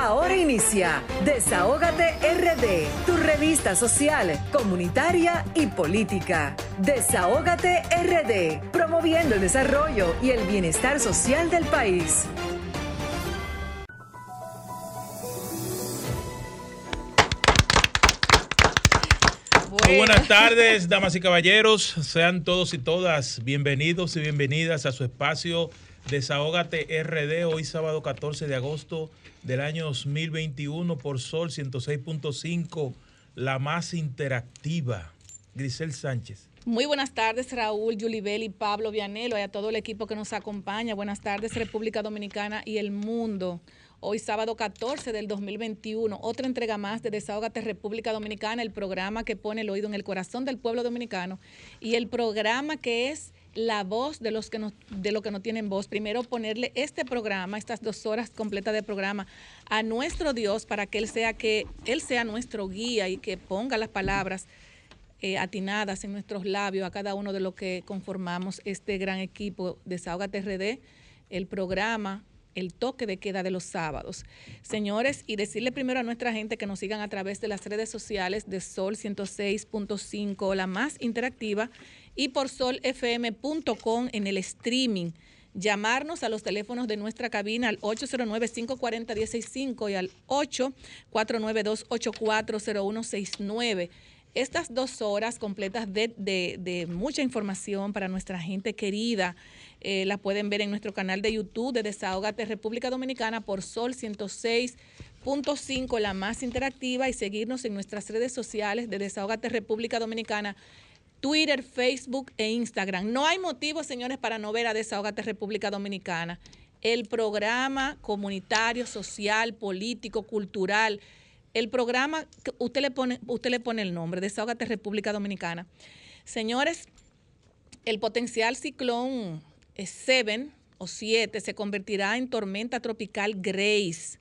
Ahora inicia Desahógate RD, tu revista social, comunitaria y política. Desahógate RD, promoviendo el desarrollo y el bienestar social del país. Muy buenas tardes, damas y caballeros. Sean todos y todas bienvenidos y bienvenidas a su espacio Desahógate RD, hoy sábado 14 de agosto del año 2021 por Sol 106.5, la más interactiva. Grisel Sánchez. Muy buenas tardes, Raúl, Yulibel y Pablo Vianelo y a todo el equipo que nos acompaña. Buenas tardes, República Dominicana y el mundo. Hoy sábado 14 del 2021, otra entrega más de Desahógate República Dominicana, el programa que pone el oído en el corazón del pueblo dominicano y el programa que es la voz de los que no, de lo que no tienen voz. Primero ponerle este programa, estas dos horas completas de programa, a nuestro Dios para que Él sea que Él sea nuestro guía y que ponga las palabras eh, atinadas en nuestros labios a cada uno de los que conformamos este gran equipo de Sauga TRD, el programa el toque de queda de los sábados. Señores, y decirle primero a nuestra gente que nos sigan a través de las redes sociales de Sol 106.5, la más interactiva, y por solfm.com en el streaming. Llamarnos a los teléfonos de nuestra cabina al 809-540-165 y al 849-284-0169 estas dos horas completas de, de, mucha información para nuestra gente querida. Eh, las pueden ver en nuestro canal de YouTube de Desahogate República Dominicana por Sol 106.5, la más interactiva, y seguirnos en nuestras redes sociales de Desahogate República Dominicana. Twitter, Facebook e Instagram. No hay motivo, señores, para no ver a Desahogate República Dominicana. El programa comunitario, social, político, cultural, el programa, usted le pone, usted le pone el nombre, Desahogate República Dominicana. Señores, el potencial ciclón 7 o 7 se convertirá en tormenta tropical Grace.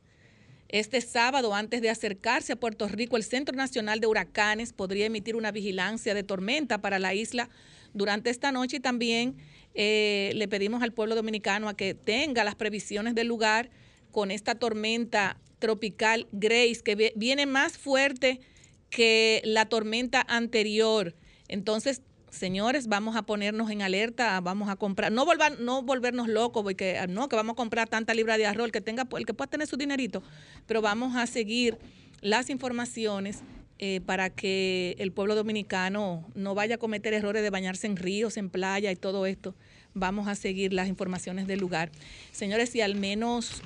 Este sábado, antes de acercarse a Puerto Rico, el Centro Nacional de Huracanes podría emitir una vigilancia de tormenta para la isla durante esta noche y también eh, le pedimos al pueblo dominicano a que tenga las previsiones del lugar con esta tormenta tropical Grace, que viene más fuerte que la tormenta anterior. Entonces, señores, vamos a ponernos en alerta, vamos a comprar, no volver, no volvernos locos, porque no, que vamos a comprar tanta libra de arroz, que tenga, el que pueda tener su dinerito, pero vamos a seguir las informaciones eh, para que el pueblo dominicano no vaya a cometer errores de bañarse en ríos, en playa y todo esto. Vamos a seguir las informaciones del lugar. Señores, si al menos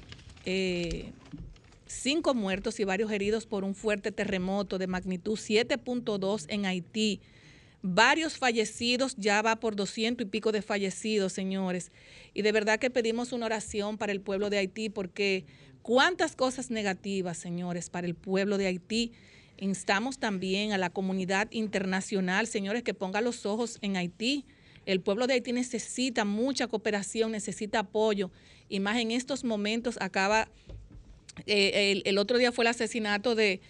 eh, cinco muertos y varios heridos por un fuerte terremoto de magnitud 7.2 en Haití. Varios fallecidos, ya va por 200 y pico de fallecidos, señores. Y de verdad que pedimos una oración para el pueblo de Haití, porque cuántas cosas negativas, señores, para el pueblo de Haití. Instamos también a la comunidad internacional, señores, que ponga los ojos en Haití. El pueblo de Haití necesita mucha cooperación, necesita apoyo. Y más en estos momentos acaba eh, el, otro día fue el asesinato de,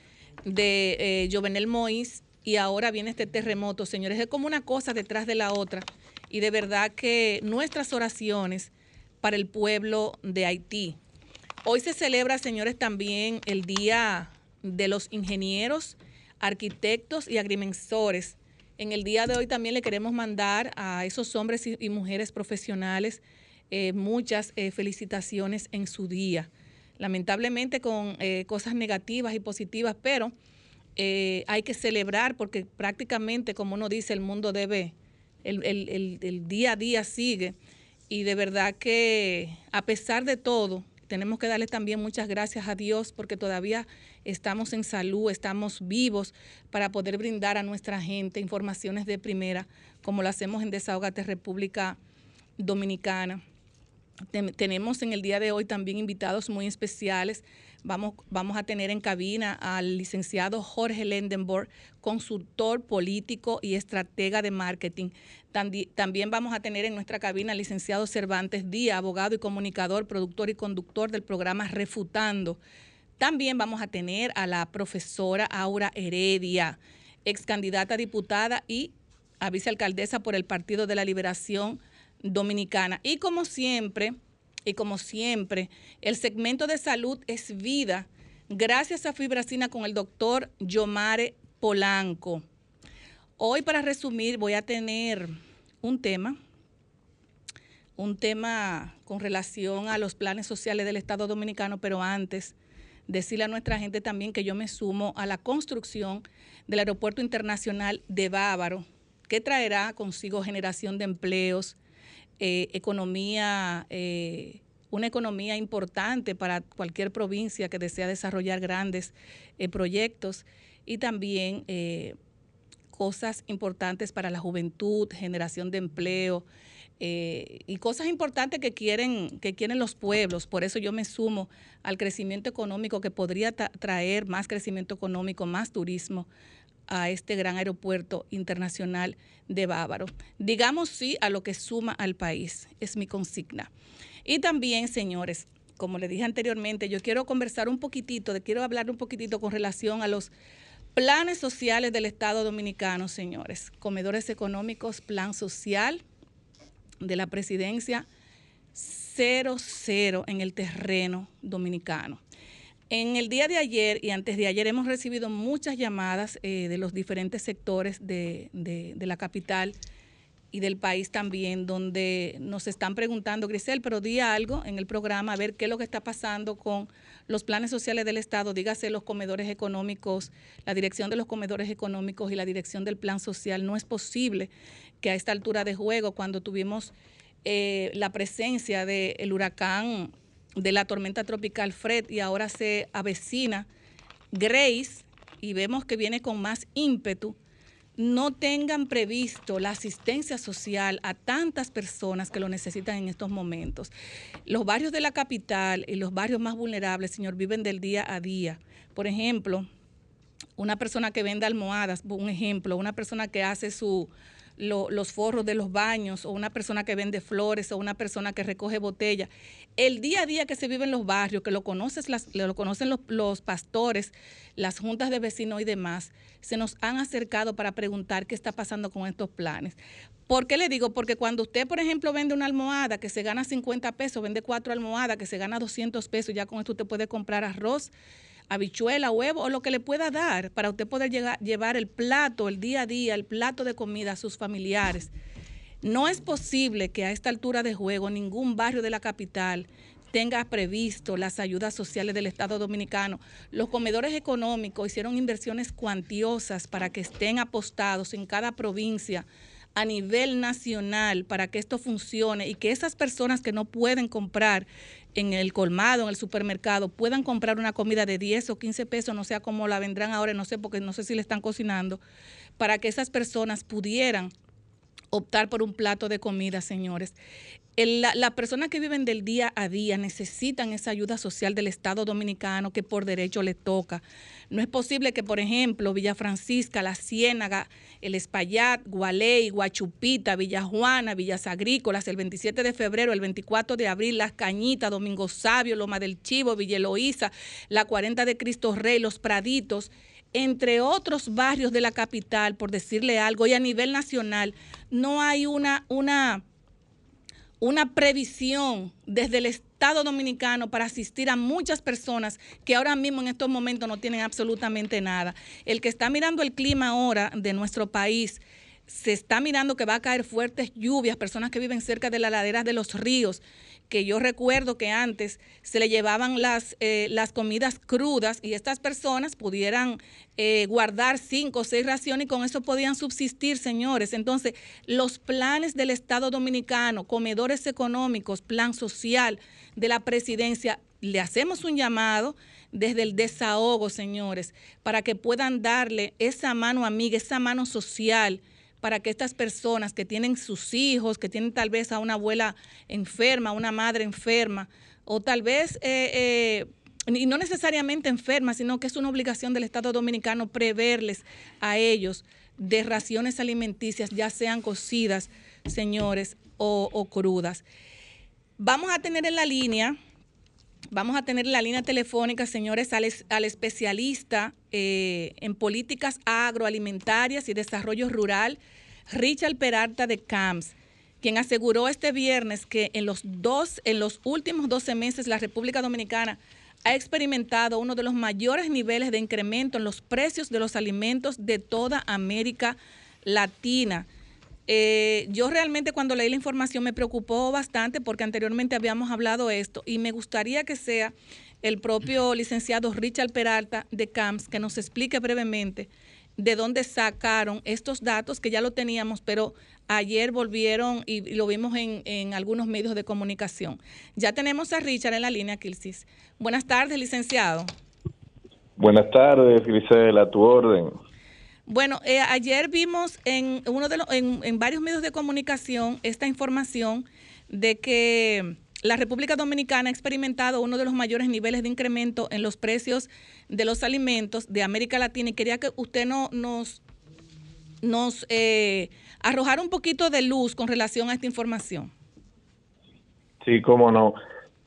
eh, Jovenel Moïse y ahora viene este terremoto, señores. Es como una cosa detrás de la otra. Y de verdad que nuestras oraciones para el pueblo de Haití. Hoy se celebra, señores, también el Día de los Ingenieros, Arquitectos y Agrimensores. En el día de hoy también le queremos mandar a esos hombres y, mujeres profesionales eh, muchas felicitaciones en su día lamentablemente con eh, cosas negativas y positivas, pero eh, hay que celebrar porque prácticamente, como uno dice, el mundo debe, el, el, día a día sigue y de verdad que a pesar de todo, tenemos que darle también muchas gracias a Dios porque todavía estamos en salud, estamos vivos para poder brindar a nuestra gente informaciones de primera, como lo hacemos en Desahogate República Dominicana tenemos en el día de hoy también invitados muy especiales. Vamos, vamos a tener en cabina al licenciado Jorge Lendenborg, consultor político y estratega de marketing. También vamos a tener en nuestra cabina al licenciado Cervantes Díaz, abogado y comunicador, productor y conductor del programa Refutando. También vamos a tener a la profesora Aura Heredia, ex candidata a diputada y vicealcaldesa por el Partido de la Liberación Dominicana. Y como siempre, y como siempre, el segmento de salud es vida. gracias a Fibracina con el doctor Yomare Polanco. Hoy, para resumir, voy a tener un tema, un tema con relación a los planes sociales del Estado Dominicano, pero antes decirle a nuestra gente también que yo me sumo a la construcción del Aeropuerto Internacional de Bávaro, que traerá consigo generación de empleos, eh, economía, eh, una economía importante para cualquier provincia que desea desarrollar grandes eh, proyectos y también cosas importantes para la juventud, generación de empleo, y cosas importantes que quieren, que quieren los pueblos. Por eso yo me sumo al crecimiento económico que podría traer más crecimiento económico, más turismo a este gran aeropuerto internacional de Bávaro. Digamos sí a lo que suma al país, es mi consigna. Y también, señores, como le dije anteriormente, yo quiero conversar un poquitito, quiero hablar un poquitito con relación a los planes sociales del Estado Dominicano, señores. Comedores económicos, plan social, de la presidencia cero cero en el terreno dominicano. En el día de ayer y antes de ayer hemos recibido muchas llamadas eh, de los diferentes sectores de, de, la capital y del país también, donde nos están preguntando, Grisel, pero di algo en el programa, a ver qué es lo que está pasando con los planes sociales del Estado, dígase los comedores económicos, la dirección de los comedores económicos y la dirección del plan social. No es posible que a esta altura de juego, cuando tuvimos eh, la presencia del huracán, de la tormenta tropical Fred y ahora se avecina Grace y vemos que viene con más ímpetu, no tengan previsto la asistencia social a tantas personas que lo necesitan en estos momentos. Los barrios de la capital y los barrios más vulnerables, señor, viven del día a día. Por ejemplo, una persona que vende almohadas, un ejemplo, una persona que hace su, los forros de los baños, o una persona que vende flores, o una persona que recoge botellas. El día a día que se vive en los barrios, que lo, conoces, lo conocen los, los pastores, las juntas de vecinos y demás, se nos han acercado para preguntar qué está pasando con estos planes. ¿Por qué le digo? Porque cuando usted, por ejemplo, vende una almohada que se gana 50 pesos, vende cuatro almohadas que se gana 200 pesos, ya con esto usted puede comprar arroz habichuela, huevo o lo que le pueda dar para usted poder llevar el plato, el día a día, el plato de comida a sus familiares. No es posible que a esta altura de juego ningún barrio de la capital tenga previsto las ayudas sociales del Estado Dominicano. Los comedores económicos hicieron inversiones cuantiosas para que estén apostados en cada provincia a nivel nacional para que esto funcione y que esas personas que no pueden comprar en el colmado, en el supermercado, puedan comprar una comida de 10 o 15 pesos, no sé cómo la vendrán ahora, no sé, porque no sé si le están cocinando, para que esas personas pudieran optar por un plato de comida, señores. Las personas que viven del día a día necesitan esa ayuda social del Estado Dominicano que por derecho le toca. No es posible que, por ejemplo, Villa Francisca, La Ciénaga, El Espaillat, Gualey, Guachupita, Villa Juana, Villas Agrícolas, el 27 de febrero, el 24 de abril, Las Cañitas, Domingo Sabio, Loma del Chivo, Villa Eloísa, la 40 de Cristo Rey, Los Praditos, entre otros barrios de la capital, por decirle algo, y a nivel nacional, no hay una, una, una previsión desde el Estado Dominicano para asistir a muchas personas que ahora mismo en estos momentos no tienen absolutamente nada. El que está mirando el clima ahora de nuestro país, se está mirando que va a caer fuertes lluvias, personas que viven cerca de las laderas de los ríos, que yo recuerdo que antes se le llevaban las, eh, las comidas crudas y estas personas pudieran eh, guardar cinco o seis raciones y con eso podían subsistir, señores. Entonces, los planes del Estado Dominicano, comedores económicos, plan social de la presidencia, le hacemos un llamado desde el desahogo, señores, para que puedan darle esa mano amiga, esa mano social para que estas personas que tienen sus hijos, que tienen tal vez a una abuela enferma, una madre enferma, o tal vez, eh, eh, y no necesariamente enferma, sino que es una obligación del Estado Dominicano preverles a ellos de raciones alimenticias, ya sean cocidas, señores, o, crudas. Vamos a tener en la línea, vamos a tener en la línea telefónica, señores, al, especialista eh, en políticas agroalimentarias y desarrollo rural, Richard Peralta de CAMS, quien aseguró este viernes que en los, dos, en los últimos 12 meses la República Dominicana ha experimentado uno de los mayores niveles de incremento en los precios de los alimentos de toda América Latina. Eh, yo realmente cuando leí la información me preocupó bastante porque anteriormente habíamos hablado esto y me gustaría que sea el propio licenciado Richard Peralta de CAMS que nos explique brevemente de dónde sacaron estos datos que ya lo teníamos, pero ayer volvieron y, lo vimos en, algunos medios de comunicación. Ya tenemos a Richard en la línea, Kilsis. Buenas tardes, licenciado. Buenas tardes, Grisela, a tu orden. Bueno, eh, ayer vimos en, uno de los, en, en varios medios de comunicación esta información de que la República Dominicana ha experimentado uno de los mayores niveles de incremento en los precios de los alimentos de América Latina y quería que usted no, nos, nos eh, arrojara un poquito de luz con relación a esta información. Sí, cómo no.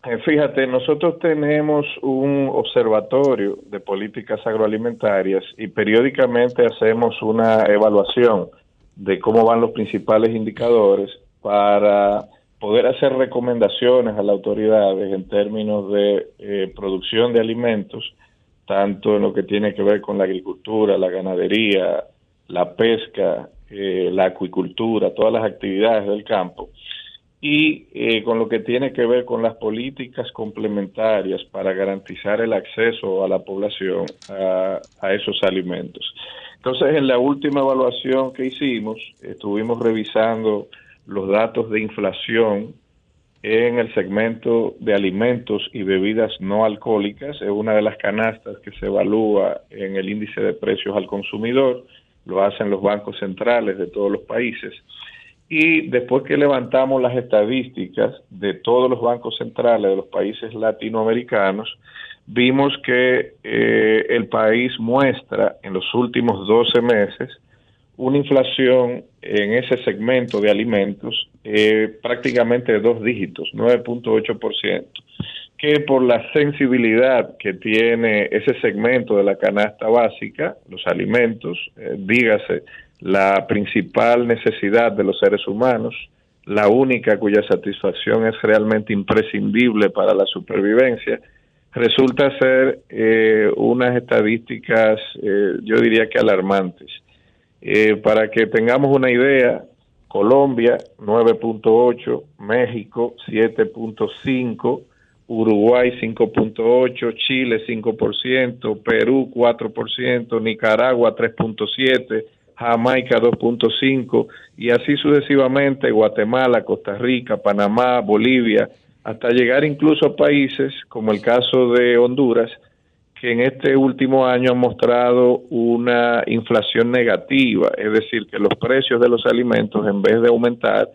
Eh, fíjate, nosotros tenemos un observatorio de políticas agroalimentarias y periódicamente hacemos una evaluación de cómo van los principales indicadores para poder hacer recomendaciones a las autoridades en términos de eh, producción de alimentos, tanto en lo que tiene que ver con la agricultura, la ganadería, la pesca, eh, la acuicultura, todas las actividades del campo, y eh, con lo que tiene que ver con las políticas complementarias para garantizar el acceso a la población a, a esos alimentos. Entonces, en la última evaluación que hicimos, estuvimos revisando los datos de inflación en el segmento de alimentos y bebidas no alcohólicas. Es una de las canastas que se evalúa en el índice de precios al consumidor. Lo hacen los bancos centrales de todos los países. Y después que levantamos las estadísticas de todos los bancos centrales de los países latinoamericanos, vimos que eh, el país muestra en los últimos 12 meses una inflación en ese segmento de alimentos eh, prácticamente de dos dígitos, 9.8%, que por la sensibilidad que tiene ese segmento de la canasta básica, los alimentos, eh, dígase, la principal necesidad de los seres humanos, la única cuya satisfacción es realmente imprescindible para la supervivencia, resulta ser eh, unas estadísticas, yo diría que alarmantes. Eh, para que tengamos una idea, Colombia 9.8, México 7.5, Uruguay 5.8, Chile 5%, Perú 4%, Nicaragua 3.7, Jamaica 2.5 y así sucesivamente Guatemala, Costa Rica, Panamá, Bolivia, hasta llegar incluso a países como el caso de Honduras, que en este último año han mostrado una inflación negativa, es decir, que los precios de los alimentos en vez de aumentar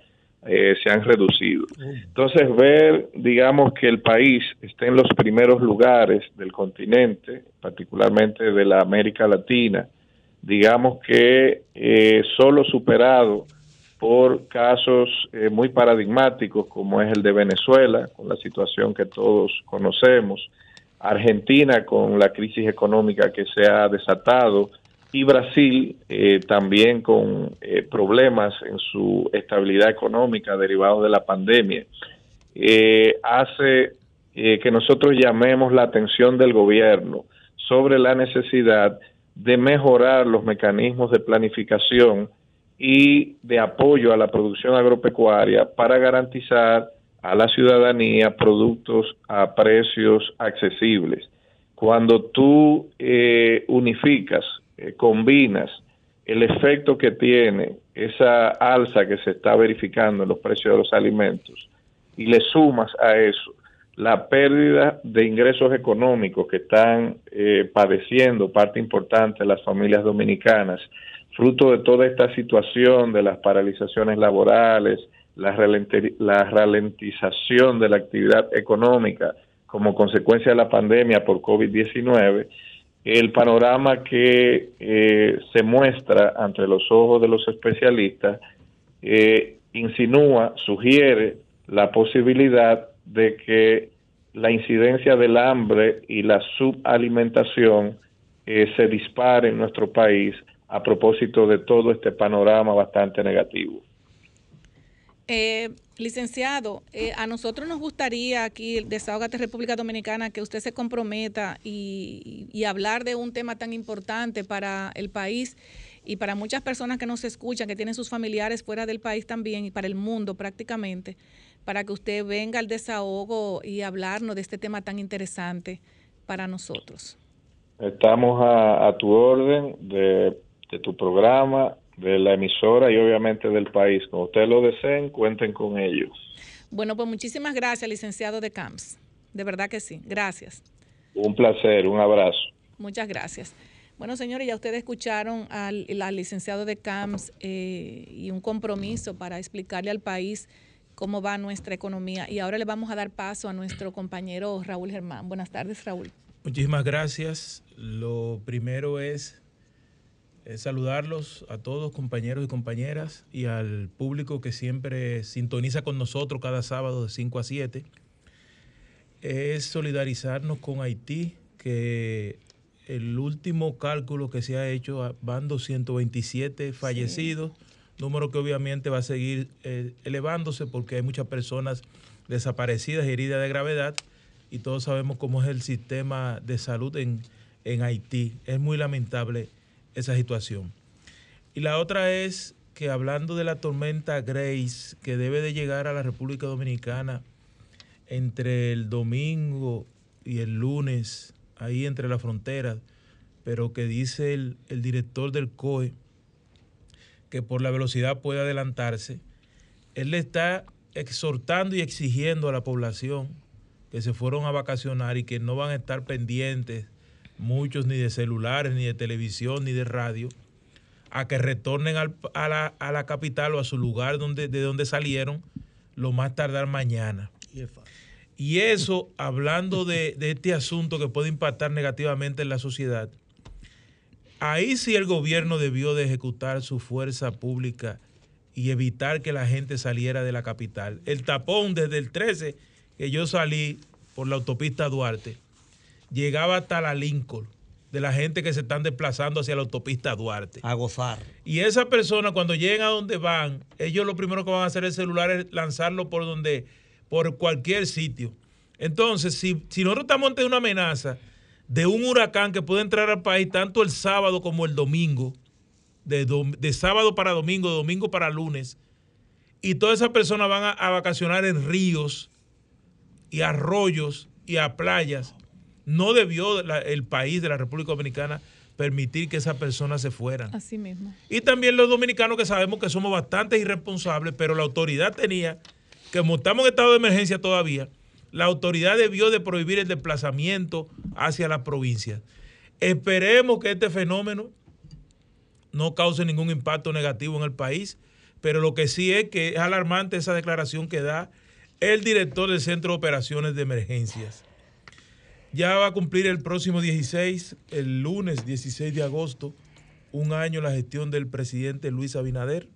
eh, se han reducido. Entonces, ver, digamos, que el país esté en los primeros lugares del continente, particularmente de la América Latina, digamos que eh, solo superado por casos eh, muy paradigmáticos como es el de Venezuela, con la situación que todos conocemos, Argentina con la crisis económica que se ha desatado y Brasil eh, también con problemas en su estabilidad económica derivados de la pandemia, hace que nosotros llamemos la atención del gobierno sobre la necesidad de mejorar los mecanismos de planificación y de apoyo a la producción agropecuaria para garantizar a la ciudadanía productos a precios accesibles. Cuando tú eh, unificas, eh, combinas el efecto que tiene esa alza que se está verificando en los precios de los alimentos y le sumas a eso la pérdida de ingresos económicos que están eh, padeciendo parte importante de las familias dominicanas, fruto de toda esta situación de las paralizaciones laborales, la, ralentización de la actividad económica como consecuencia de la pandemia por COVID-19, el panorama que eh, se muestra ante los ojos de los especialistas eh, insinúa, sugiere la posibilidad de que la incidencia del hambre y la subalimentación eh, se dispare en nuestro país a propósito de todo este panorama bastante negativo. Eh, Licenciado, eh, a nosotros nos gustaría aquí, Desahogate República Dominicana, que usted se comprometa y, y, hablar de un tema tan importante para el país y para muchas personas que nos escuchan, que tienen sus familiares fuera del país también y para el mundo prácticamente, para que usted venga al desahogo y hablarnos de este tema tan interesante para nosotros. Estamos a, tu orden de, de tu programa de la emisora y obviamente del país. Como ustedes lo deseen, cuenten con ellos. Bueno, pues muchísimas gracias, licenciado de Camps. De verdad que sí. Gracias. Un placer, un abrazo. Muchas gracias. Bueno, señores, ya ustedes escucharon al, licenciado de CAMS eh, y un compromiso para explicarle al país cómo va nuestra economía. Y ahora le vamos a dar paso a nuestro compañero Raúl Germán. Buenas tardes, Raúl. Muchísimas gracias. Lo primero es saludarlos a todos, compañeros y compañeras, y al público que siempre sintoniza con nosotros cada sábado de 5 a 7. Es solidarizarnos con Haití, que el último cálculo que se ha hecho van 227 fallecidos, número que obviamente va a seguir eh, elevándose porque hay muchas personas desaparecidas y heridas de gravedad, y todos sabemos cómo es el sistema de salud en, en Haití. Es muy lamentable esa situación. Y la otra es que hablando de la tormenta Grace, que debe de llegar a la República Dominicana entre el domingo y el lunes, ahí entre las fronteras, pero que dice el, el director del COE que por la velocidad puede adelantarse, él le está exhortando y exigiendo a la población que se fueron a vacacionar y que no van a estar pendientes muchos ni de celulares, ni de televisión, ni de radio, a que retornen a, la, a, la, capital o a su lugar donde, de donde salieron lo más tardar mañana. Y eso, hablando de, de este asunto que puede impactar negativamente en la sociedad, ahí sí el gobierno debió de ejecutar su fuerza pública y evitar que la gente saliera de la capital. El tapón desde el 13 que yo salí por la autopista Duarte, llegaba hasta la Lincoln, de la gente que se están desplazando hacia la autopista Duarte. A gozar. Y esas personas cuando lleguen a donde van, ellos lo primero que van a hacer el celular es lanzarlo por donde, por cualquier sitio. Entonces, si, si nosotros estamos ante una amenaza de un huracán que puede entrar al país tanto el sábado como el domingo, de, de sábado para domingo, de domingo para lunes, y todas esas personas van a, a vacacionar en ríos y arroyos y a playas, no debió el país de la República Dominicana permitir que esas personas se fueran. Así mismo. Y también los dominicanos que sabemos que somos bastante irresponsables, pero la autoridad tenía, que como estamos en estado de emergencia todavía, la autoridad debió de prohibir el desplazamiento hacia las provincias. Esperemos que este fenómeno no cause ningún impacto negativo en el país, pero lo que sí es que es alarmante esa declaración que da el director del Centro de Operaciones de Emergencias. Ya va a cumplir el próximo 16, el lunes 16 de agosto, un año la gestión del presidente Luis Abinader.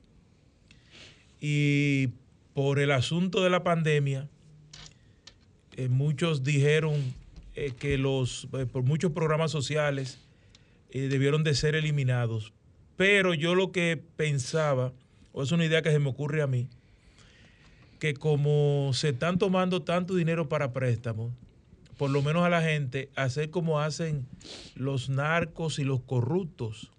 Y por el asunto de la pandemia, eh, muchos dijeron eh, que los, eh, por muchos programas sociales debieron de ser eliminados. Pero yo lo que pensaba, o es una idea que se me ocurre a mí, que como se están tomando tanto dinero para préstamos, por lo menos a la gente, hacer como hacen los narcos y los corruptos.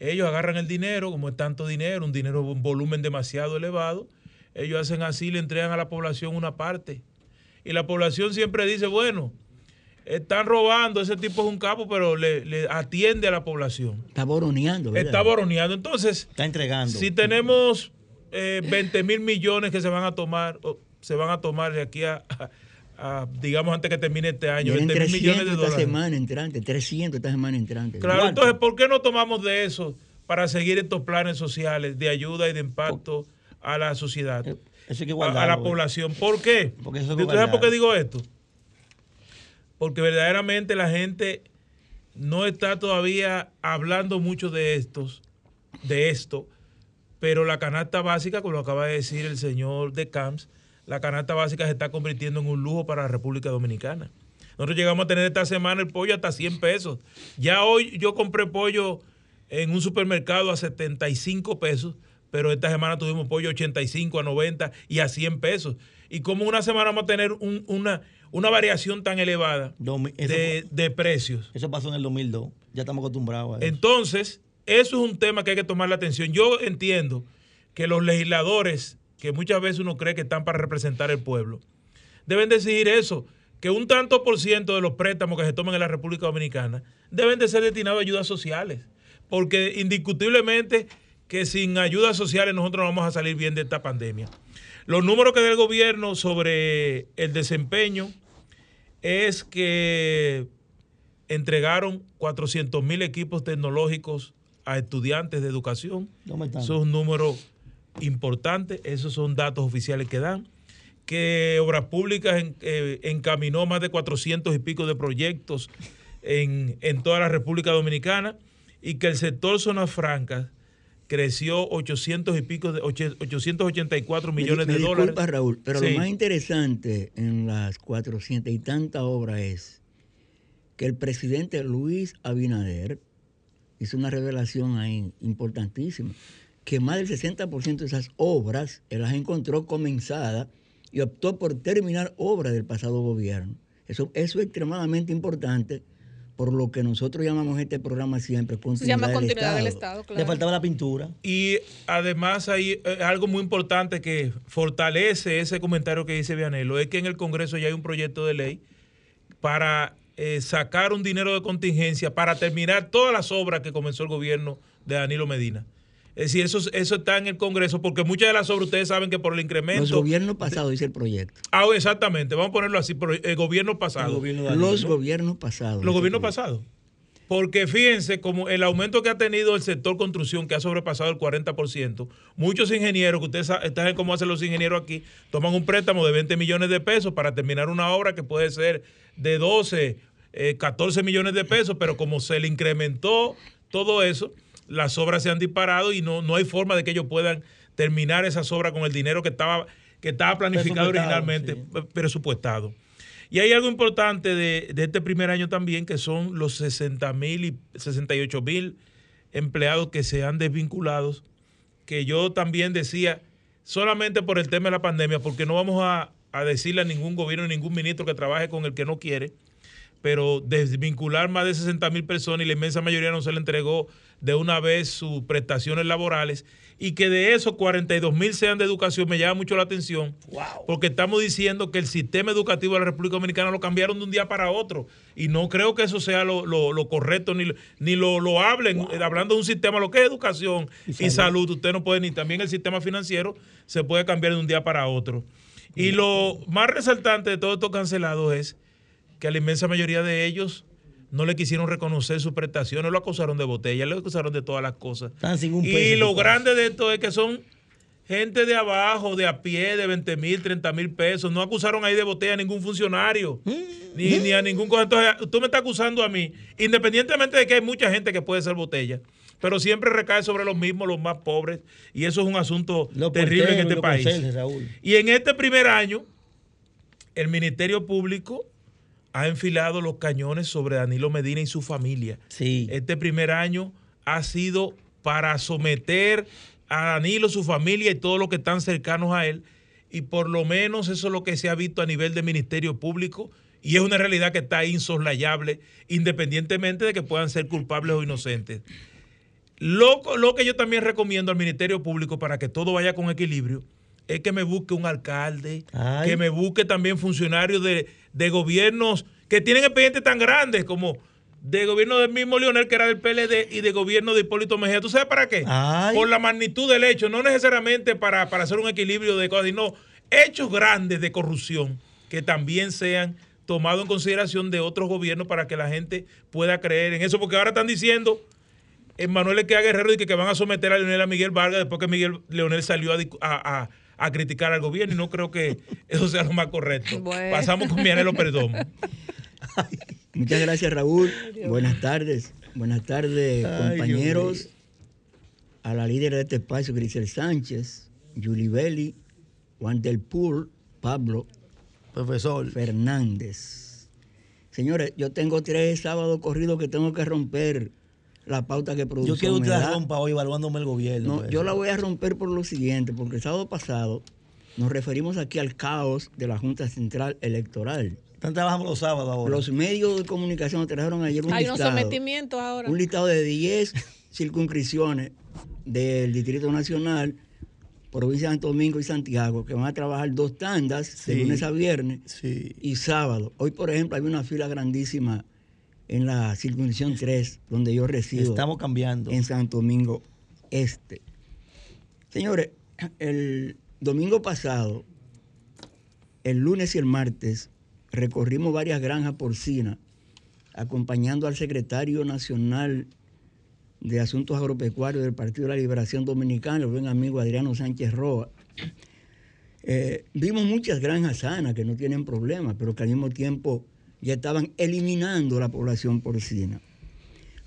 Ellos agarran el dinero, como es tanto dinero, un dinero, un volumen demasiado elevado, ellos hacen así, le entregan a la población una parte. Y la población siempre dice, bueno, están robando, ese tipo es un capo, pero le, atiende a la población. Está boroneando, ¿verdad? Está boroneando. Entonces, está entregando. Si tenemos 20 eh, mil millones que se van a tomar, se van a tomar de aquí a digamos, antes que termine este año, 20 mil millones de dólares. Esta semana entrante, 300 esta semana entrante. Claro, entonces, ¿por qué no tomamos de eso para seguir estos planes sociales de ayuda y de impacto a la sociedad, eso que a, la población? ¿Por qué? Porque sabes por qué digo esto? Porque verdaderamente la gente no está todavía hablando mucho de estos, de esto, pero la canasta básica, como lo acaba de decir el señor de Camps, la canasta básica se está convirtiendo en un lujo para la República Dominicana. Nosotros llegamos a tener esta semana el pollo hasta 100 pesos. Ya hoy yo compré pollo en un supermercado a 75 pesos, pero esta semana tuvimos pollo 85 a 90 y a 100 pesos. Y como una semana vamos a tener una, una variación tan elevada de, precios. Eso pasó en el 2002, ya estamos acostumbrados a eso. Entonces, eso es un tema que hay que tomar la atención. Yo entiendo que los legisladores, que muchas veces uno cree que están para representar el pueblo, deben decidir eso, que un tanto por ciento de los préstamos que se toman en la República Dominicana deben de ser destinados a ayudas sociales, porque indiscutiblemente que sin ayudas sociales nosotros no vamos a salir bien de esta pandemia. Los números que da el gobierno sobre el desempeño es que entregaron 400 mil equipos tecnológicos a estudiantes de educación. Eso es un número importante, esos son datos oficiales que dan. Que Obras Públicas eh, encaminó más de 400 y pico de proyectos en, en toda la República Dominicana y que el sector zonas francas creció 800 y pico de 884 millones de dólares. Disculpa, Raúl, pero lo más interesante en las 400 y tantas obras es que el presidente Luis Abinader hizo una revelación ahí importantísima, que más del 60% de esas obras él las encontró comenzadas y optó por terminar obras del pasado gobierno. Eso, eso es extremadamente importante por lo que nosotros llamamos este programa siempre continuidad, Se llama continuidad del Estado. Le faltaba la pintura. Y además hay eh, algo muy importante que fortalece ese comentario que dice Vianelo, es que en el Congreso ya hay un proyecto de ley para eh, sacar un dinero de contingencia para terminar todas las obras que comenzó el gobierno de Danilo Medina. Es decir, eso, eso está en el Congreso, porque muchas de las obras ustedes saben que por el incremento. Los gobiernos pasados, dice el proyecto. Ah, exactamente, vamos a ponerlo así, el gobierno pasado. los gobiernos pasados. Los gobiernos pasados. Porque fíjense, como el aumento que ha tenido el sector construcción, que ha sobrepasado el 40%, muchos ingenieros, que ustedes saben cómo hacen los ingenieros aquí, toman un préstamo de 20 millones de pesos para terminar una obra que puede ser de 12, 14 eh, millones de pesos, pero como se le incrementó todo eso, las obras se han disparado y no, no hay forma de que ellos puedan terminar esas obras con el dinero que estaba, que estaba planificado originalmente, presupuestado. Y hay algo importante de, este primer año también, que son los 60 mil y 68 mil empleados que se han desvinculado, que yo también decía, solamente por el tema de la pandemia, porque no vamos a, a decirle a ningún gobierno, ningún ministro que trabaje con el que no quiere, pero desvincular más de 60 mil personas y la inmensa mayoría no se le entregó de una vez sus prestaciones laborales y que de esos 42 mil sean de educación me llama mucho la atención porque estamos diciendo que el sistema educativo de la República Dominicana lo cambiaron de un día para otro y no creo que eso sea lo, correcto ni, ni lo, lo hablen hablando de un sistema lo que es educación y, salud. usted no puede ni también el sistema financiero se puede cambiar de un día para otro. Y lo más resaltante de todo esto cancelado es que la inmensa mayoría de ellos no le quisieron reconocer sus prestaciones, lo acusaron de botella, lo acusaron de todas las cosas. y lo grande de esto es que son gente de abajo, de a pie, de 20 mil, 30 mil pesos. No acusaron ahí de botella a ningún funcionario, ni, a ningún... Entonces, tú me estás acusando a mí, independientemente de que hay mucha gente que puede ser botella, pero siempre recae sobre los mismos, los más pobres, y eso es un asunto terrible en este país. y en este primer año, el Ministerio Público ha enfilado los cañones sobre Danilo Medina y su familia. Sí. Este primer año ha sido para someter a Danilo, su familia y todos los que están cercanos a él. Y por lo menos eso es lo que se ha visto a nivel del Ministerio Público. Y es una realidad que está insoslayable, independientemente de que puedan ser culpables o inocentes. Lo, lo que yo también recomiendo al Ministerio Público para que todo vaya con equilibrio es que me busque un alcalde, que me busque también funcionarios de, gobiernos que tienen expedientes tan grandes como de gobierno del mismo Leonel, que era del PLD, y de gobierno de Hipólito Mejía. ¿Tú sabes para qué? Por la magnitud del hecho, no necesariamente para, para hacer un equilibrio de cosas, sino hechos grandes de corrupción que también sean tomados en consideración de otros gobiernos para que la gente pueda creer en eso, porque ahora están diciendo en Manuel Equea Guerrero y que, que, van a someter a Leonel a Miguel Vargas después que Miguel Leonel salió a a criticar al gobierno y no creo que eso sea lo más correcto. Pasamos con Mianelo Perdón. Muchas gracias, Raúl. Buenas tardes. Buenas tardes, compañeros. A la líder de este espacio, Grisel Sánchez, Julie Belli, Juan del Pool, Pablo, profesor Fernández. Señores, yo tengo tres sábados corridos que tengo que romper la pauta que produce. Yo quiero que usted la rompa hoy evaluándome el gobierno. No, yo la voy a romper por lo siguiente, porque el sábado pasado nos referimos aquí al caos de la Junta Central Electoral. Están trabajando los sábados ahora. Los medios de comunicación trajeron ayer un Hay listado. unos sometimientos ahora. Un listado de 10 circunscripciones del Distrito Nacional, provincia de Santo Domingo y Santiago, que van a trabajar dos tandas, de lunes a viernes Sí. y sábado. Hoy, por ejemplo, hay una fila grandísima en la circunscripción 3, donde yo resido, Estamos cambiando. en Santo Domingo Este. Señores, el domingo pasado, el lunes y el martes, recorrimos varias granjas porcinas, acompañando al secretario nacional de Asuntos Agropecuarios del Partido de la Liberación Dominicana, el buen amigo Adriano Sánchez Roa. Eh, vimos muchas granjas sanas que no tienen problemas, pero que al mismo tiempo ya estaban eliminando la población porcina.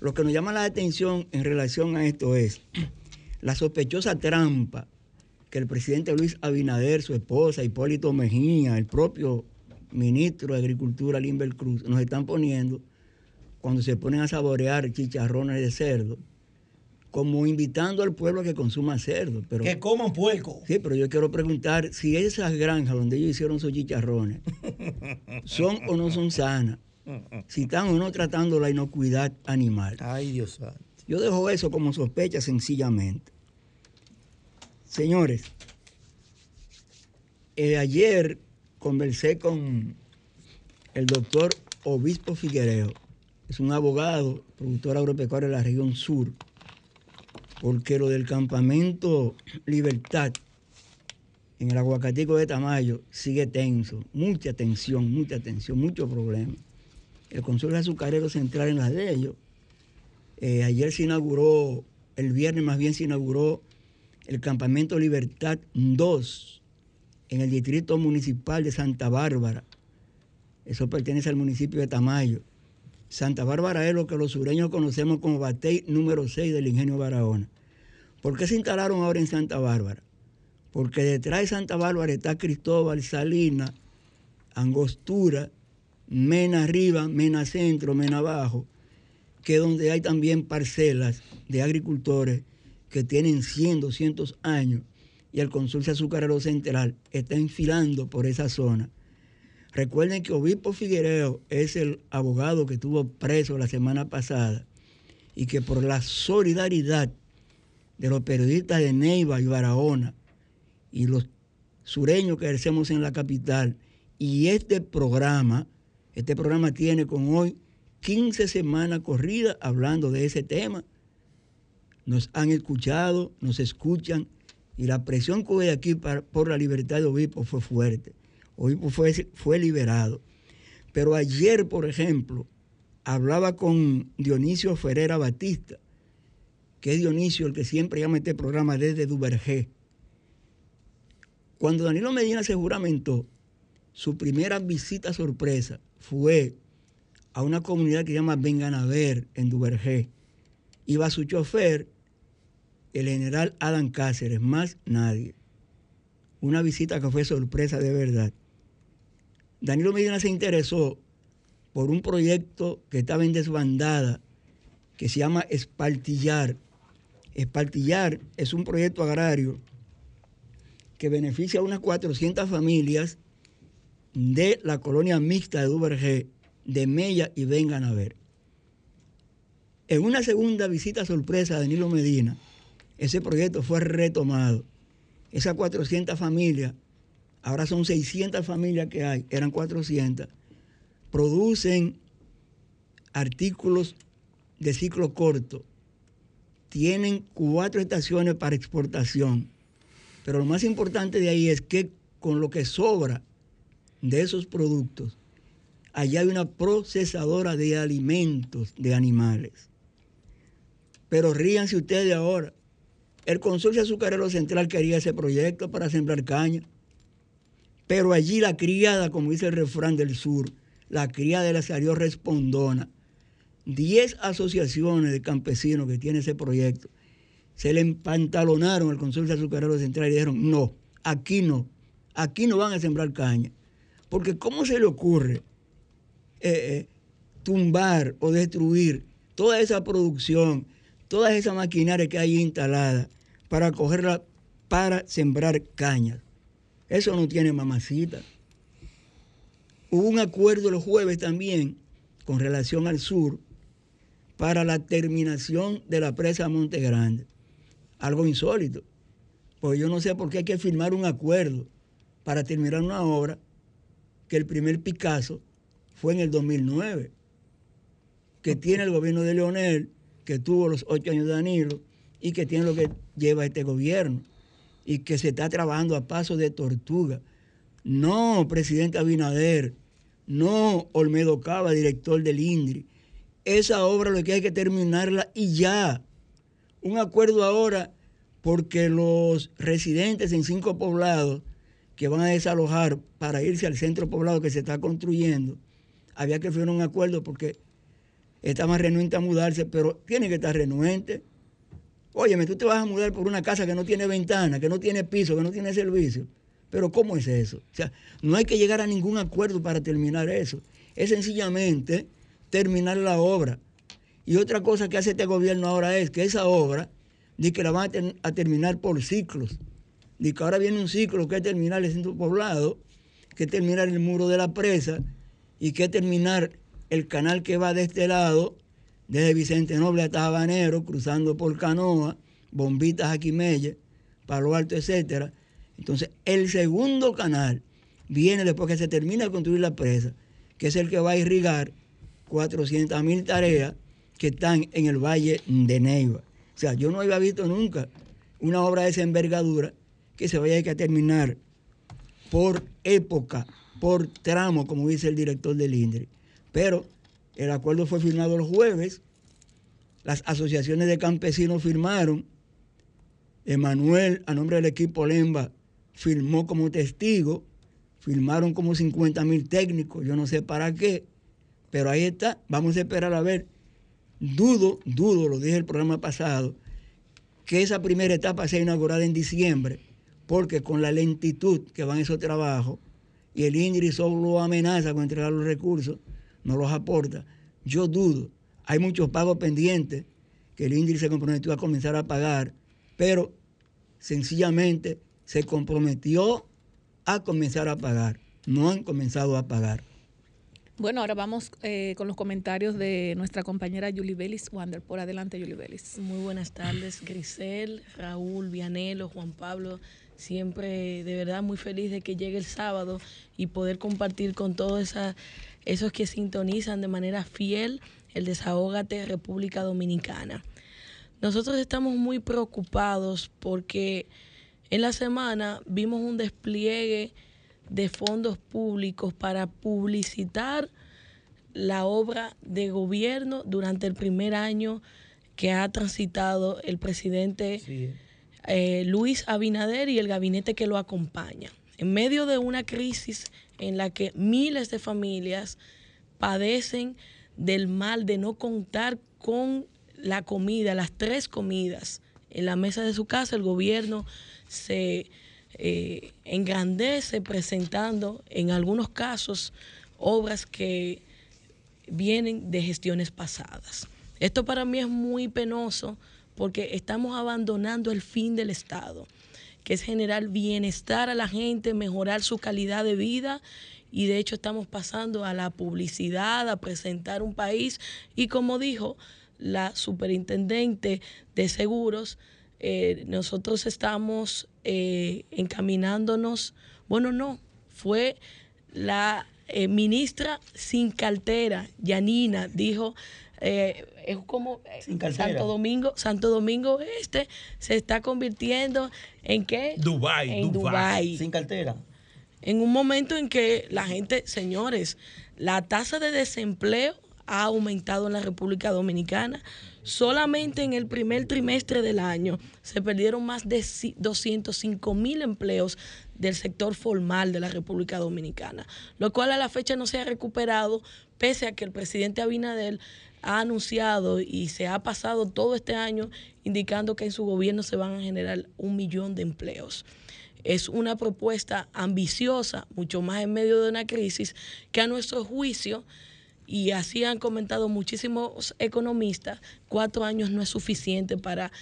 Lo que nos llama la atención en relación a esto es la sospechosa trampa que el presidente Luis Abinader, su esposa, Hipólito Mejía, el propio ministro de Agricultura, Limber Cruz, nos están poniendo cuando se ponen a saborear chicharrones de cerdo, como invitando al pueblo a que consuma cerdo. Pero, Que coman puerco. sí, pero yo quiero preguntar si esas granjas donde ellos hicieron sus chicharrones son o no son sanas, si están o no tratando la inocuidad animal. Ay, Dios santo. Yo dejo eso como sospecha sencillamente. Señores, eh, ayer conversé con el doctor Obispo Figuereo, es un abogado, productor agropecuario de la región sur, porque lo del campamento Libertad en el aguacatico de Tamayo sigue tenso, mucha tensión, mucha tensión, muchos problemas. El consulado azucarero central en las de ellos eh, ayer se inauguró, el viernes más bien se inauguró el Campamento Libertad 2 en el Distrito Municipal de Santa Bárbara. Eso pertenece al municipio de Tamayo. Santa Bárbara es lo que los sureños conocemos como Batey número 6 del Ingenio Barahona. ¿Por qué se instalaron ahora en Santa Bárbara? Porque detrás de Santa Bárbara está Cristóbal, Salina, Angostura, Mena arriba, Mena centro, Mena abajo, que es donde hay también parcelas de agricultores que tienen 100, 200 años y el consulcio azucarero central está enfilando por esa zona. Recuerden que Obispo Figuereo es el abogado que estuvo preso la semana pasada y que por la solidaridad de los periodistas de Neiva y Barahona y los sureños que ejercemos en la capital y este programa, este programa tiene con hoy 15 semanas corridas hablando de ese tema. Nos han escuchado, nos escuchan y la presión que hubo aquí por la libertad de Obispo fue fuerte. Obispo fue, fue liberado. Pero ayer, por ejemplo, hablaba con Dionisio Ferreira Batista, que es Dionisio el que siempre llama este programa desde Duvergé. Cuando Danilo Medina se juramentó, su primera visita sorpresa fue a una comunidad que se llama Benganaver, en Duvergé. Iba su chofer, el general Adam Cáceres, más nadie. Una visita que fue sorpresa de verdad. Danilo Medina se interesó por un proyecto que estaba en desbandada, que se llama Espartillar. Espartillar es un proyecto agrario que beneficia a unas 400 familias de la colonia mixta de Duvergé, de Mella y Vengan a ver. En una segunda visita sorpresa de Danilo Medina, ese proyecto fue retomado. Esas 400 familias, ahora son 600 familias que hay, eran 400, producen artículos de ciclo corto, tienen cuatro estaciones para exportación, pero lo más importante de ahí es que con lo que sobra de esos productos, allá hay una procesadora de alimentos de animales. Pero ríanse ustedes ahora. El Consorcio Azucarero Central quería ese proyecto para sembrar caña. Pero allí la criada, como dice el refrán del sur, la criada le salió respondona. Diez asociaciones de campesinos que tienen ese proyecto se le empantalonaron al Consorcio Azucarero Central y dijeron, no, aquí no, aquí no van a sembrar caña. Porque ¿cómo se le ocurre eh, eh, tumbar o destruir toda esa producción, toda esa maquinaria que hay instalada para cogerla para sembrar cañas. Eso no tiene mamacita. Hubo un acuerdo el jueves también con relación al sur para la terminación de la presa Monte Grande. Algo insólito. Pues yo no sé por qué hay que firmar un acuerdo para terminar una obra que el primer Picasso fue en el 2009, que tiene el gobierno de Leonel, que tuvo los ocho años de Danilo y que tiene lo que lleva este gobierno y que se está trabajando a paso de tortuga. No, presidente Abinader, no Olmedo Cava, director del INDRI. Esa obra lo que hay que terminarla y ya. Un acuerdo ahora porque los residentes en cinco poblados que van a desalojar para irse al centro poblado que se está construyendo, había que firmar un acuerdo porque estaban renuentes a mudarse, pero tiene que estar renuente. Óyeme, tú te vas a mudar por una casa que no tiene ventana, que no tiene piso, que no tiene servicio. Pero ¿cómo es eso? O sea, no hay que llegar a ningún acuerdo para terminar eso. Es sencillamente terminar la obra. Y otra cosa que hace este gobierno ahora es que esa obra, dice que la van a, terminar por ciclos. Dice que ahora viene un ciclo que es terminar el centro poblado, que es terminar el muro de la presa y que es terminar el canal que va de este lado, desde Vicente Noble hasta Habanero, cruzando por Canoa, Bombitas a Palo Alto, etcétera entonces, el segundo canal viene después que se termina de construir la presa, que es el que va a irrigar 400 mil tareas que están en el Valle de Neiva. O sea, yo no había visto nunca una obra de esa envergadura que se vaya a terminar por época, por tramo, como dice el director del INDRI. Pero el acuerdo fue firmado el jueves, las asociaciones de campesinos firmaron, Emanuel, a nombre del equipo Lemba, firmó como testigo, firmaron como 50 mil técnicos, yo no sé para qué, pero ahí está, vamos a esperar a ver. Dudo, dudo, lo dije el programa pasado, que esa primera etapa sea inaugurada en diciembre, porque con la lentitud que van esos trabajos y el INDRI solo amenaza con entregar los recursos, no los aporta, yo dudo. Hay muchos pagos pendientes que el INDRI se comprometió a comenzar a pagar, pero sencillamente se comprometió a comenzar a pagar. No han comenzado a pagar. Bueno, ahora vamos eh, con los comentarios de nuestra compañera Julie Vélez Wander. Por adelante, Julie Vélez. Muy buenas tardes, Grisel, Raúl, Vianelo, Juan Pablo. Siempre de verdad muy feliz de que llegue el sábado y poder compartir con todos esos que sintonizan de manera fiel el Desahógate República Dominicana. Nosotros estamos muy preocupados porque en la semana vimos un despliegue de fondos públicos para publicitar la obra de gobierno durante el primer año que ha transitado el presidente eh, Luis Abinader y el gabinete que lo acompaña. En medio de una crisis en la que miles de familias padecen del mal de no contar con la comida, las tres comidas en la mesa de su casa, el gobierno se eh, engrandece presentando en algunos casos obras que vienen de gestiones pasadas. Esto para mí es muy penoso porque estamos abandonando el fin del Estado, que es generar bienestar a la gente, mejorar su calidad de vida. Y de hecho estamos pasando a la publicidad, a presentar un país. Y como dijo la superintendente de seguros, eh, nosotros estamos eh, encaminándonos, bueno, no, fue la eh, ministra sin cartera, Yanina, dijo, es como Santo Domingo, Santo Domingo Este se está convirtiendo en qué? Dubai, en Dubai. Sin cartera. En un momento en que la gente, señores, la tasa de desempleo ha aumentado en la República Dominicana. Solamente en el primer trimestre del año se perdieron más de 205 mil empleos del sector formal de la República Dominicana, lo cual a la fecha no se ha recuperado, pese a que el presidente Abinader ha anunciado y se ha pasado todo este año indicando que en su gobierno se van a generar un millón de empleos. Es una propuesta ambiciosa, mucho más en medio de una crisis, que a nuestro juicio y así han comentado muchísimos economistas, cuatro años no es suficiente para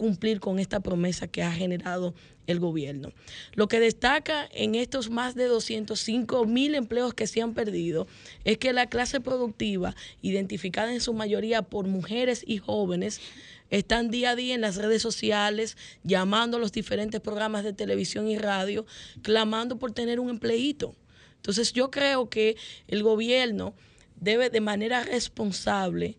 cumplir con esta promesa que ha generado el gobierno. Lo que destaca en estos más de 205 mil empleos que se han perdido es que la clase productiva, identificada en su mayoría por mujeres y jóvenes, están día a día en las redes sociales, llamando a los diferentes programas de televisión y radio, clamando por tener un empleito. Entonces yo creo que el gobierno debe de manera responsable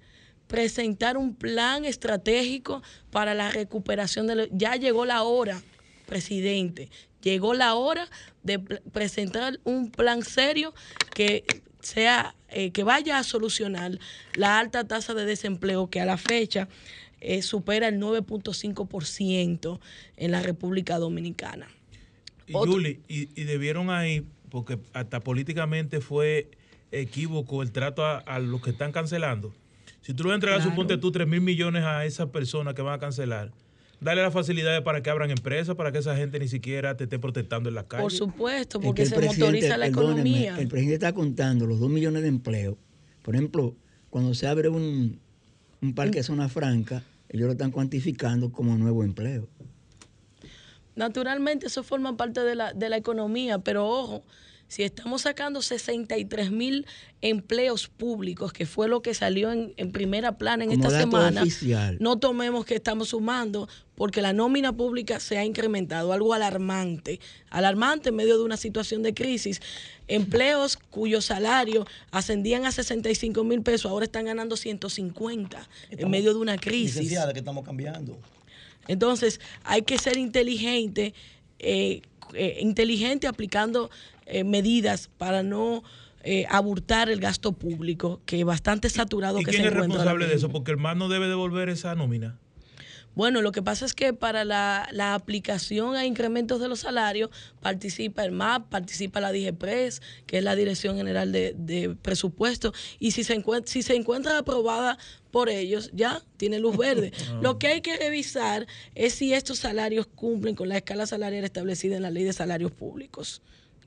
presentar un plan estratégico para la recuperación de... ya llegó la hora, presidente, llegó la hora de presentar un plan serio que sea eh, que vaya a solucionar la alta tasa de desempleo que a la fecha eh, supera el 9.5% en la República Dominicana. Y, Julie, y, debieron ahí, porque hasta políticamente fue equívoco el trato a los que están cancelando si tú le vas a entregar, suponte tú, 3 mil millones a esas personas que van a cancelar, dale las facilidades para que abran empresas, para que esa gente ni siquiera te esté protestando en las calles. Por supuesto, porque se motoriza la economía. El presidente está contando los 2 millones de empleos. Por ejemplo, cuando se abre un, un parque de zona franca, ellos lo están cuantificando como nuevo empleo. Naturalmente, eso forma parte de la, de la economía, pero ojo, si estamos sacando 63 mil empleos públicos, que fue lo que salió en, primera plana en esta semana, no tomemos que estamos sumando, porque la nómina pública se ha incrementado, algo alarmante, alarmante en medio de una situación de crisis. Empleos cuyos salarios ascendían a 65 mil pesos, ahora están ganando 150 en medio de una crisis. que estamos cambiando. Entonces, hay que ser inteligente. Eh, eh, inteligente aplicando eh, medidas para no eh, aburtar el gasto público, que es bastante saturado. ¿Y que quién es responsable de eso? Porque el MAN no debe devolver esa nómina. Bueno, lo que pasa es que para la, aplicación a incrementos de los salarios participa el MAP, participa la DIGEPRES, que es la Dirección General de, de Presupuesto, y si se, encuentra, si se encuentra aprobada por ellos, ya tiene luz verde. Ah. Lo que hay que revisar es si estos salarios cumplen con la escala salarial establecida en la Ley de Salarios Públicos.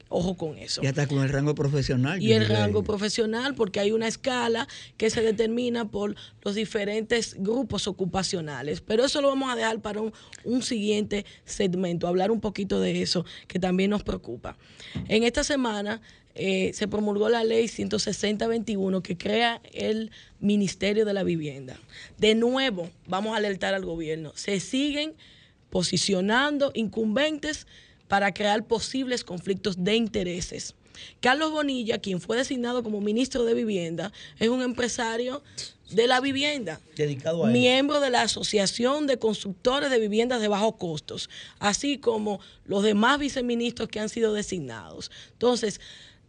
Ojo con eso. Y hasta con el rango profesional. Y el rango profesional, porque hay una escala que se determina por los diferentes grupos ocupacionales. Pero eso lo vamos a dejar para un, siguiente segmento, hablar un poquito de eso, que también nos preocupa. En esta semana eh, se promulgó la ley 160-21 que crea el Ministerio de la Vivienda. De nuevo, vamos a alertar al gobierno. Se siguen posicionando incumbentes para crear posibles conflictos de intereses. Carlos Bonilla, quien fue designado como ministro de Vivienda, es un empresario de la vivienda, Dedicado a miembro de la Asociación de Constructores de Viviendas de Bajos Costos, así como los demás viceministros que han sido designados. Entonces,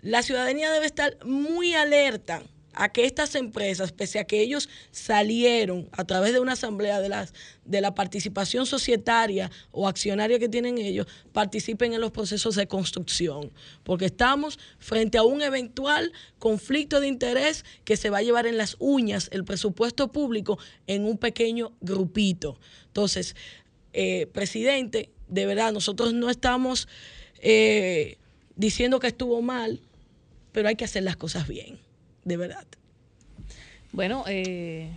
la ciudadanía debe estar muy alerta a que estas empresas, pese a que ellos salieron a través de una asamblea de, las, de la participación societaria o accionaria que tienen ellos, participen en los procesos de construcción, porque estamos frente a un eventual conflicto de interés que se va a llevar en las uñas el presupuesto público en un pequeño grupito. Entonces, eh, presidente, de verdad, nosotros no estamos eh, diciendo que estuvo mal, pero hay que hacer las cosas bien de verdad. Bueno, eh,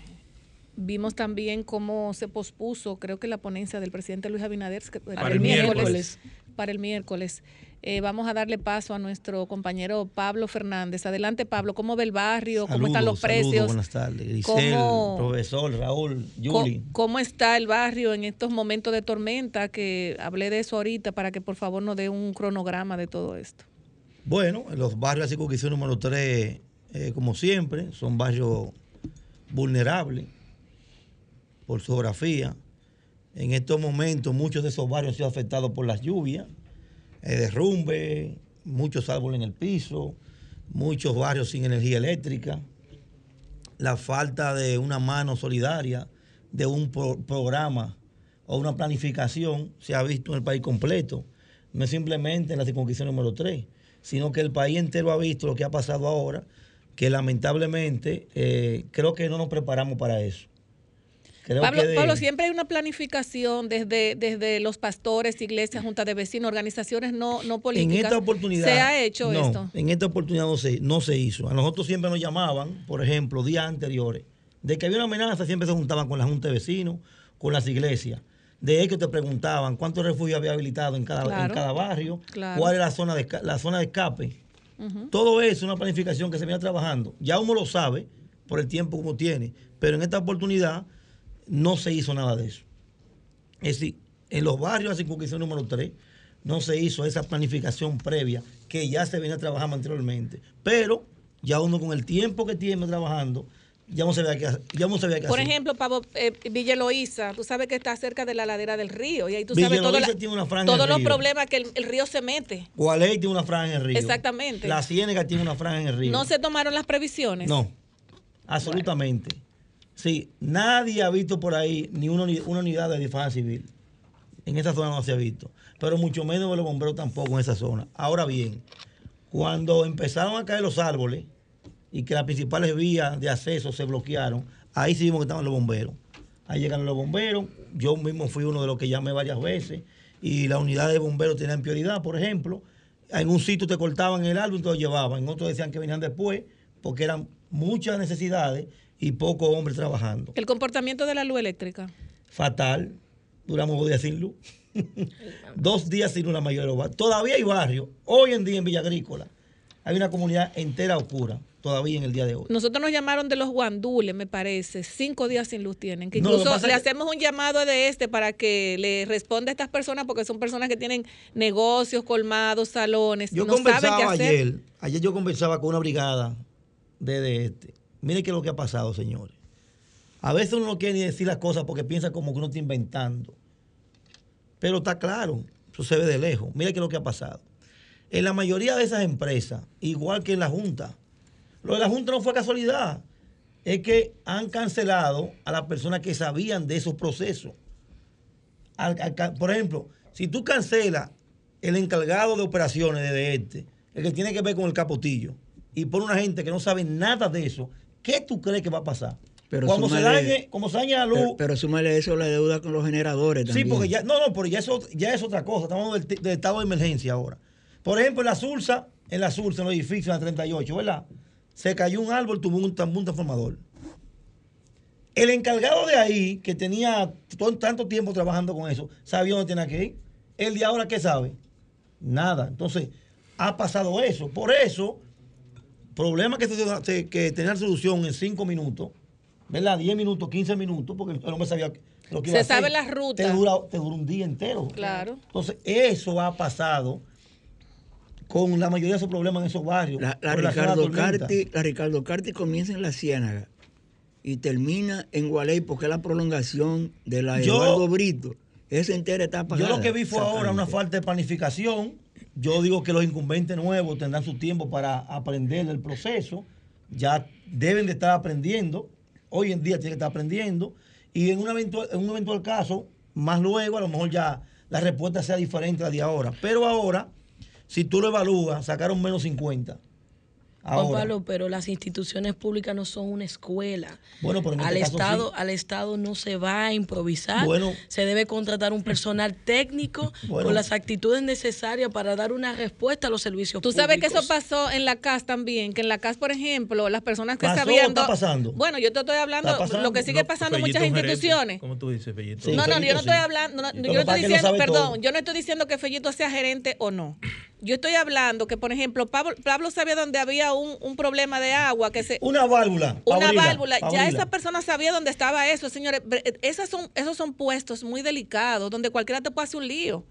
vimos también cómo se pospuso, creo que la ponencia del presidente Luis Abinader para, el miércoles. Para el miércoles. Eh, vamos a darle paso a nuestro compañero Pablo Fernández. Adelante, Pablo. ¿Cómo ve el barrio? ¿Cómo están los precios? buenas tardes. Grisel, profesor, Raúl, Yuli. ¿Cómo, está el barrio en estos momentos de tormenta? Que hablé de eso ahorita para que por favor nos dé un cronograma de todo esto. Bueno, los barrios de la circunscripción número 3 eh, como siempre, son barrios vulnerables por su geografía. En estos momentos muchos de esos barrios han sido afectados por las lluvias, eh, derrumbe, muchos árboles en el piso, muchos barrios sin energía eléctrica, la falta de una mano solidaria, de un programa o una planificación se ha visto en el país completo, no simplemente en la circunscripción número 3, sino que el país entero ha visto lo que ha pasado ahora que lamentablemente eh, creo que no nos preparamos para eso. Pablo, siempre hay una planificación desde, desde los pastores, iglesias, juntas de vecinos, organizaciones no, no políticas. En esta oportunidad. ¿Se ha hecho esto? En esta oportunidad no se, no se hizo. A nosotros siempre nos llamaban, por ejemplo, días anteriores, de que había una amenaza, siempre se juntaban con la Junta de Vecinos, con las iglesias. De ellos te preguntaban cuántos refugios había habilitado en cada, en cada barrio, cuál era la zona de, la zona de escape. Todo eso es una planificación que se viene trabajando. Ya uno lo sabe por el tiempo como tiene, pero en esta oportunidad no se hizo nada de eso. Es decir, en los barrios de circunscripción número 3 no se hizo esa planificación previa que ya se venía trabajando anteriormente. Pero ya uno con el tiempo que tiene trabajando, ya no sabía qué, ya no sabía qué Por hacer. ejemplo, Pablo, eh, Villa Eloísa, tú sabes que está cerca de la ladera del río y ahí tú sabes todo todos los problemas que el, río se mete. Gualey tiene una franja en el río. Exactamente. La Ciénega tiene una franja en el río. ¿No se tomaron las previsiones? No, absolutamente. Sí, nadie ha visto por ahí ni una, una unidad de defensa civil. En esa zona no se ha visto. Pero mucho menos los bomberos tampoco en esa zona. Ahora bien, cuando empezaron a caer los árboles y que las principales vías de acceso se bloquearon, ahí sí vimos que estaban los bomberos. Ahí llegaron los bomberos. Yo mismo fui uno de los que llamé varias veces. Y la unidad de bomberos tenían prioridad, por ejemplo. En un sitio te cortaban el árbol y te lo llevaban. En otro decían que venían después porque eran muchas necesidades y pocos hombres trabajando. ¿El comportamiento de la luz eléctrica? Fatal. Duramos dos días sin luz. dos días sin luz la mayoría de los barrios. Todavía hay barrios. Hoy en día en Villa Agrícola hay una comunidad entera oscura todavía en el día de hoy. Nosotros nos llamaron de los guandules, me parece. Cinco días sin luz tienen. Que incluso le hacemos un llamado de este para que le responda a estas personas, porque son personas que tienen negocios, colmados, salones. Yo conversaba ayer, ayer yo conversaba con una brigada de este Mire qué es lo que ha pasado, señores. A veces uno no quiere ni decir las cosas porque piensa como que uno está inventando. Pero está claro, eso se ve de lejos. Mire qué es lo que ha pasado. En la mayoría de esas empresas, igual que en la Junta, lo de la Junta no fue casualidad. Es que han cancelado a las personas que sabían de esos procesos. por ejemplo, si tú cancelas el encargado de operaciones de este, el que tiene que ver con el capotillo, y pone una gente que no sabe nada de eso, ¿qué tú crees que va a pasar? Pero Cuando se dañe, como se daña la luz. Pero, pero súmale eso la deuda con los generadores también. Sí, porque ya, no, no, pero ya, eso, ya es otra cosa. Estamos del, del, estado de emergencia ahora. Por ejemplo, en la Sursa, en la Sursa, en los edificios, en la 38, ¿verdad? Se cayó un árbol, tuvo un, un transformador. El encargado de ahí, que tenía todo, tanto tiempo trabajando con eso, sabía dónde tenía que ir. El de ahora, ¿qué sabe? Nada. Entonces, ha pasado eso. Por eso Problema que, se, que tener solución en 5 minutos, ¿verdad? 10 minutos, 15 minutos, porque el hombre sabía lo que iba se a hacer. Se sabe las rutas. Te dura, te dura un día entero. Claro. Entonces, eso ha pasado con la mayoría de esos problemas en esos barrios. La, Ricardo, Carti, la Ricardo Carti comienza en la Ciénaga y termina en Gualey porque es la prolongación de la Eduardo Brito. Esa entera está apagada. Yo lo que vi fue ahora una falta de planificación yo digo que los incumbentes nuevos tendrán su tiempo para aprender del proceso. Ya deben de estar aprendiendo. Hoy en día tienen que estar aprendiendo. Y en un eventual, en un eventual caso, más luego, a lo mejor ya la respuesta sea diferente a la de ahora. Pero ahora, si tú lo evalúas, sacaron menos 50 Juan Pablo, pero las instituciones públicas no son una escuela. Bueno, pero al este Estado, al Estado no se va a improvisar. Bueno, se debe contratar un personal técnico con las actitudes necesarias para dar una respuesta a los servicios Tú sabes que eso pasó en la CAS también, que en la CAS, por ejemplo, las personas que sabían. está pasando? Bueno, yo te estoy hablando lo que sigue pasando en muchas instituciones. ¿Cómo tú dices, Fellito? no, no, yo no estoy hablando, yo no estoy diciendo, perdón, yo no estoy diciendo que Fellito sea gerente o no. Yo estoy hablando que, por ejemplo, Pablo, Pablo sabía dónde había un, un, problema de agua. que se Una válvula. Una válvula. Ya esa persona sabía dónde estaba eso, señores. Esas son, esos son puestos muy delicados, donde cualquiera te puede hacer un lío.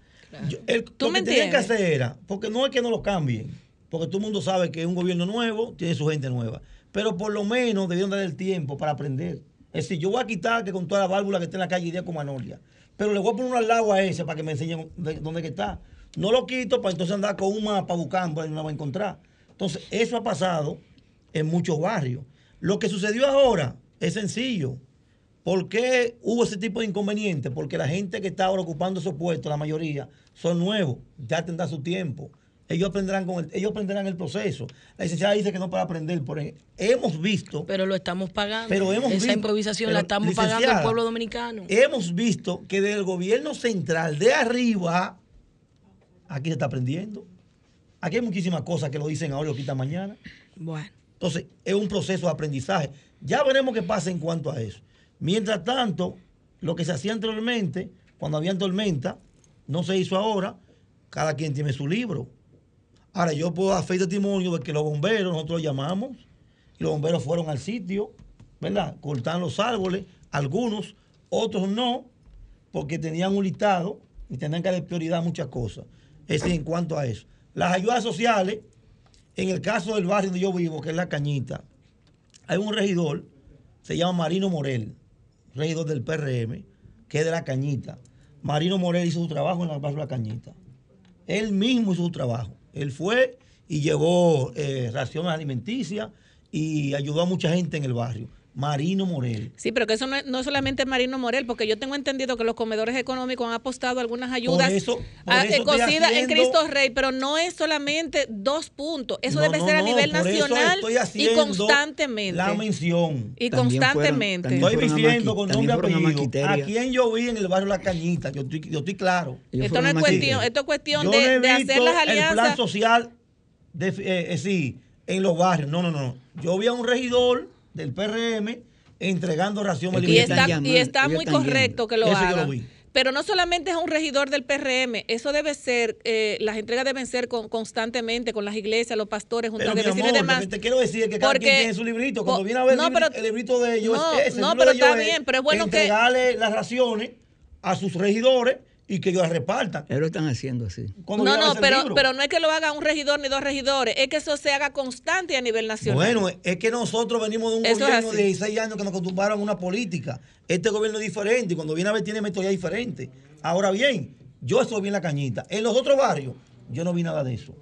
¿Tú lo me que tenían que hacer era, porque no es que no lo cambien, porque todo el mundo sabe que un gobierno nuevo tiene su gente nueva, pero por lo menos debieron dar el tiempo para aprender. Es decir, yo voy a quitar que con toda la válvula que está en la calle iría como Manolia, pero le voy a poner una al lado a ese para que me enseñen dónde que está. No lo quito para entonces andar con un mapa buscando y no lo va a encontrar. Entonces, eso ha pasado en muchos barrios. Lo que sucedió ahora es sencillo. ¿Por qué hubo ese tipo de inconveniente? Porque la gente que está ahora ocupando esos puestos, la mayoría, son nuevos, ya tendrá su tiempo. ellos aprenderán con el, ellos aprenderán el proceso. La licenciada dice que no para aprender, por ejemplo. hemos visto. Pero lo estamos pagando. Pero hemos Esa visto- improvisación la estamos pagando al pueblo dominicano. Hemos visto que del gobierno central de arriba, aquí se está aprendiendo. Aquí hay muchísimas cosas que lo dicen ahora y lo quitan mañana. Bueno. Entonces, es un proceso de aprendizaje. Ya veremos qué pasa en cuanto a eso. Mientras tanto, lo que se hacía anteriormente, cuando había tormenta, no se hizo ahora. Cada quien tiene su libro. Ahora, yo puedo dar fe testimonio de que los bomberos, nosotros los llamamos, y los bomberos fueron al sitio, ¿verdad? Cortaron los árboles, algunos, otros no, porque tenían un listado y tenían que darle prioridad a muchas cosas. Es en cuanto a eso. Las ayudas sociales, en el caso del barrio donde yo vivo, que es La Cañita, hay un regidor, se llama Marino Morel, regidor del PRM, que es de La Cañita. Marino Morel hizo su trabajo en el barrio La Cañita. Él mismo hizo su trabajo. Él fue y llevó eh, raciones alimenticias y ayudó a mucha gente en el barrio. Marino Morel. Sí, pero que eso no es, no es solamente Marino Morel, porque yo tengo entendido que los comedores económicos han apostado algunas ayudas eso- por a- eso estoy cocidas en Cristo Rey, pero no es solamente dos puntos, eso No, debe no, ser a no, nivel nacional y constantemente. La mención. Y También constantemente. Estoy diciendo con nombre apellido. A quién yo vi en el barrio La Cañita. Yo estoy, yo estoy claro. Esto no es cuestión, esto es cuestión Yo de, no he de hacer las El plan alianzas. social, de, eh, eh, sí, en los barrios. No, no, no. Yo vi a un regidor del PRM entregando ración Es que Y está, y está muy correcto yendo. que lo Eso yo haga. lo vi. Pero no solamente es un regidor del PRM, eso debe ser, eh, las entregas deben ser con- constantemente con las iglesias, los pastores, juntas de vecinos y lo demás. que te quiero decir es que cada Porque- quien tiene su librito. Cuando viene a ver no, el, pero- el librito de ellos no, es ese. no, pero de ellos está bien, pero es bueno que- entregarle las raciones a sus regidores y que ellos las repartan. Lo están haciendo así. Cuando No, no, pero, libro. pero no es que lo haga un regidor ni dos regidores, es que eso se haga constante a nivel nacional. Bueno, es que nosotros venimos de un Eso gobierno de 16 años que nos acostumbraron a una política. Este gobierno es diferente y cuando viene a ver tiene metodología diferente. Ahora bien, yo estoy bien la cañita. En los otros barrios, yo no vi nada de eso.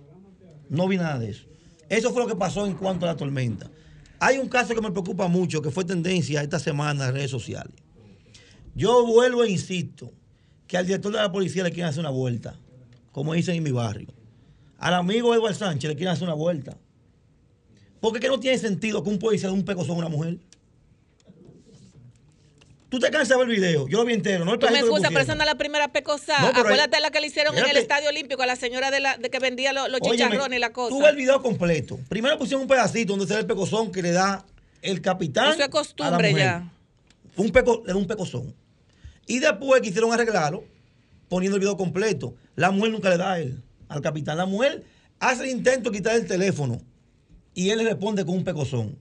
No vi nada de eso. Eso fue lo que pasó en cuanto a la tormenta. Hay un caso que me preocupa mucho, que fue tendencia esta semana en las redes sociales. Yo vuelvo e insisto que al director de la policía le quieren hacer una vuelta, como dicen en mi barrio. Al amigo Eduardo Sánchez le quieren hacer una vuelta. Porque que no tiene sentido que un policía de un pecozón a una mujer. Tú te cansas de ver el video, yo lo vi entero, no el Tú me excusas, pero esa no es la primera pecosada. No, pero ahí- Acuérdate la que le hicieron en el. Estadio Olímpico a la señora de, la, de que vendía los, los Óyeme, chicharrones y la cosa. Tú ves el video completo. Primero pusieron un pedacito donde se ve el pecozón que le da el capitán. Eso es a la costumbre mujer. ya. Un peco, le da un pecozón. Y después quisieron arreglarlo poniendo el video completo. La mujer nunca le da a él, al capitán. La mujer hace el intento de quitar el teléfono y él le responde con un pecozón.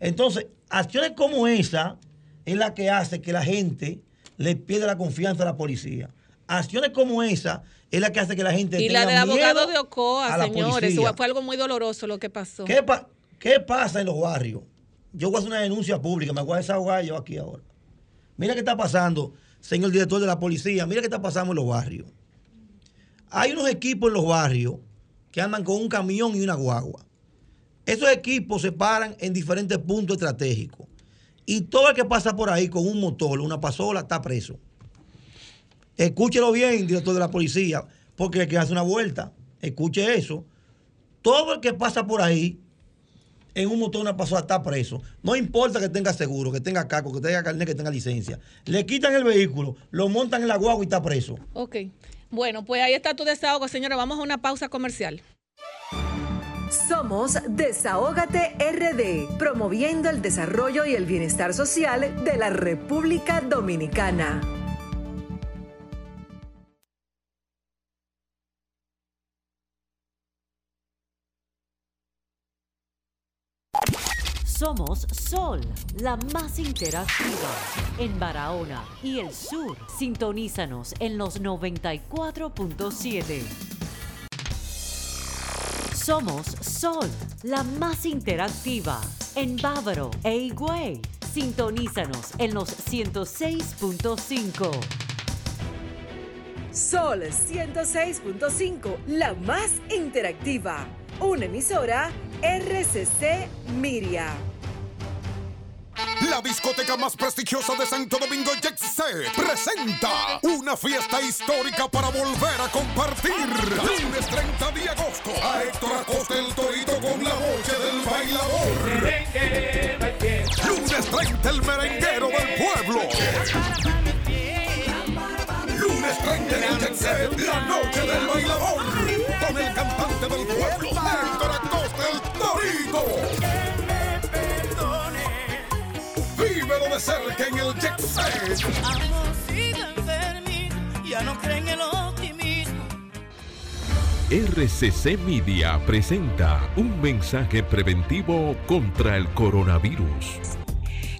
Entonces, acciones como esa es la que hace que la gente le pierda la confianza a la policía. Acciones como esa es la que hace que la gente Y la tenga del abogado de Ocoa, la señores. policía. Fue algo muy doloroso lo que pasó. ¿Qué, pa- qué pasa en los barrios? Yo voy a hacer una denuncia pública, me voy a desahogar yo aquí ahora. Mira qué está pasando, señor director de la policía, mira qué está pasando en los barrios. Hay unos equipos en los barrios que andan con un camión y una guagua. Esos equipos se paran en diferentes puntos estratégicos. Y todo el que pasa por ahí con un motor, una pasola, está preso. Escúchelo bien, director de la policía, porque le quiere hacer una vuelta. Escuche eso. Todo el que pasa por ahí en un motor, una pasola, está preso. No importa que tenga seguro, que tenga caco, que tenga carnet, que tenga licencia. Le quitan el vehículo, lo montan en la guagua y está preso. Ok. Bueno, pues ahí está tu desahogo, señora. Vamos a una pausa comercial. Somos Desahógate RD, promoviendo el desarrollo y el bienestar social de la República Dominicana. Somos Sol, la más interactiva en Barahona y el sur. Sintonízanos en los 94.7. Somos Sol, la más interactiva en Bávaro e Higüey. Sintonízanos en los 106.5. Sol 106.5, la más interactiva. Una emisora RCC Miria. La discoteca más prestigiosa de Santo Domingo, Jet presenta una fiesta histórica para volver a compartir. Lunes 30 de agosto, a Héctor Acosta el Torito con la noche del bailador. Lunes 30, el merenguero del pueblo. Lunes 30 en el Jet la noche del bailador. Con el cantante del pueblo, Vívelo de cerca en el Jet Set. ya no creen el optimismo. RCC Media presenta un mensaje preventivo contra el coronavirus.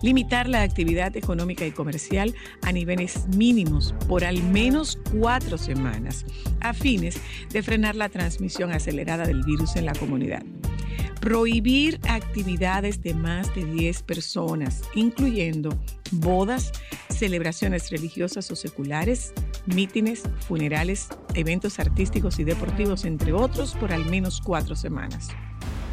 Limitar la actividad económica y comercial a niveles mínimos por al menos cuatro semanas, a fines de frenar la transmisión acelerada del virus en la comunidad. Prohibir actividades de más de 10 personas, incluyendo bodas, celebraciones religiosas o seculares, mítines, funerales, eventos artísticos y deportivos, entre otros, por al menos cuatro semanas.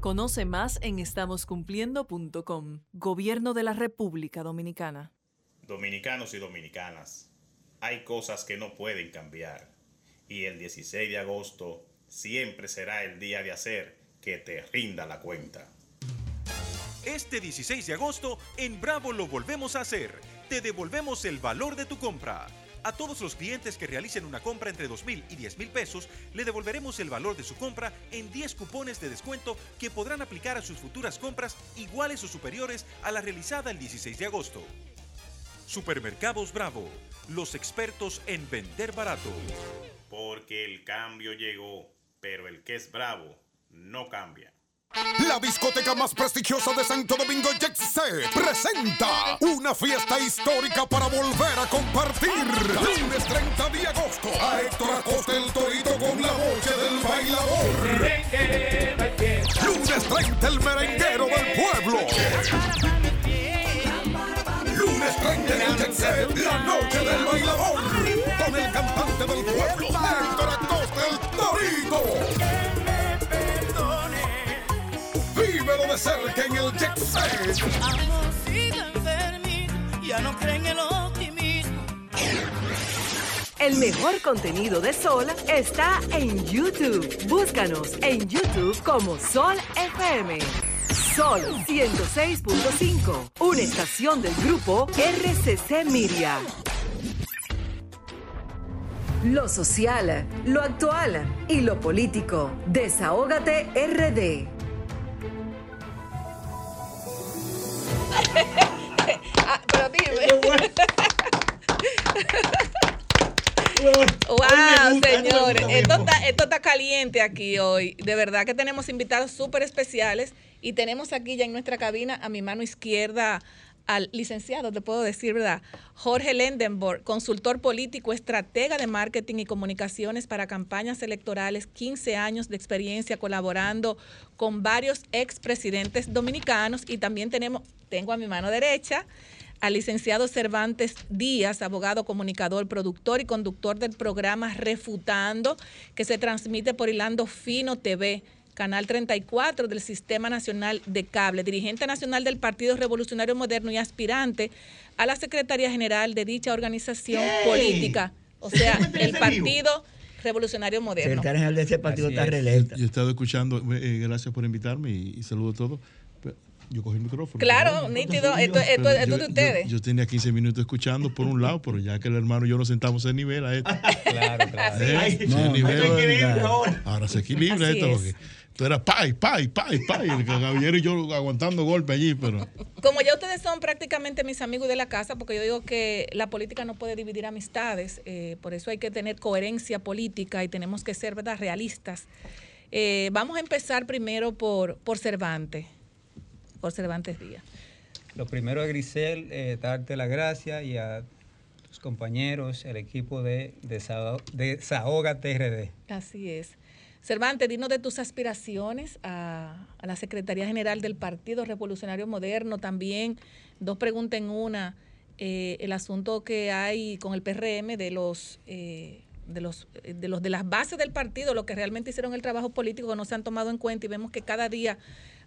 Conoce más en estamoscumpliendo.com. Gobierno de la República Dominicana. Dominicanos y dominicanas, hay cosas que no pueden cambiar. Y el 16 de agosto siempre será el día de hacer que te rinda la cuenta. Este 16 de agosto, en Bravo lo volvemos a hacer. Te devolvemos el valor de tu compra. A todos los clientes que realicen una compra entre 2 mil y 10 mil pesos, le devolveremos el valor de su compra en 10 cupones de descuento que podrán aplicar a sus futuras compras iguales o superiores a la realizada el 16 de agosto. Supermercados Bravo, los expertos en vender barato. Porque el cambio llegó, pero el que es bravo no cambia. La discoteca más prestigiosa de Santo Domingo, Jet Set, presenta una fiesta histórica para volver a compartir. Lunes 30 de agosto, a Héctor Acosta el Torito con la noche del bailador. Lunes 30, el merenguero del pueblo. Lunes 30 en el Jet la noche del bailador. Con el cantante del pueblo, Héctor Acosta el Torito. El mejor contenido de Sol está en YouTube. Búscanos en YouTube como Sol FM. Sol 106.5, una estación del grupo RCC Miria. Lo social, lo actual y lo político. Desahógate RD. Ah, pero dime. Wow, señores, esto está, esto está caliente aquí hoy. De verdad que tenemos invitados súper especiales y tenemos aquí ya en nuestra cabina a mi mano izquierda al licenciado, te puedo decir, ¿verdad? Jorge Lendenborg, consultor político, estratega de marketing y comunicaciones para campañas electorales, 15 años de experiencia colaborando con varios expresidentes dominicanos y también tenemos, tengo a mi mano derecha al licenciado Cervantes Díaz, abogado, comunicador, productor y conductor del programa Refutando, que se transmite por Hilando Fino TV, Canal 34 del Sistema Nacional de Cable, dirigente nacional del Partido Revolucionario Moderno y aspirante a la Secretaría General de dicha organización política, o sea, el Partido Revolucionario Moderno. Secretaria General de ese partido Así está es. reelecta. Yo he estado escuchando, eh, gracias por invitarme y, y saludo a todos. Yo cogí el micrófono. Claro, nítido, esto, esto, esto yo- de ustedes. Yo, yo tenía 15 minutos escuchando por un lado, pero ya que el hermano y yo nos sentamos ese nivel a esto. Claro, claro. ¿Eh? No, ahora. Ahora se equilibra Así esto es. porque tú eras pay, pay, pay, pay. El caballero y yo aguantando golpe allí, pero Como ya ustedes son prácticamente mis amigos de la casa, porque yo digo que la política no puede dividir amistades, eh, por eso hay que tener coherencia política y tenemos que ser ¿verdad? realistas. Eh, vamos a empezar primero por, por Cervantes, por Cervantes Díaz. Lo primero, Grisel, eh, darte las gracias y a los compañeros, el equipo de Desahoga TRD. Así es. Cervantes, dinos de tus aspiraciones a, la Secretaría General del Partido Revolucionario Moderno. También, dos preguntas en una, eh, el asunto que hay con el PRM de los, eh, de los de de las bases del partido, los que realmente hicieron el trabajo político, no se han tomado en cuenta y vemos que cada día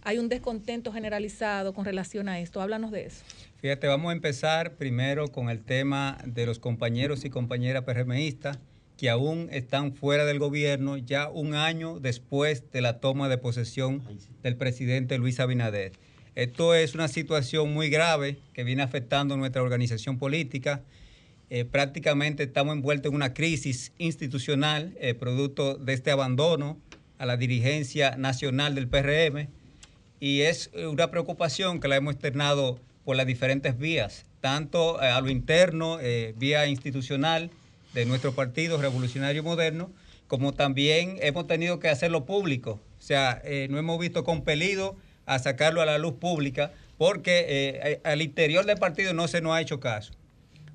hay un descontento generalizado con relación a esto. Háblanos de eso. Fíjate, vamos a empezar primero con el tema de los compañeros y compañeras PRMistas que aún están fuera del gobierno ya un año después de la toma de posesión del presidente Luis Abinader. Esto es una situación muy grave que viene afectando nuestra organización política. Eh, prácticamente estamos envueltos en una crisis institucional eh, producto de este abandono a la dirigencia nacional del PRM y es una preocupación que la hemos externado por las diferentes vías, tanto eh, a lo interno, vía institucional, de nuestro partido revolucionario moderno, como también hemos tenido que hacerlo público. O sea, eh, no hemos visto compelido a sacarlo a la luz pública porque eh, al interior del partido no se nos ha hecho caso.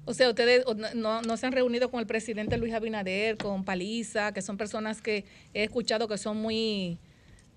O sea, ustedes no, no, se han reunido con el presidente Luis Abinader, con Paliza, que son personas que he escuchado que son muy,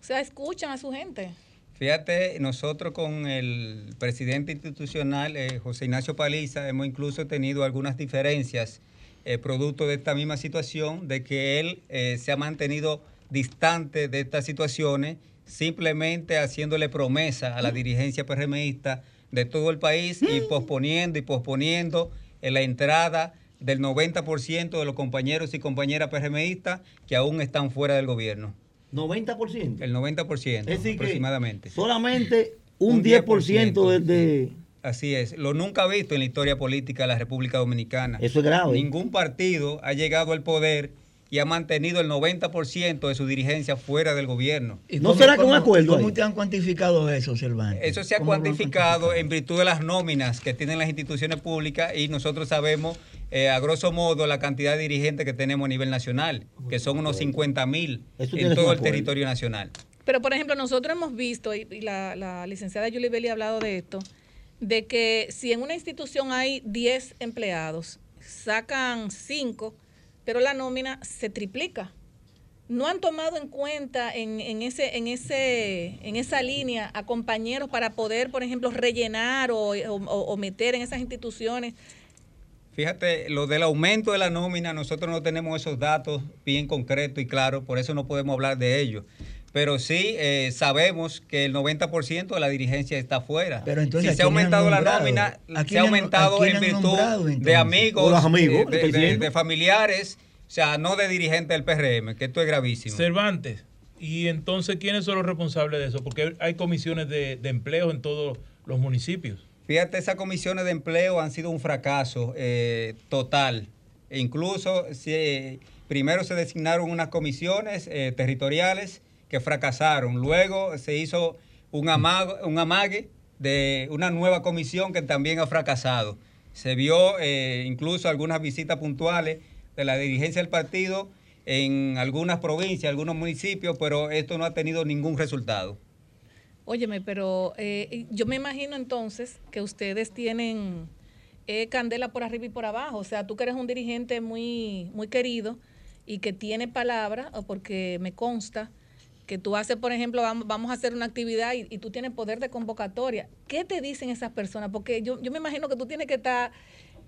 o sea, escuchan a su gente. Fíjate, nosotros con el presidente institucional, eh, José Ignacio Paliza, hemos incluso tenido algunas diferencias eh, producto de esta misma situación, de que él eh, se ha mantenido distante de estas situaciones, simplemente haciéndole promesa a la dirigencia PRMista de todo el país y posponiendo y posponiendo la entrada del 90% de los compañeros y compañeras PRMistas que aún están fuera del gobierno. ¿90%? El 90% aproximadamente. solamente un, 10%, de, Así es, lo nunca visto en la historia política de la República Dominicana. Eso es grave. Ningún partido ha llegado al poder y ha mantenido el 90% de su dirigencia fuera del gobierno. ¿No será que un acuerdo? ¿Cómo te han cuantificado eso, Cervantes? Eso se ha cuantificado en virtud de las nóminas que tienen las instituciones públicas y nosotros sabemos, eh, a grosso modo, la cantidad de dirigentes que tenemos a nivel nacional, que son unos 50 mil en todo el territorio nacional. Pero, por ejemplo, nosotros hemos visto, y la, la licenciada Julie Belli ha hablado de esto, de que si en una institución hay 10 empleados, sacan 5, pero la nómina se triplica. No han tomado en cuenta en, ese, en, ese, en esa línea a compañeros para poder, por ejemplo, rellenar o, meter en esas instituciones. Fíjate, lo del aumento de la nómina, nosotros no tenemos esos datos bien concretos y claros, por eso no podemos hablar de ellos pero sí eh, sabemos que el 90% de la dirigencia está afuera. Pero entonces, si se ha aumentado la nómina, se ha aumentado en virtud de amigos, amigos de, familiares, o sea, no de dirigentes del PRM, que esto es gravísimo. Cervantes, ¿y entonces quiénes son los responsables de eso? Porque hay comisiones de, empleo en todos los municipios. Fíjate, esas comisiones de empleo han sido un fracaso eh, total. E incluso si, primero se designaron unas comisiones eh, territoriales que fracasaron. Luego se hizo un, un amague de una nueva comisión que también ha fracasado. Se vio eh, incluso algunas visitas puntuales de la dirigencia del partido en algunas provincias, algunos municipios, pero esto no ha tenido ningún resultado. Óyeme, pero eh, yo me imagino entonces que ustedes tienen eh, candela por arriba y por abajo. O sea, tú que eres un dirigente muy, muy querido y que tiene palabra, porque me consta que tú haces, por ejemplo, vamos, a hacer una actividad y, tú tienes poder de convocatoria. ¿Qué te dicen esas personas? Porque yo, me imagino que tú tienes que estar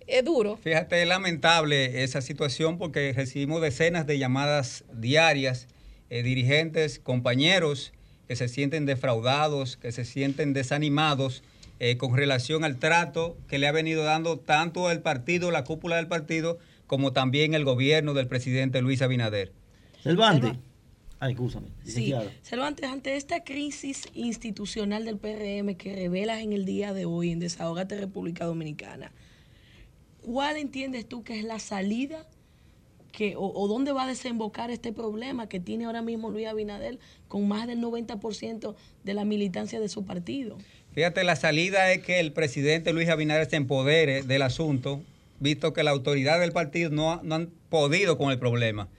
es duro. Fíjate, es lamentable esa situación porque recibimos decenas de llamadas diarias, eh, dirigentes, compañeros que se sienten defraudados, que se sienten desanimados eh, con relación al trato que le ha venido dando tanto el partido, la cúpula del partido, como también el gobierno del presidente Luis Abinader. Cervantes. Ay, Sí, Cervantes, ante esta crisis institucional del PRM que revelas en el día de hoy en Desahogate República Dominicana, ¿cuál entiendes tú que es la salida que, o, dónde va a desembocar este problema que tiene ahora mismo Luis Abinader con más del 90% de la militancia de su partido? Fíjate, la salida es que el presidente Luis Abinader se empodere del asunto, visto que la autoridad del partido no, no han podido con el problema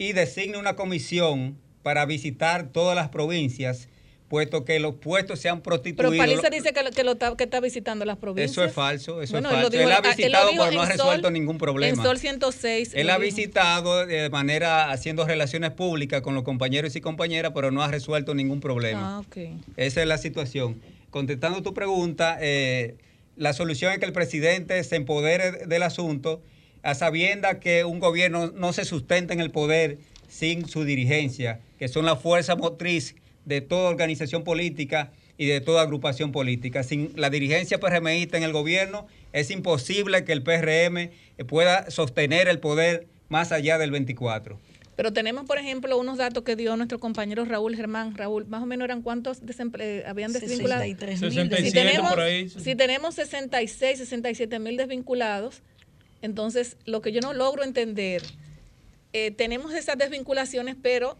y designe una comisión para visitar todas las provincias puesto que los puestos se han Pero prostituido. Paliza dice que, lo- que, lo está, que está visitando las provincias. Eso es falso, eso Bueno, es él falso. dijo- él ha visitado, pero no ha resuelto Sol- ningún problema. En Sol 106. Él ha dijo. visitado de manera haciendo relaciones públicas con los compañeros y compañeras, pero no ha resuelto ningún problema. Ah, ok. Esa es la situación. Contestando tu pregunta, eh, la solución es que el presidente se empodere del asunto a sabienda que un gobierno no se sustenta en el poder sin su dirigencia, que son la fuerza motriz de toda organización política y de toda agrupación política. Sin la dirigencia PRMista en el gobierno, es imposible que el PRM pueda sostener el poder más allá del 24. Pero tenemos, por ejemplo, unos datos que dio nuestro compañero Raúl Germán. Raúl, más o menos eran cuántos desemple- habían desvinculados. 63.000 67 Si tenemos, por ahí. si tenemos 66, 67 mil desvinculados, entonces lo que yo no logro entender, eh, tenemos esas desvinculaciones, pero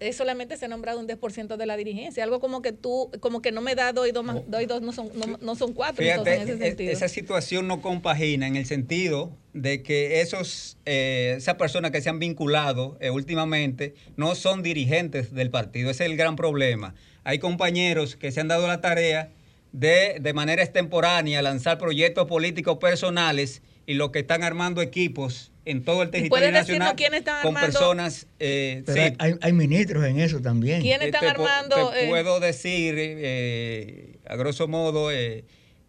es solamente se ha nombrado un 10% de la dirigencia. Algo como que tú, como que no me da doy dos, más, doy dos no, son, no, no son cuatro. Fíjate, entonces, en ese e- sentido. esa situación no compagina en el sentido de que esos, eh, esas personas que se han vinculado eh, últimamente no son dirigentes del partido. Ese es el gran problema. Hay compañeros que se han dado la tarea de, de manera extemporánea, lanzar proyectos políticos personales y los que están armando equipos en todo el territorio nacional están con armando? personas... eh, Pero sí, hay- hay, ministros en eso también. ¿Quiénes eh, están te armando? Te eh, puedo decir, eh, a grosso modo, eh,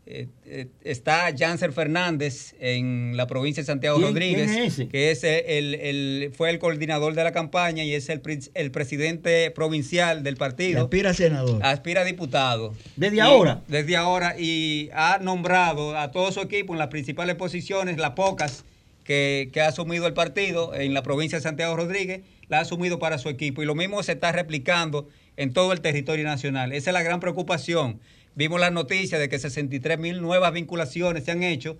eh, eh, está Janser Fernández en la provincia de Santiago ¿Quién- Rodríguez, quién es ese? que es el, el- fue el coordinador de la campaña y es el, el presidente provincial del Y partido. aspira a senador. Aspira a diputado. ¿Desde Y- ahora? Desde ahora. Y ha nombrado a todo su equipo en las principales posiciones, las pocas que, que ha asumido el partido en la provincia de Santiago Rodríguez, la ha asumido para su equipo. Y lo mismo se está replicando en todo el territorio nacional. Esa es la gran preocupación. Vimos las noticias de que 63 mil nuevas vinculaciones se han hecho.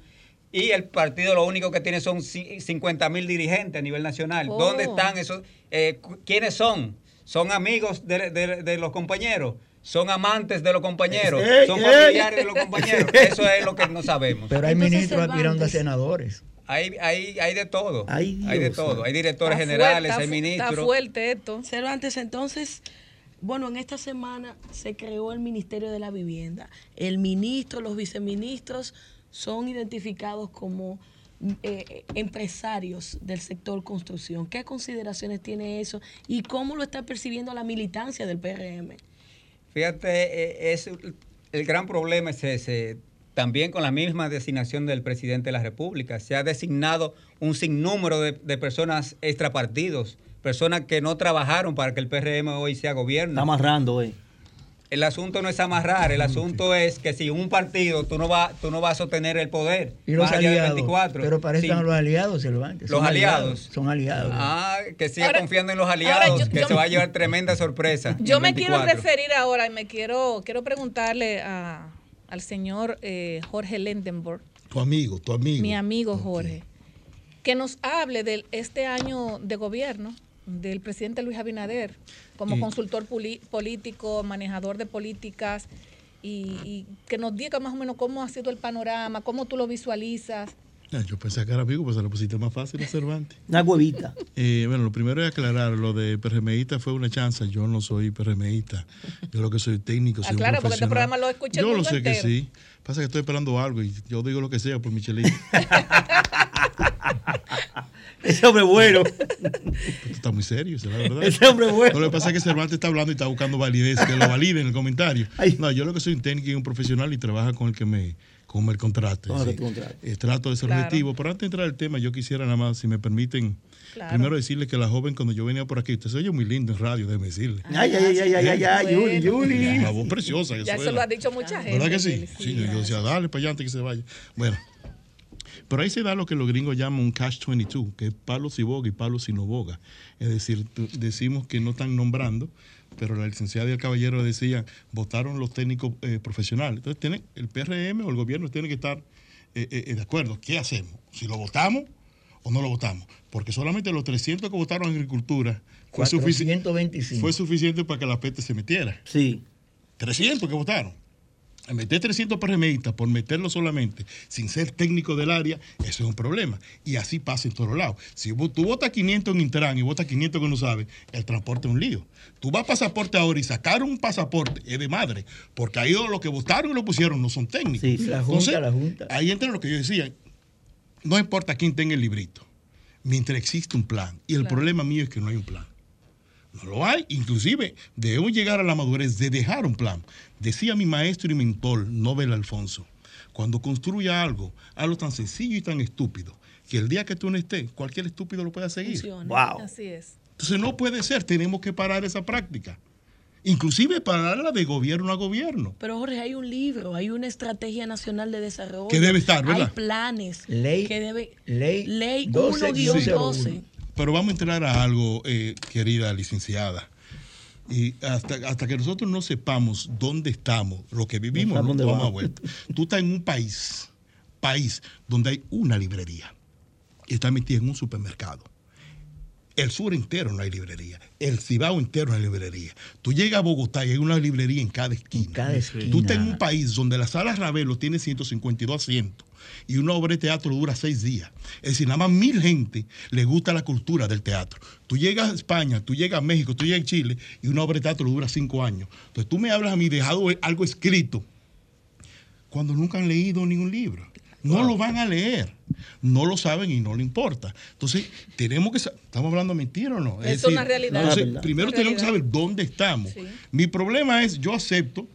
Y el partido lo único que tiene son ci- 50 mil dirigentes a nivel nacional. Oh. ¿Dónde están esos? eh, ¿Quiénes son? ¿Son amigos de, de- de los compañeros? ¿Son amantes de los compañeros? Ey, ¿Son ey. familiares de los compañeros? Eso es lo que no sabemos. Pero hay Entonces, ministros aspirando a Cervantes. senadores. Hay, hay, hay de todo. Ay, hay de todo. Hay directores está generales, fuerte, hay fu- Está ministros. fuerte esto. Cervantes, entonces, bueno, en esta semana se creó el Ministerio de la Vivienda. El ministro, los viceministros son identificados como eh, empresarios del sector construcción. ¿Qué consideraciones tiene eso y cómo lo está percibiendo la militancia del PRM? Fíjate, eh, es el gran problema es. También con la misma designación del presidente de la República. Se ha designado un sinnúmero de, de personas extrapartidos, personas que no trabajaron para que el PRM hoy sea gobierno. Está amarrando, eh. El asunto no es amarrar, el asunto es que si un partido tú no vas, tú no vas a sostener el poder. Y los aliados. 24. Pero para eso Sí. los aliados, Cervantes. Los Son aliados. Son aliados. Ah, que siga Ahora- confiando en los aliados, yo- que yo- se va a llevar tremenda sorpresa. Yo me quiero 24. referir ahora y me quiero, quiero preguntarle a- al señor eh, Jorge Lendenborg, Tu amigo, tu amigo. mi amigo Jorge, que nos hable de este año de gobierno del presidente Luis Abinader como Y- consultor político, manejador de políticas y, y que nos diga más o menos cómo ha sido el panorama, cómo tú lo visualizas. Ah, Yo pensé que era amigo, pues se lo pusiste más fácil a Cervantes. Una huevita. Eh, bueno, lo primero es aclarar, lo de PRMista fue una chance, yo no soy PRMista, yo lo que soy técnico, soy un Aclara, porque este programa lo escucha el Yo lo mundo sé que sí, pasa que estoy esperando algo y yo digo lo que sea por Michelin. Ese hombre bueno. Esto está muy serio, esa es la verdad. Ese hombre bueno. No, lo que pasa es que Cervantes está hablando y está buscando validez, que lo valide en el comentario. No, yo lo que soy un técnico y un profesional y trabaja con el que me, con el contrato. Con el que sí. Eh, trato de ser Claro. objetivo. Pero antes de entrar al tema, yo quisiera nada más, si me permiten, Claro. primero decirle que la joven, cuando yo venía por aquí, usted se oye muy lindo en radio, déjeme decirle. Ay, ay, ay, ay, ay, ay, Yuli, Yuli. La voz preciosa que Ya suena. eso lo ha dicho mucha gente. ¿Verdad que sí? Sí, yo decía, dale para allá antes que se vaya. Bueno, pero ahí se da lo que los gringos llaman un catch-22, que es palo si boga y palo si no boga. Es decir, decimos que no están nombrando, pero la licenciada y el caballero decían, votaron los técnicos eh, profesionales. Entonces, tiene, el PRM o el gobierno tiene que estar eh, eh, de acuerdo. ¿Qué hacemos? ¿Si lo votamos o no lo votamos? Porque solamente los 300 que votaron en agricultura fue, sufici- 425. fue suficiente para que la peste se metiera. Sí. 300 que votaron. meter 300 PRMistas por meterlo solamente, sin ser técnico del área, eso es un problema. Y así pasa en todos lados. Si tú votas 500 en Intran y votas 500 que no sabes, el transporte es un lío. Tú vas a pasaporte ahora y sacar un pasaporte es de madre, porque ahí lo que votaron y lo pusieron no son técnicos. Sí, la Junta, la Junta. Ahí entra lo que yo decía, no importa quién tenga el librito, mientras existe un plan. Y el Claro. problema mío es que no hay un plan. No lo hay. Inclusive debemos llegar a la madurez de dejar un plan. Decía mi maestro y mentor, Nobel Alfonso, cuando construya algo, algo tan sencillo y tan estúpido, que el día que tú no estés, cualquier estúpido lo pueda seguir. Así es. Entonces no puede ser, tenemos que parar esa práctica. Inclusive pararla de gobierno a gobierno. Pero Jorge, hay un libro, hay una estrategia nacional de desarrollo. Que debe estar, ¿verdad? Hay planes. Ley- que debe, ley ley 12-12. 1-12. Pero vamos a entrar a algo, eh, querida licenciada. Y hasta, hasta que nosotros no sepamos dónde estamos, lo que vivimos, No vamos a vuelta. Tú estás en un país, país donde hay una librería y está metida en un supermercado. El sur entero no hay librería. El Cibao entero no hay librería. Tú llegas a Bogotá y hay una librería en cada esquina. cada esquina. Tú estás en un país donde la sala Ravelo tiene 152 asientos y una obra de teatro dura seis días. Es decir, nada más mil gente le gusta la cultura del teatro. Tú llegas a España, tú llegas a México, tú llegas a Chile y una obra de teatro dura cinco años. Entonces tú me hablas a mí de algo, algo escrito cuando nunca han leído ningún libro. No lo van a leer. No lo saben y no le importa. Entonces, tenemos que sa- ¿Estamos hablando mentira o no? Es una realidad. entonces, primero Una tenemos que saber dónde estamos. Sí. Mi problema es, yo acepto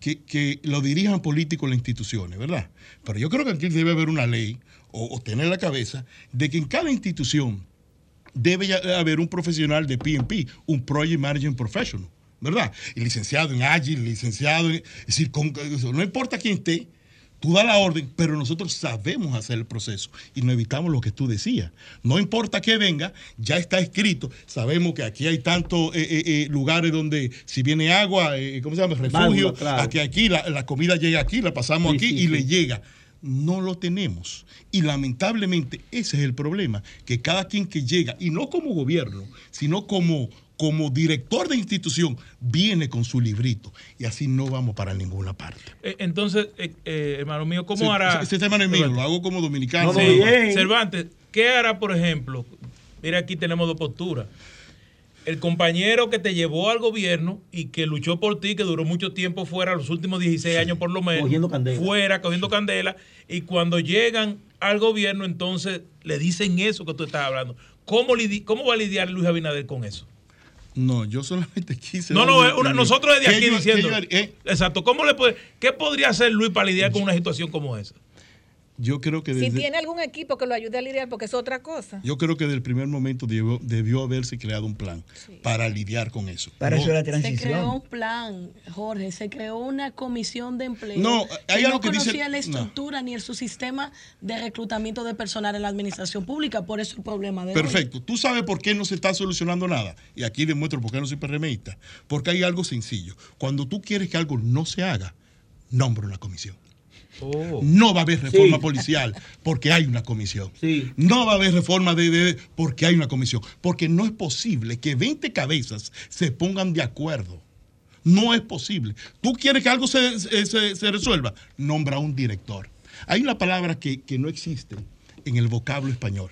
que, que lo dirijan políticos las instituciones, ¿verdad? Pero yo creo que aquí debe haber una ley o, o tener la cabeza de que en cada institución debe ya haber un profesional de PMP, un Project Management Professional, ¿verdad? Y licenciado en Agile, licenciado en... Es decir, con- no importa quién esté, tú das la orden, pero nosotros sabemos hacer el proceso y no evitamos lo que tú decías. No importa que venga, ya está escrito. Sabemos que aquí hay tantos eh, eh, eh, lugares donde si viene agua, ¿cómo se llama? Refugio, claro. aquí, aquí, la, la comida llega aquí, la pasamos Sí, aquí sí, y sí. le llega. No lo tenemos. Y lamentablemente ese es el problema, que cada quien que llega, y no como gobierno, sino como, como director de institución, viene con su librito. Y así no vamos para ninguna parte. Eh, Entonces, eh, eh, hermano mío, ¿cómo Sí, hará? Este tema no es mío, lo hago como dominicano. Sí. Cervantes, ¿qué hará, por ejemplo? Mira, aquí tenemos dos posturas. El compañero que te llevó al gobierno y que luchó por ti, que duró mucho tiempo fuera, los últimos 16 años por lo menos, Cogiendo candela. fuera, cogiendo candela, y cuando llegan al gobierno, entonces le dicen eso que tú estás hablando. ¿Cómo, lidi- cómo va a lidiar Luis Abinader con eso? No, yo solamente quise. No, no, una- nosotros desde aquí diciendo. yo- eh, Exacto, ¿cómo le puede, ¿qué podría hacer Luis para lidiar con una situación como esa? Yo creo que Si desde, tiene algún equipo que lo ayude a lidiar, porque es otra cosa. yo creo que desde el primer momento debió, debió haberse creado un plan para lidiar con eso. Para No- eso la Se transición. creó un plan, Jorge, se creó una comisión de empleo. No, hay que algo no que dice- conocía la no. estructura ni el su sistema de reclutamiento de personal en la administración pública, por eso el problema de hoy. Perfecto. ¿Tú sabes por qué no se está solucionando nada? Y aquí demuestro por qué no soy PRMista. Porque hay algo sencillo. Cuando tú quieres que algo no se haga, nombra una comisión. No va a haber reforma Sí. policial porque hay una comisión. No va a haber reforma de, de- porque hay una comisión. Porque no es posible que 20 cabezas se pongan de acuerdo. No es posible. ¿Tú quieres que algo se, se- se- se resuelva? Nombra un director. Hay una palabra que, que no existe en el vocablo español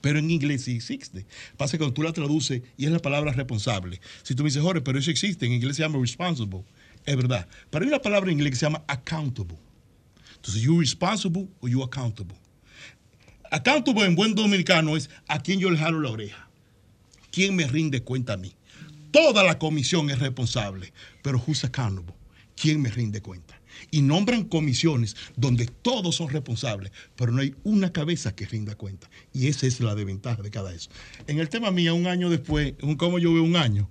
pero en inglés sí existe. Pasa que cuando tú la traduces y es la palabra responsable. Si tú me dices, Jorge, pero eso existe, en inglés se llama responsible. Es verdad. Pero hay una palabra en inglés que se llama accountable. Entonces, you responsible o you accountable. Accountable en buen dominicano es a quien yo le jalo la oreja. ¿Quién me rinde cuenta a mí? Toda la comisión es responsable, pero who's accountable? ¿Quién me rinde cuenta? Y nombran comisiones donde todos son responsables, pero no hay una cabeza que rinda cuenta. Y esa es la desventaja de cada eso. En el tema mío, un año después, un, ¿cómo yo veo un año?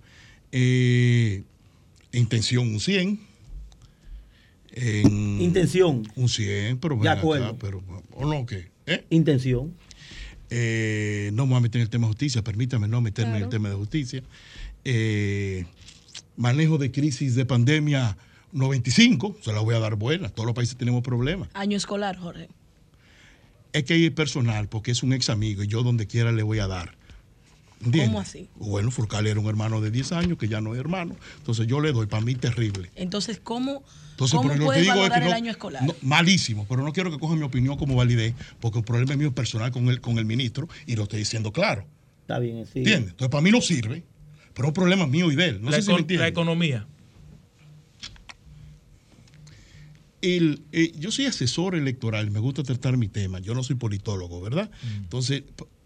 Eh, intención un 100. En Intención. Un 100, pero De ven acá, acuerdo. pero, ¿o no qué? ¿Eh? Intención. Eh, no me voy a meter en el tema de justicia, permítame no meterme en el tema de justicia. Eh, manejo de crisis de pandemia 95, se la voy a dar buena, todos los países tenemos problemas. Año escolar, Jorge. Es que hay personal, porque es un ex amigo y yo donde quiera le voy a dar. ¿Entiendes? ¿Cómo así? Bueno, Furcal era un hermano de 10 años que ya no es hermano. Entonces yo le doy, para mí terrible. Entonces, ¿cómo, Entonces, cómo pero lo que digo es el año escolar? no, malísimo, pero no quiero que cojan mi opinión como validez, porque el problema es mío personal con el, con el ministro y lo estoy diciendo claro. Está bien, sí. ¿Entiendes? Entonces, para mí no sirve, pero es un problema mío y de él. No la, sé si me la economía. el, eh, yo soy asesor electoral, me gusta tratar mi tema, yo no soy politólogo, ¿verdad? Mm. Entonces,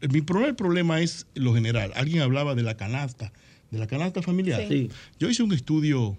mi primer problema es lo general. Alguien hablaba de la canasta, de la canasta familiar. Sí. Yo hice un estudio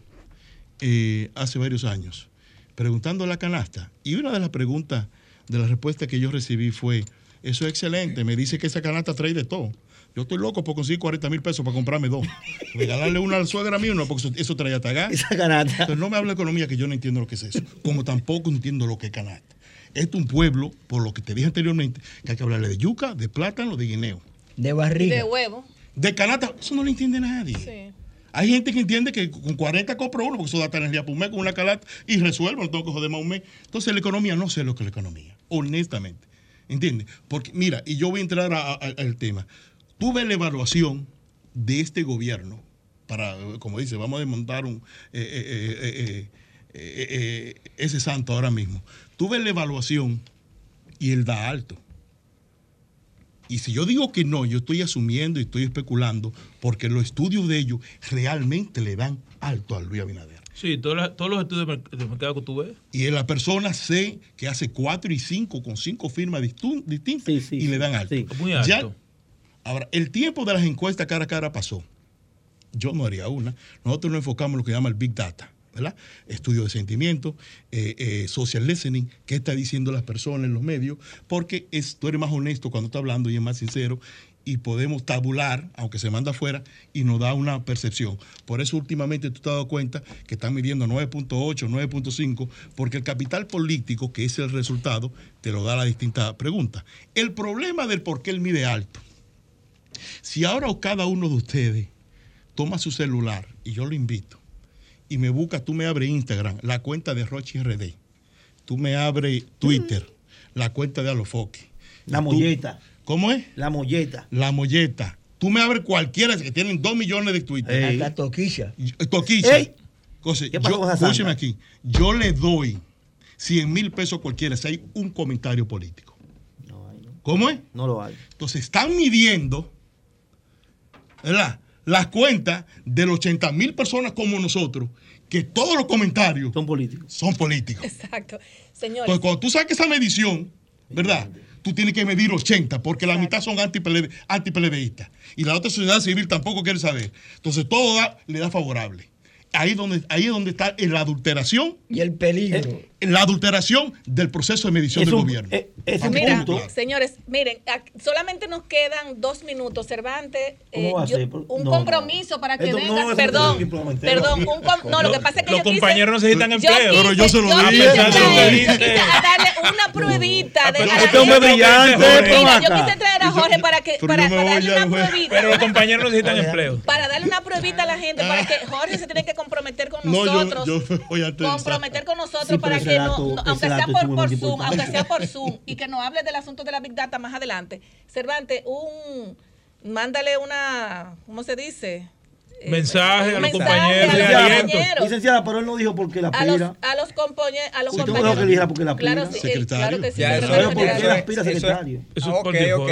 eh, hace varios años preguntando a la canasta y una de las preguntas, de las respuestas que yo recibí fue, eso es excelente, me dice que esa canasta trae de todo. Yo estoy loco por conseguir 40 mil pesos para comprarme dos. Regalarle una a la suegra mía, no, porque eso, trae hasta gas. Esa canasta. Entonces, no me habla de economía que yo no entiendo lo que es eso. Como tampoco entiendo lo que es canasta. Esto es un pueblo, por lo que te dije anteriormente, que hay que hablarle de yuca, de plátano, de guineo. De barriga. De huevo. De canasta, eso no lo entiende nadie. Sí. Hay gente que entiende que con 40 compra uno, porque eso da energía por un mes con una canasta y resuelvo, no tengo que joder más un mes. Entonces, la economía, no sé lo que es la economía, honestamente. ¿Entiendes? Porque, mira, y yo voy a entrar a- a- al tema. Tuve la evaluación de este gobierno para, como dice, vamos a desmontar un, eh, eh, eh, eh, eh, eh, eh, ese santo ahora mismo. Tuve la evaluación y él da alto. Y si yo digo que no, yo estoy asumiendo y estoy especulando porque los estudios de ellos realmente le dan alto a Luis Abinader. Sí, todos los, todos los estudios de mer- de mercado que tú ves. Y la persona sé que hace cuatro y cinco con cinco firmas distintas y le dan alto. Muy Ya- alto. ahora, el tiempo de las encuestas cara a cara pasó. Yo no haría una. Nosotros nos enfocamos en lo que llama el Big Data, ¿verdad? Estudio de sentimientos, eh, eh, social listening, qué está diciendo las personas en los medios, porque es, tú eres más honesto cuando estás hablando y es más sincero y podemos tabular, aunque se manda afuera, y nos da una percepción. Por eso últimamente tú te has dado cuenta que están midiendo 9.8, 9.5, porque el capital político, que es el resultado, te lo da la distinta pregunta. El problema del por qué él mide alto, si ahora cada uno de ustedes toma su celular, y yo lo invito, y me busca, tú me abres Instagram, la cuenta de Rochi RD, tú me abres Twitter, la cuenta de Alofoque. La Tú- molleta. ¿Cómo es? La molleta. La molleta. Tú me abres cualquiera que tienen dos millones de Twitter. Ey. Hasta Toquilla. Toquilla. Ey. Entonces, ¿Qué pasó yo, con escúcheme aquí. Yo le doy 100 mil pesos a cualquiera si hay un comentario político. ¿Cómo es? No lo hay. Entonces, están midiendo, ¿verdad? Las cuentas de los 80 mil personas como nosotros, que todos los comentarios son políticos. Son políticos. Exacto. Señores. Pues cuando tú saques esa medición, ¿verdad? Tú tienes que medir 80, porque la mitad son anti-PLD anti-PLDistas. Y la otra sociedad civil tampoco quiere saber. Entonces todo da- le da favorable. Ahí, donde, ahí es donde está la adulteración. Y el peligro. la adulteración del proceso de medición Es del un- gobierno. eh, es que Mira, claro. señores, miren, solamente nos quedan dos minutos. Cervantes, ¿Cómo eh, yo- un no, compromiso para que Esto venga. no es perdón, perdón, un com- no, lo que pasa es que Los yo quise- compañeros necesitan yo empleo. quise- Pero yo se lo dije. Una pruebita de pero a la este hombre gente. brillante, Mira, yo quise traer a Jorge para que para, para darle una pruebita. Pero los compañeros necesitan empleo. Para darle una pruebita a la gente, para que Jorge se tiene que comprometer con No, yo, nosotros. yo voy a comprometer con nosotros Sí, para que no, dato- no- ese aunque sea por, por. Zoom, aunque sea por Zoom y que nos hable del asunto de la Big Data más adelante. Cervantes, un mándale una, ¿cómo se dice? Eh, Mensaje a los compañeros a de los aliento. compañeros. Licenciada, pero él no dijo por qué la A los, pira. a los, a los Usted me compañeros. dijo que eligiera porque la Claro, pira. sí, eh, claro que sí. Ya, secretario eso ¿Sabe por qué la aspira secretario? Eso Ah, es ok, ok.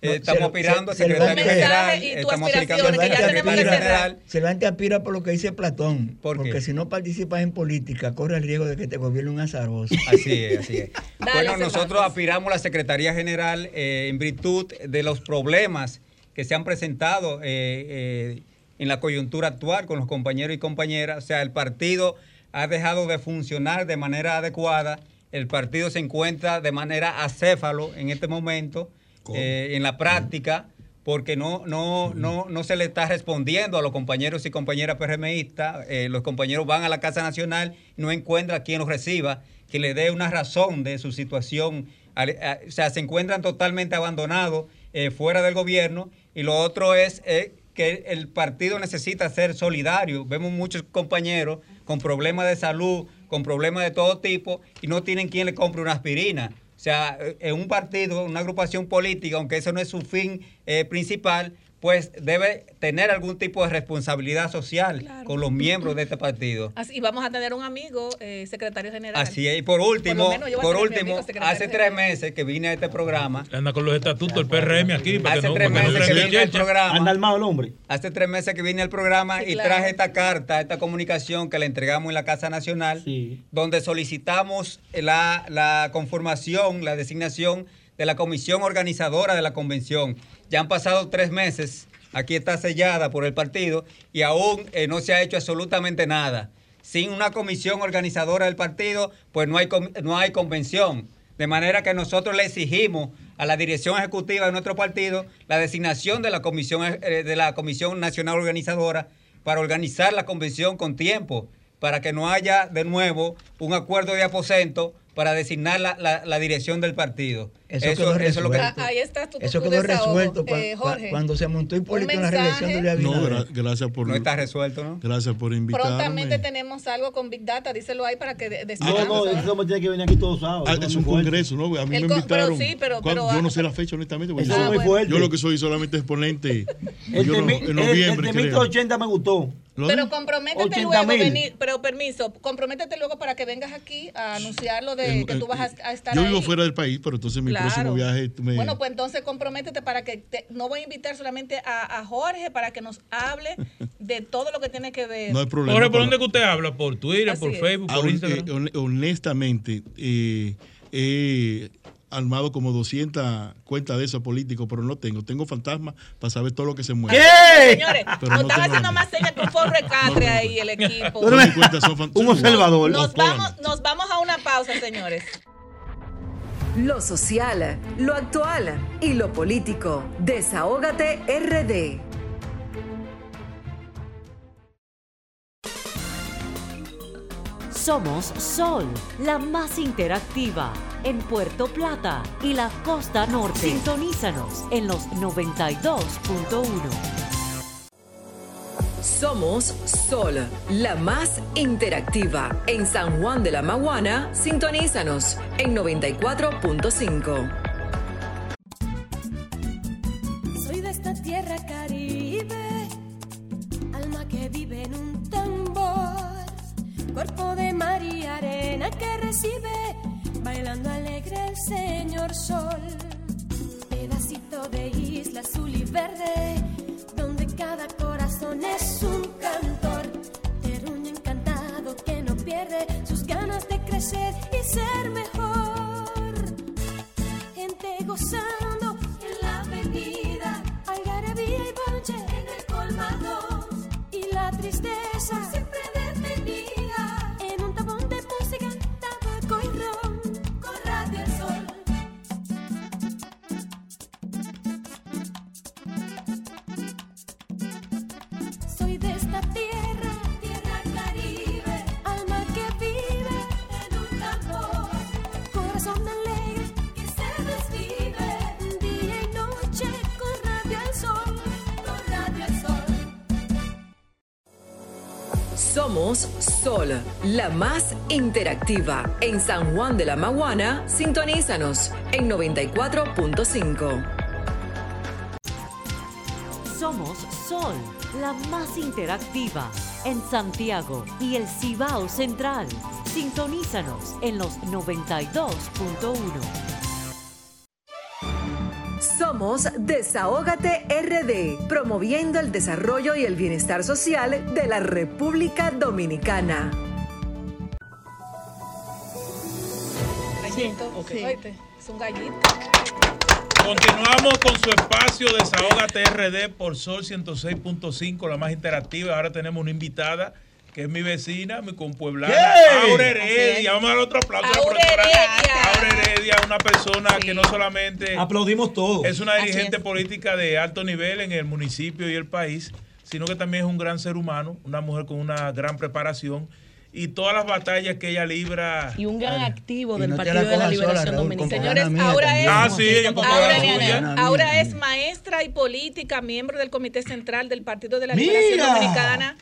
Eh, estamos se- aspirando a se- se secretario a general. Estamos aplicando a que secretario general. Cervantes aspira por lo que dice Platón. Porque si no participas en política, corre el riesgo de que te gobierne un azaroso. Así es, así es. Dale, bueno, nosotros aspiramos a la Secretaría General eh, en virtud de los problemas que se han presentado eh, eh, en la coyuntura actual con los compañeros y compañeras. O sea, el partido ha dejado de funcionar de manera adecuada. El partido se encuentra de manera acéfalo en este momento, eh, en la práctica, porque no, no, no, no se le está respondiendo a los compañeros y compañeras PRMistas. Eh, los compañeros van a la Casa Nacional y no encuentran quien los reciba, que le dé una razón de su situación. A- O sea, se encuentran totalmente abandonados eh, fuera del gobierno. Y lo otro es eh, que el partido necesita ser solidario. Vemos muchos compañeros con problemas de salud, con problemas de todo tipo, y no tienen quien le compre una aspirina. O sea, eh, en un partido, una agrupación política, aunque eso no es su fin eh, principal, pues debe tener algún tipo de responsabilidad social Claro. con los miembros de este partido. Así, y vamos a tener un amigo, eh, secretario general. Así es. Y por último, por último, amigo hace general. tres meses que vine a este programa. Anda con los estatutos del PRM aquí. Para Hace que no, tres para que no meses que vine al programa. armado el hombre. Hace tres meses que vine al programa Sí, y claro. traje esta carta, esta comunicación que le entregamos en la Casa Nacional, donde solicitamos la, la conformación, la designación de la comisión organizadora de la convención. Ya han pasado tres meses, aquí está sellada por el partido y aún eh, no se ha hecho absolutamente nada. Sin una comisión organizadora del partido, pues no hay, no hay convención. De manera que nosotros le exigimos a la dirección ejecutiva de nuestro partido la designación de la comisión, eh, de la comisión nacional organizadora para organizar la convención con tiempo, para que no haya de nuevo un acuerdo de aposento para designar la- la dirección del partido. Eso quedó es lo que Ah, ahí está tu, Eso quedó desahogo. resuelto cua- Eh, Jorge, cuando se montó Hipólito en la reelección de Luis No, gra- gracias por. No está resuelto, ¿no? Gracias por invitarme. prontamente tenemos algo con Big Data, díselo ahí para que de- No, decidamos. no, eso me tiene que venir aquí todos sábados. Ah, eso es un congreso, ¿no? A mí El me con- pero invitaron. sí, pero- pero- yo no sé la fecha, honestamente. porque Eso yo, es muy fuerte. yo lo que soy solamente exponente. El yo de no- en noviembre, el de creo. 80 me gustó. ¿Lo Pero comprométete 80 luego, venir, pero permiso, comprométete luego para que vengas aquí a anunciar lo de que tú vas a, a estar Yo ahí. vivo fuera del país, pero entonces mi Claro. próximo viaje me- Bueno, pues entonces comprométete para que te- no voy a invitar solamente a, a Jorge para que nos hable de todo lo que tiene que ver. no hay problema. Jorge, ¿por con- dónde que usted habla? ¿Por Twitter, Así por es. Facebook, por Instagram? eh, hon- honestamente, eh, he armado como 200 cuentas de esos políticos, pero no tengo. Tengo fantasmas para saber todo lo que se mueve. Señores, Pero nos no están tengo haciendo más señas que un forro de catre ahí el equipo. Un observador. Nos vamos, nos vamos a una pausa, señores. Lo social, lo actual y lo político. Desahógate RD. Somos Sol, la más interactiva en Puerto Plata y la costa norte. Sintonízanos en los 92.1. Somos Sol, la más interactiva. En San Juan de la Maguana, sintonízanos en 94.5. la más interactiva. En San Juan de la Maguana, sintonízanos en 94.5. Somos Sol, la más interactiva en Santiago y el Cibao Central. Sintonízanos en los 92.1. Somos Desahógate RD, promoviendo el desarrollo y el bienestar social de la República Dominicana. Oíste, es un gallito. Continuamos con su espacio Desahógate RD por Sol 106.5, la más interactiva. Ahora tenemos una invitada que es mi vecina, mi compueblana. Aura Heredia. Vamos a dar otro aplauso. a la Heredia. Aura Heredia, una persona que no solamente Aplaudimos todos. es una dirigente es. política de alto nivel en el municipio y el país, sino que también es un gran ser humano, una mujer con una gran preparación y todas las batallas que ella libra. Y un gran activo del no Partido la de la sola, Liberación Raúl, Dominicana. Señores, mía ahora es, Ah, sí, ahora, ahora es maestra y política, miembro del Comité Central del Partido de la ¡Mira! Liberación Dominicana,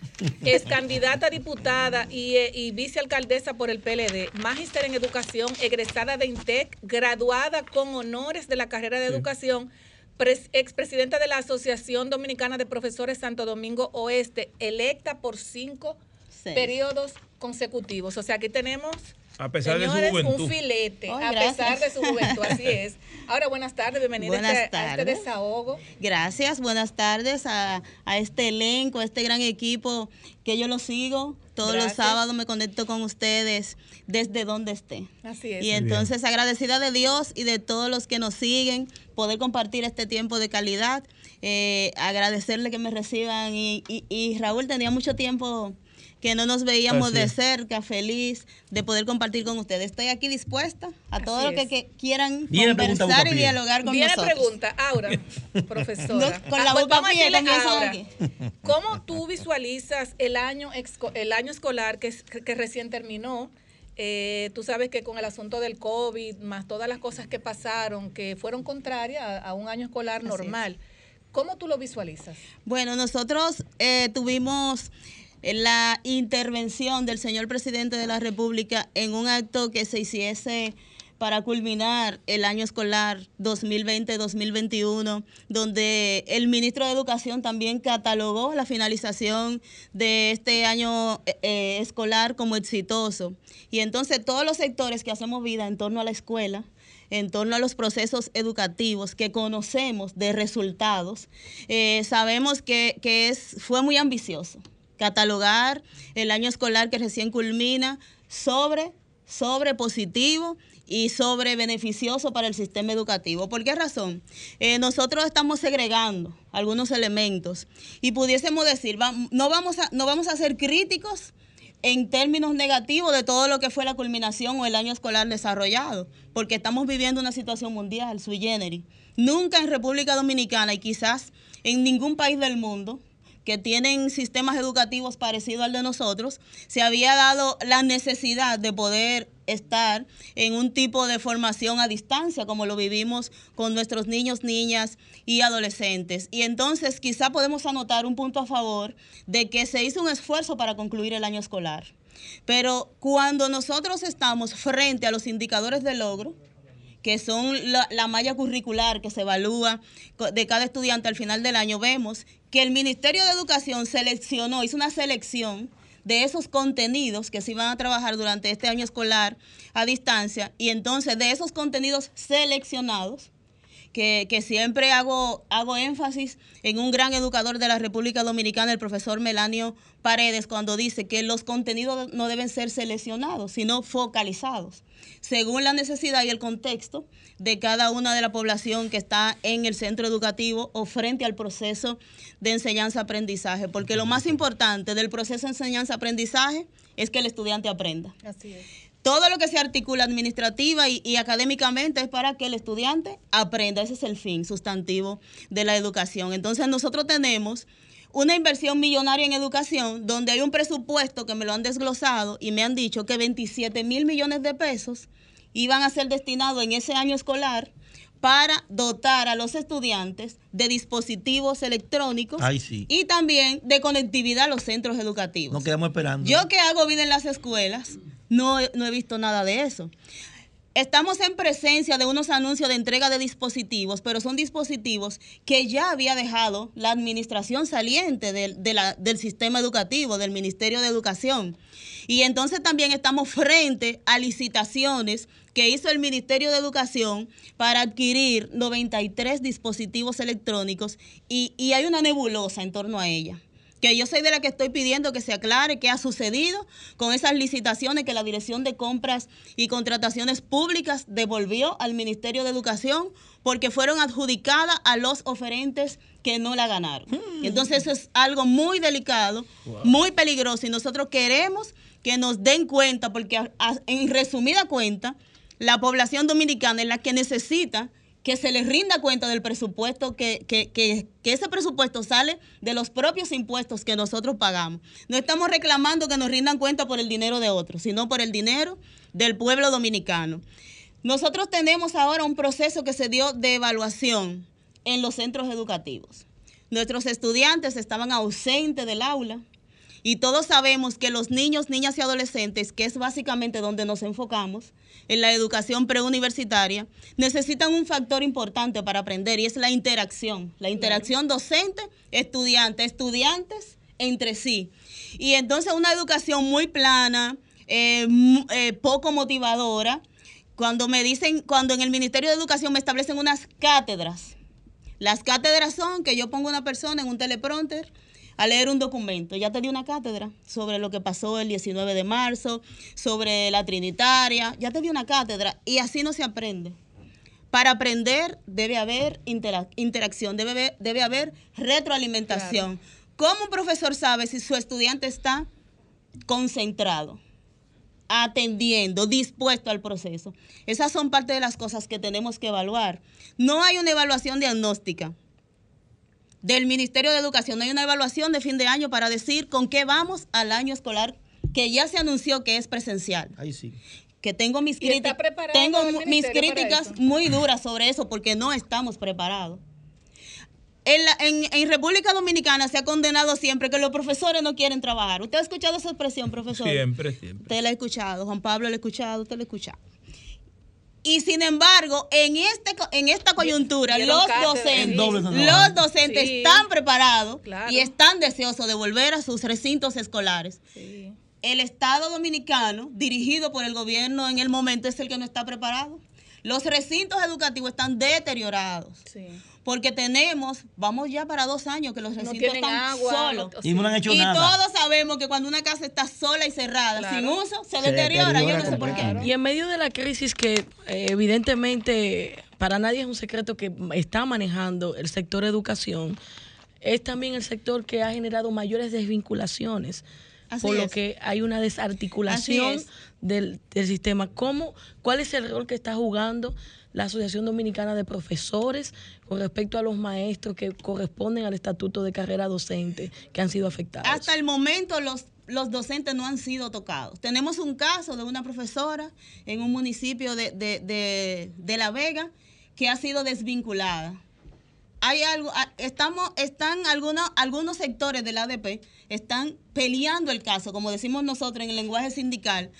es candidata a diputada y, eh, y vicealcaldesa por el PLD, magíster en educación, egresada de INTEC, graduada con honores de la carrera de educación, pres- expresidenta de la Asociación Dominicana de Profesores Santo Domingo Oeste, electa por cinco Seis. periodos consecutivos. O sea, aquí tenemos A pesar de su juventud. un filete, a gracias. pesar de su juventud, así es. Ahora, buenas tardes, bienvenida a este, a este desahogo. Gracias, buenas tardes a, a este elenco, a este gran equipo que yo lo sigo. Todos los sábados me conecto con ustedes desde donde esté. Así es. Y entonces agradecida de Dios y de todos los que nos siguen, poder compartir este tiempo de calidad, eh, agradecerle que me reciban y, y- y Raúl tenía mucho tiempo que no nos veíamos Así de es. cerca, feliz de poder compartir con ustedes. Estoy aquí dispuesta a todo Así lo que, quieran Viene conversar y dialogar con Viene nosotros. pregunta, Aura, profesora. No, con la pues boca vamos a pie decirle comienzan Aura, aquí. ¿Cómo tú visualizas el año, exco- el año escolar que, que recién terminó? Eh, tú sabes que con el asunto del COVID, más todas las cosas que pasaron, que fueron contrarias a, a un año escolar normal. ¿Cómo tú lo visualizas? Bueno, nosotros eh, tuvimos la intervención del señor presidente de la República en un acto que se hiciese para culminar el año escolar 2020-2021, donde el ministro de Educación también catalogó la finalización de este año eh, eh, escolar como exitoso. Y entonces todos los sectores que hacemos vida en torno a la escuela, en torno a los procesos educativos que conocemos de resultados, eh, sabemos que, fue muy ambicioso catalogar el año escolar que recién culmina sobre, sobre positivo y sobre beneficioso para el sistema educativo. ¿Por qué razón? Eh, nosotros estamos segregando algunos elementos y pudiésemos decir, no, vamos a, no vamos a ser críticos en términos negativos de todo lo que fue la culminación o el año escolar desarrollado, porque estamos viviendo una situación mundial, sui generis. Nunca en República Dominicana y quizás en ningún país del mundo que tienen sistemas educativos parecidos al de nosotros, se había dado la necesidad de poder estar en un tipo de formación a distancia, como lo vivimos con nuestros niños, niñas y adolescentes. Y entonces quizá podemos anotar un punto a favor de que se hizo un esfuerzo para concluir el año escolar. Pero cuando nosotros estamos frente a los indicadores de logro, que son la, la malla curricular que se evalúa de cada estudiante al final del año, vemos que el Ministerio de Educación seleccionó, hizo una selección de esos contenidos que se iban a trabajar durante este año escolar a distancia y entonces de esos contenidos seleccionados, que, que siempre hago, hago énfasis en un gran educador de la República Dominicana, el profesor Melanio Paredes, cuando dice que los contenidos no deben ser seleccionados, sino focalizados, según la necesidad y el contexto de cada una de la población que está en el centro educativo o frente al proceso de enseñanza-aprendizaje. Porque lo más importante del proceso de enseñanza-aprendizaje es que el estudiante aprenda. Así es. Todo lo que se articula administrativa y, y académicamente es para que el estudiante aprenda. Ese es el fin sustantivo de la educación. Entonces nosotros tenemos una inversión millonaria en educación donde hay un presupuesto que me lo han desglosado y me han dicho que 27 mil millones de pesos iban a ser destinados en ese año escolar para dotar a los estudiantes de dispositivos electrónicos Ay, sí. y también de conectividad a los centros educativos. Nos quedamos esperando. Yo que hago vida en las escuelas, no, no he visto nada de eso. Estamos en presencia de unos anuncios de entrega de dispositivos, pero son dispositivos que ya había dejado la administración saliente del, del sistema educativo, del Ministerio de Educación. Y entonces también estamos frente a licitaciones que hizo el Ministerio de Educación para adquirir 93 dispositivos electrónicos y, y hay una nebulosa en torno a ella que yo soy de la que estoy pidiendo que se aclare qué ha sucedido con esas licitaciones que la Dirección de Compras y Contrataciones Públicas devolvió al Ministerio de Educación porque fueron adjudicadas a los oferentes que no la ganaron. Entonces eso es algo muy delicado, Wow. muy peligroso y nosotros queremos que nos den cuenta porque a- a- en resumida cuenta, la población dominicana es la que necesita que se les rinda cuenta del presupuesto, que, que- que- ese presupuesto sale de los propios impuestos que nosotros pagamos. No estamos reclamando que nos rindan cuenta por el dinero de otros, sino por el dinero del pueblo dominicano. Nosotros tenemos ahora un proceso que se dio de evaluación en los centros educativos. Nuestros estudiantes estaban ausentes del aula Y todos sabemos que los niños, niñas y adolescentes, que es básicamente donde nos enfocamos, en la educación preuniversitaria, necesitan un factor importante para aprender y es la interacción. La interacción docente, estudiante, estudiantes entre sí. Y entonces una educación muy plana, eh, eh, poco motivadora. Cuando me dicen, cuando en el Ministerio de Educación me establecen unas cátedras, las cátedras son que yo pongo una persona en un teleprompter a leer un documento. Ya te di una cátedra sobre lo que pasó el 19 de marzo, sobre la Trinitaria, ya te di una cátedra y así no se aprende. Para aprender debe haber intera- interacción, debe haber, debe haber retroalimentación. ¿Cómo un profesor sabe si su estudiante está concentrado? atendiendo, dispuesto al proceso. Esas son parte de las cosas que tenemos que evaluar. No hay una evaluación diagnóstica del Ministerio de Educación, no hay una evaluación de fin de año para decir con qué vamos al año escolar que ya se anunció que es presencial. Ahí sí. Que tengo mis ¿Y está críticas, preparado tengo mis críticas muy duras sobre eso porque no estamos preparados. En, la- en- en República Dominicana se ha condenado siempre que los profesores no quieren trabajar. ¿Usted ha escuchado esa expresión, profesor? Siempre, siempre. Usted la ha escuchado, Juan Pablo la ha escuchado, usted la ha escuchado. Y sin embargo, en, este, co- en esta coyuntura, los docentes, sí. Los docentes Sí. están preparados Claro. y están deseosos de volver a sus recintos escolares. El Estado dominicano, dirigido por el gobierno en el momento, es el que no está preparado. Los recintos educativos están deteriorados. Porque tenemos, vamos ya para dos años que los recintos están agua, solos. no- Y no le han hecho y nada. todos sabemos que cuando una casa está sola y cerrada, Claro. sin uso, se, Se deteriora. Yo no sé por qué. Y en medio de la crisis que eh, evidentemente para nadie es un secreto que está manejando el sector educación, es también el sector que ha generado mayores desvinculaciones. Así por lo que hay una desarticulación del, del sistema. ¿Cómo, ¿Cuál es el rol que está jugando la Asociación Dominicana de Profesores con respecto a los maestros que corresponden al estatuto de carrera docente que han sido afectados? Hasta el momento los, los docentes no han sido tocados. Tenemos un caso de una profesora en un municipio de, de- de- La Vega que ha sido desvinculada. Hay algo, estamos, están algunos, algunos sectores del ADP están peleando el caso, como decimos nosotros en el lenguaje sindical,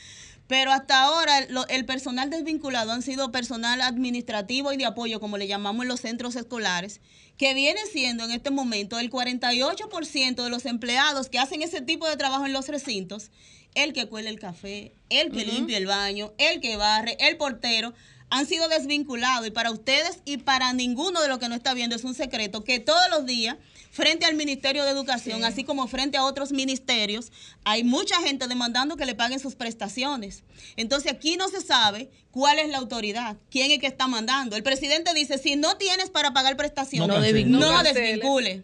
pero hasta ahora lo- el personal desvinculado han sido personal administrativo y de apoyo, como le llamamos en los centros escolares, que viene siendo en este momento el 48% de los empleados que hacen ese tipo de trabajo en los recintos, el que cuela el café, el que limpia el baño, el que barre, el portero, han sido desvinculados. Y para ustedes y para ninguno de los que no está viendo es un secreto que todos los días, frente al Ministerio de Educación, así como frente a otros ministerios, hay mucha gente demandando que le paguen sus prestaciones. Entonces aquí no se sabe cuál es la autoridad, quién es que está mandando. El presidente dice, si no tienes para pagar prestaciones, No no, cancele. No cancele. desvincule.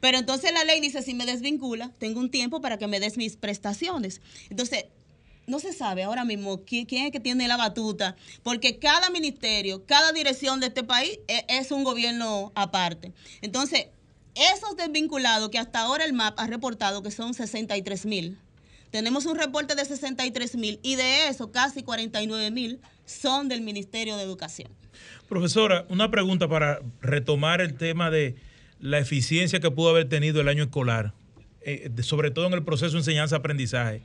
Pero entonces la ley dice, si me desvincula, tengo un tiempo para que me des mis prestaciones. Entonces, no se sabe ahora mismo qui- quién es que tiene la batuta, porque cada ministerio, cada dirección de este país e- es un gobierno aparte. Entonces, esos desvinculados que hasta ahora el MAP ha reportado que son 63 mil. Tenemos un reporte de 63 mil y de eso casi 49 mil son del Ministerio de Educación. Profesora, una pregunta para retomar el tema de la eficiencia que pudo haber tenido el año escolar, eh, sobre todo en el proceso de enseñanza-aprendizaje.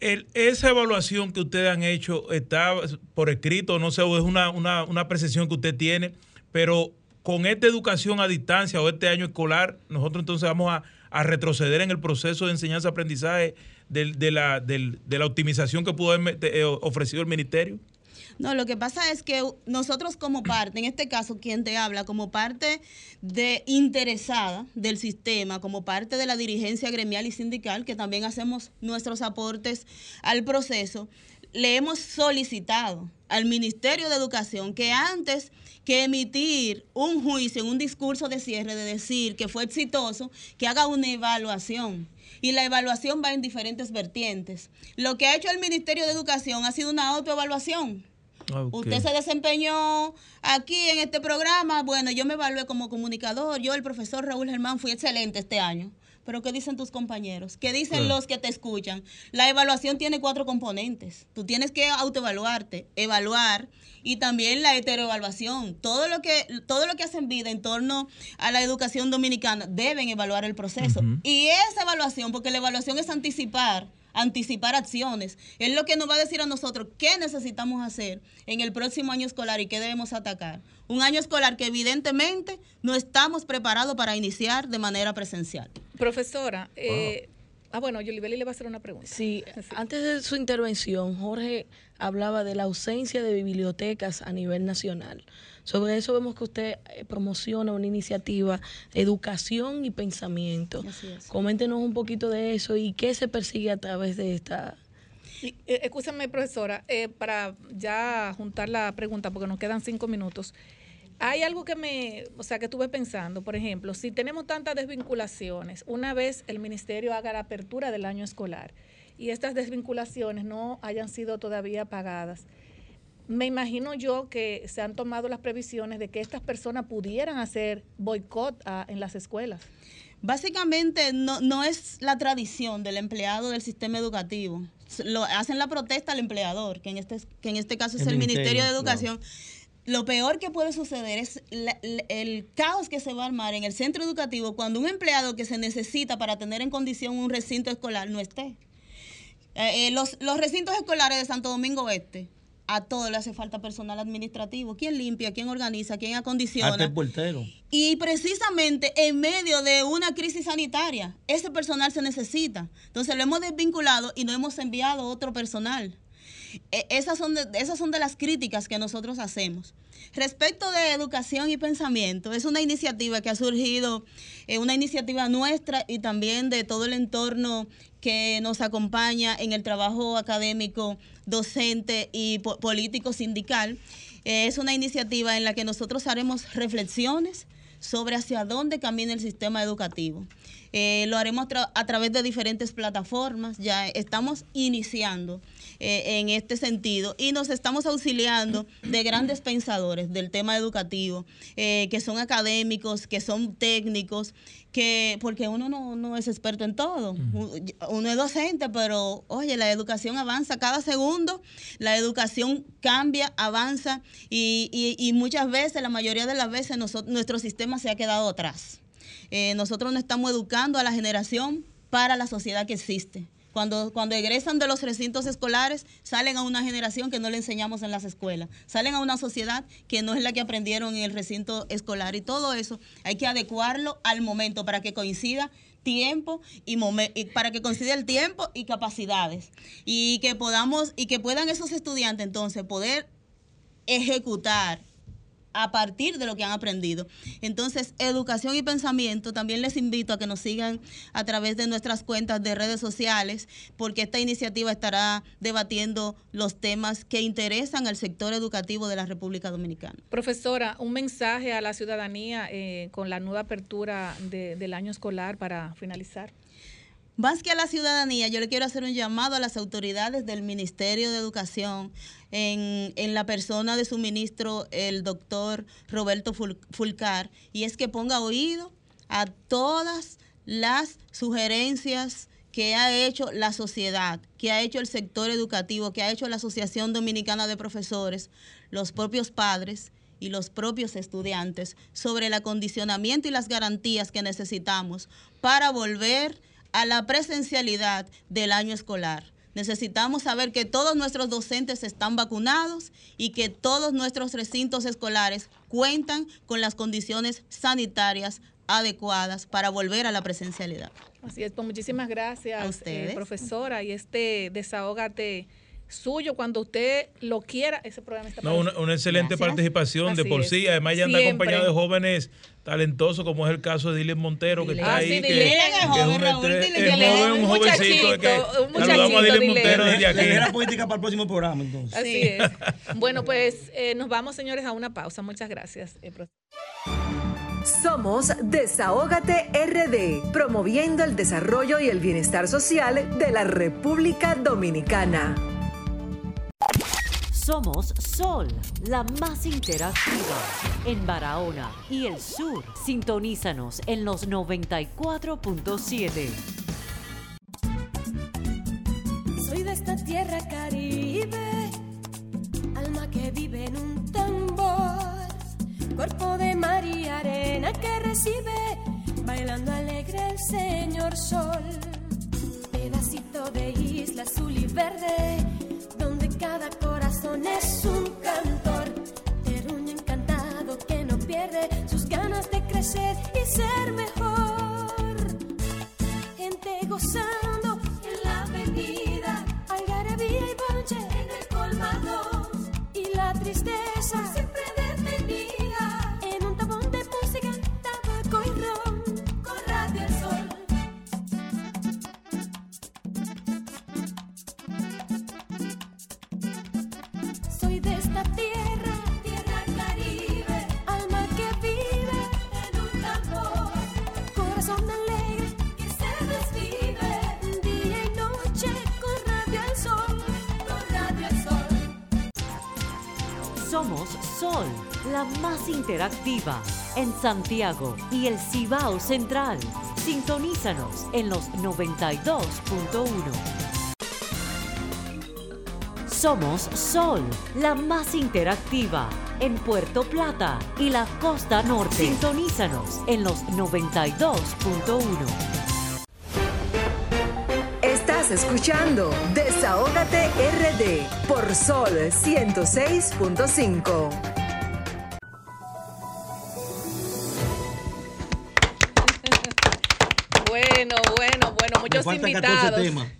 Esa evaluación que ustedes han hecho está por escrito, no sé, o es una, una, una percepción que usted tiene, pero con esta educación a distancia o este año escolar, nosotros entonces vamos a, retroceder en el proceso de enseñanza-aprendizaje de, la, del- de la optimización que pudo haber eh, ofrecido el ministerio. No, lo que pasa es que nosotros como parte, en este caso quien te habla, como parte de interesada del sistema, como parte de la dirigencia gremial y sindical, que también hacemos nuestros aportes al proceso, le hemos solicitado al Ministerio de Educación que antes que emitir un juicio, un discurso de cierre de decir que fue exitoso, que haga una evaluación. Y la evaluación va en diferentes vertientes. Lo que ha hecho el Ministerio de Educación ha sido una autoevaluación Ok. Usted se desempeñó aquí en este programa. Bueno, yo me evalué como comunicador. Yo, el profesor Raúl Germán, fui excelente este año. Pero ¿qué dicen tus compañeros? ¿Qué dicen Claro. los que te escuchan? La evaluación tiene cuatro componentes. Tú tienes que autoevaluarte, evaluar y también la heteroevaluación. Todo lo que todo lo que hacen vida en torno a la educación dominicana deben evaluar el proceso. Y esa evaluación, porque la evaluación es anticipar, anticipar acciones, es lo que nos va a decir a nosotros qué necesitamos hacer en el próximo año escolar y qué debemos atacar. Un año escolar que evidentemente no estamos preparados para iniciar de manera presencial. Profesora, eh, ah, bueno, Yolibeli le va a hacer una pregunta. Sí, antes de su intervención, Jorge hablaba de la ausencia de bibliotecas a nivel nacional. Sobre eso vemos que usted eh, promociona una iniciativa de educación y pensamiento. Coméntenos un poquito de eso y qué se persigue a través de esta... Eh, escúchame, profesora, eh, para ya juntar la pregunta, porque nos quedan cinco minutos. Hay algo que me, o sea, que estuve pensando, por ejemplo, si tenemos tantas desvinculaciones, una vez el ministerio haga la apertura del año escolar y estas desvinculaciones no hayan sido todavía pagadas, me imagino yo que se han tomado las previsiones de que estas personas pudieran hacer boicot en las escuelas. Básicamente no, no es la tradición del empleado del sistema educativo. Lo, hacen la protesta al empleador, que en este, que en este caso es El el, ministerio, Ministerio de Educación. Lo peor que puede suceder es la- el caos que se va a armar en el centro educativo cuando un empleado que se necesita para tener en condición un recinto escolar no esté. Eh, eh, los, los recintos escolares de Santo Domingo Este, a todos le hace falta personal administrativo. ¿Quién limpia? ¿Quién organiza? ¿Quién acondiciona? Hasta el portero. Y precisamente en medio de una crisis sanitaria, ese personal se necesita. Entonces lo hemos desvinculado y no hemos enviado otro personal. E- Esas son, de, esas son de las críticas que nosotros hacemos. Respecto de educación y pensamiento, es una iniciativa que ha surgido, eh, una iniciativa nuestra y también de todo el entorno que nos acompaña en el trabajo académico, docente y po- político sindical. Eh, es una iniciativa en la que nosotros haremos reflexiones sobre hacia dónde camina el sistema educativo. Eh, lo haremos a través de diferentes plataformas, ya estamos iniciando eh, en este sentido y nos estamos auxiliando de grandes pensadores del tema educativo, eh, que son académicos, que son técnicos, que porque uno no, no es experto en todo, uno es docente, pero oye, la educación avanza cada segundo, la educación cambia, avanza y, y- y muchas veces, la mayoría de las veces, noso- nuestro sistema se ha quedado atrás. Eh, nosotros no estamos educando a la generación para la sociedad que existe. Cuando, cuando egresan de los recintos escolares, salen a una generación que no le enseñamos en las escuelas. Salen a una sociedad que no es la que aprendieron en el recinto escolar. Y todo eso hay que adecuarlo al momento para que coincida tiempo y, para que coincida el tiempo y capacidades. Y que podamos, y que puedan esos estudiantes entonces poder ejecutar a partir de lo que han aprendido. Entonces, educación y pensamiento, también les invito a que nos sigan a través de nuestras cuentas de redes sociales, porque esta iniciativa estará debatiendo los temas que interesan al sector educativo de la República Dominicana. Profesora, un mensaje a la ciudadanía eh, con la nueva apertura de- del año escolar para finalizar. Más que a la ciudadanía, yo le quiero hacer un llamado a las autoridades del Ministerio de Educación en, en la persona de su ministro, el doctor Roberto Ful- Fulcar, y es que ponga oído a todas las sugerencias que ha hecho la sociedad, que ha hecho el sector educativo, que ha hecho la Asociación Dominicana de Profesores, los propios padres y los propios estudiantes sobre el acondicionamiento y las garantías que necesitamos para volver a la presencialidad del año escolar. Necesitamos saber que todos nuestros docentes están vacunados y que todos nuestros recintos escolares cuentan con las condiciones sanitarias adecuadas para volver a la presencialidad. Así es, pues muchísimas gracias, A ustedes. eh, profesora. Y este desahógate suyo, cuando usted lo quiera, ese programa está No, para una, usted. una excelente Gracias. participación de por es. sí. Además, ella anda Siempre. acompañada de jóvenes talentosos, como es el caso de Dylan Montero, que está Ah, ahí. sí, que, Dylan es que joven, un Raúl, entre- Dylan, es joven, un jovencito. muchachito, que- un saludamos a muchachito, Dylan. Montero desde aquí. Legera política para el próximo programa, entonces. Así es. Bueno, pues eh, nos vamos, señores, a una pausa. Muchas gracias. eh. Somos Desahógate RD, promoviendo el desarrollo y el bienestar social de la República Dominicana. Somos Sol, la más interactiva en Barahona y el sur. Sintonízanos en los 94.7. Soy de esta tierra caribe, alma que vive en un tambor, cuerpo de mar y arena que recibe, bailando alegre el señor sol, pedacito de isla azul y verde, cada corazón es un cantor, terruño encantado que no pierde sus ganas de crecer y ser mejor. Gente gozando interactiva en Santiago y el Cibao Central. Sintonízanos en los 92.1. Somos Sol, la más interactiva en Puerto Plata y la costa norte. Sintonízanos en los 92.1. Estás escuchando Desahógate RD por Sol 106.5. bueno, muchos faltan 14 invitados. temas.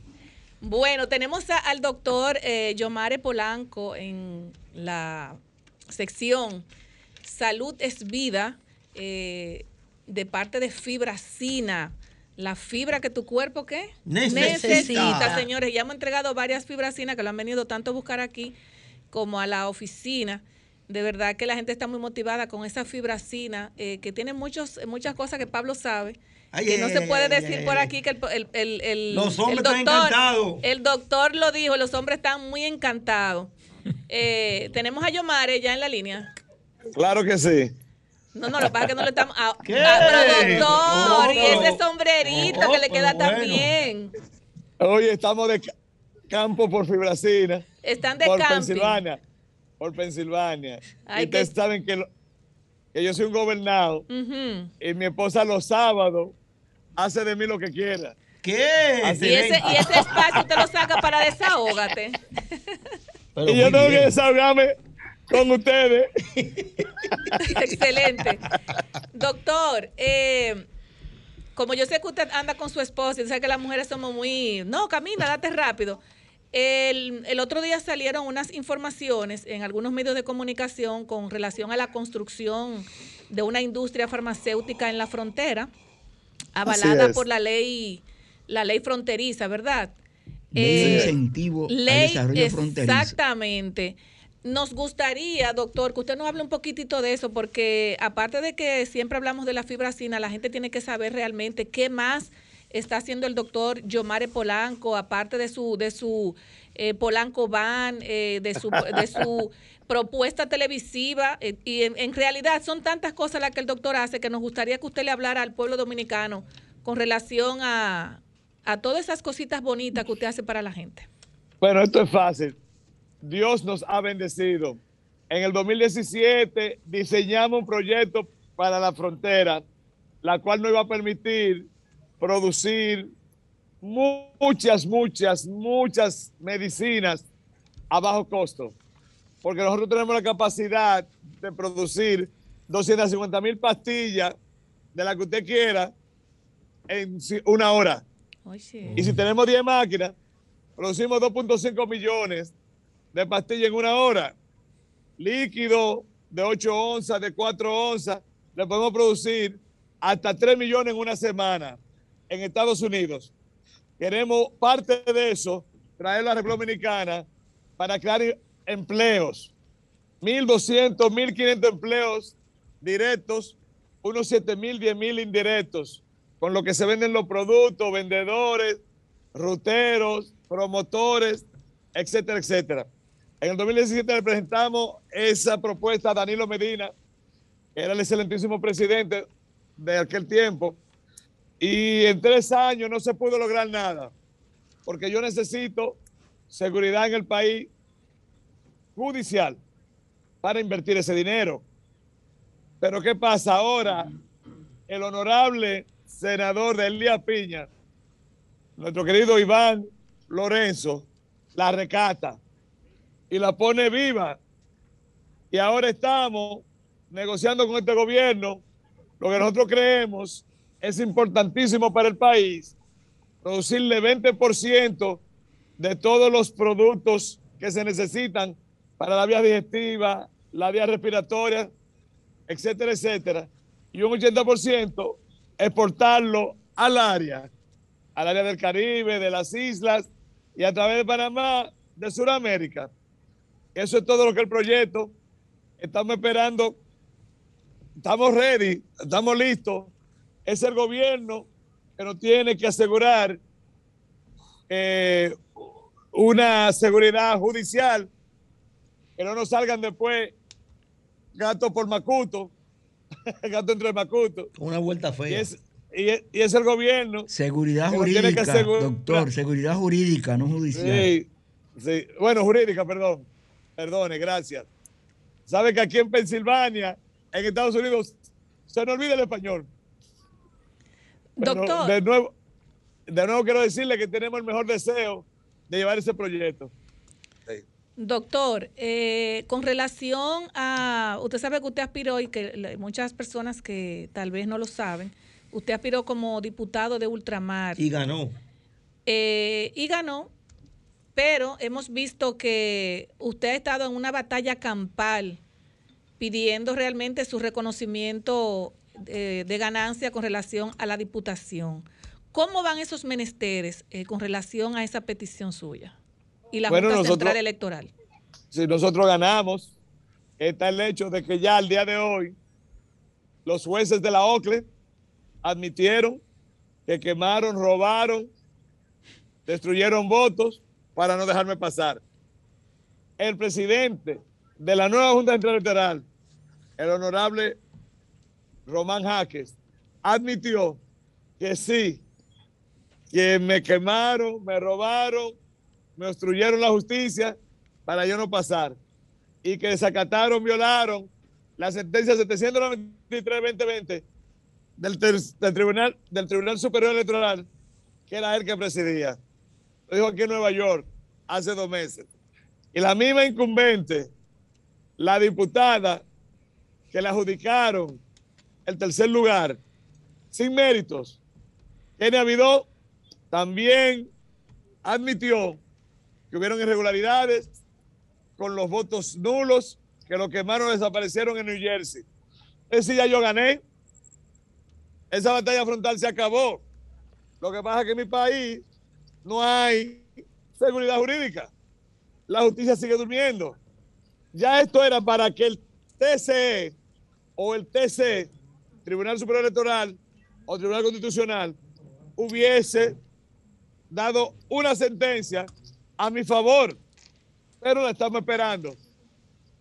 Bueno, tenemos a- al doctor eh, Yomare Polanco en la sección Salud es Vida eh, de parte de Fibracina. La fibra que tu cuerpo, ¿qué? Necesita. señores. Ya hemos entregado varias fibracinas que lo han venido tanto a buscar aquí como a la oficina. De verdad que la gente está muy motivada con esa fibracina, eh, que tiene muchos, muchas cosas que Pablo sabe, Ay, que no ay, se puede ay, decir ay, por aquí que el, el, el- el- Los el hombres están encantados. El doctor lo dijo, los hombres están muy encantados. Eh, tenemos a Yomare ya en la línea. Claro que sí. No, no, lo que pasa es que no le estamos. Ah, ¿Qué? ah, pero doctor, No, y ese sombrerito Oh, que le queda pero tan bueno. bien. Oye, estamos de ca- campo por Fibracina. Están de por camping. Pensilvania. Por Pensilvania. Ay, y ustedes saben que, lo- que yo soy un gobernado y mi esposa los sábados hace de mí lo que quiera. ¿Qué? Y ese, y ese espacio usted lo saca para desahógate. y yo tengo que desahogarme con ustedes. Excelente. Doctor, eh, como yo sé que usted anda con su esposa y sabe que las mujeres somos muy... No, camina, date rápido. El, el otro día salieron unas informaciones en algunos medios de comunicación con relación a la construcción de una industria farmacéutica en la frontera, avalada por la ley, la ley fronteriza, ¿verdad? Ley Eh, incentivo al ley, desarrollo fronterizo. Exactamente. Nos gustaría, doctor, que usted nos hable un poquitito de eso, porque aparte de que siempre hablamos de la fibracina, la gente tiene que saber realmente qué más está haciendo el doctor Yomare Polanco, aparte de su, de su eh, Polanco Van, eh, de su, de su propuesta televisiva. eh, y en, en realidad son tantas cosas las que el doctor hace que nos gustaría que usted le hablara al pueblo dominicano con relación a, a todas esas cositas bonitas que usted hace para la gente. Bueno, esto es fácil. Dios nos ha bendecido. En el 2017 diseñamos un proyecto para la frontera, la cual nos iba a permitir producir muchas, muchas, muchas medicinas a bajo costo. Porque nosotros tenemos la capacidad de producir 250 mil pastillas de la que usted quiera en una hora. Y si tenemos 10 máquinas, producimos 2.5 millones de pastillas en una hora. Líquido de 8 onzas, de 4 onzas, le podemos producir hasta 3 millones en una semana en Estados Unidos. Queremos parte de eso, traerlo la República Dominicana para crear empleos. 1.200, 1.500 empleos directos, unos 7.000, 10.000 indirectos, con lo que se venden los productos, vendedores, ruteros, promotores, etcétera, etcétera. En el 2017 le presentamos esa propuesta a Danilo Medina, que era el excelentísimo presidente de aquel tiempo, y en tres años no se pudo lograr nada, porque yo necesito seguridad en el país judicial para invertir ese dinero. Pero ¿qué pasa ahora? El honorable senador de Elías Piña, nuestro querido Iván Lorenzo, la recata y la pone viva. Y ahora estamos negociando con este gobierno lo que nosotros creemos es importantísimo para el país, producirle 20% de todos los productos que se necesitan para la vía digestiva, la vía respiratoria, etcétera, etcétera. Y un 80% exportarlo al área, al área del Caribe, de las islas y a través de Panamá, de Sudamérica. Eso es todo lo que el proyecto. Estamos esperando, estamos ready, estamos listos. Es el gobierno que nos tiene que asegurar eh, una seguridad judicial, que no nos salgan después gato por Macuto, gato entre Macuto. Una vuelta fea. Y es, y es, y es el gobierno. Seguridad que jurídica, asegurar- doctor, seguridad jurídica, no judicial. Sí, sí. Bueno, jurídica, perdón. Perdone, gracias. Sabe que aquí en Pensilvania, en Estados Unidos, se nos olvida el español. Pero Doctor. De nuevo, de nuevo quiero decirle que tenemos el mejor deseo de llevar ese proyecto. Doctor, eh, con relación a, usted sabe que usted aspiró y que muchas personas que tal vez no lo saben, usted aspiró como diputado de ultramar Y ganó. eh, y ganó, pero hemos visto que usted ha estado en una batalla campal pidiendo realmente su reconocimiento eh, de ganancia con relación a la diputación. ¿Cómo van esos menesteres eh, con relación a esa petición suya y la Bueno, Junta nosotros- Central Electoral? Si nosotros ganamos, está el hecho de que ya al día de hoy los jueces de la OCLE admitieron que quemaron, robaron, destruyeron votos para no dejarme pasar. El presidente de la nueva Junta Central Electoral, el honorable Román Jaques, admitió que sí, que me quemaron, me robaron, me obstruyeron la justicia para yo no pasar y que desacataron, violaron la sentencia 793-2020 del, tribunal, del Tribunal Superior Electoral, que era él que presidía. Lo dijo aquí en Nueva York hace dos meses. Y la misma incumbente, la diputada que le adjudicaron el tercer lugar, sin méritos, Kenia también admitió que hubieron irregularidades con los votos nulos, que lo quemaron desaparecieron en New Jersey. Es decir, ya yo gané. Esa batalla frontal se acabó. Lo que pasa es que en mi país no hay seguridad jurídica. La justicia sigue durmiendo. Ya esto era para que el TCE o el TC, Tribunal Superior Electoral o Tribunal Constitucional, hubiese dado una sentencia a mi favor, pero la estamos esperando.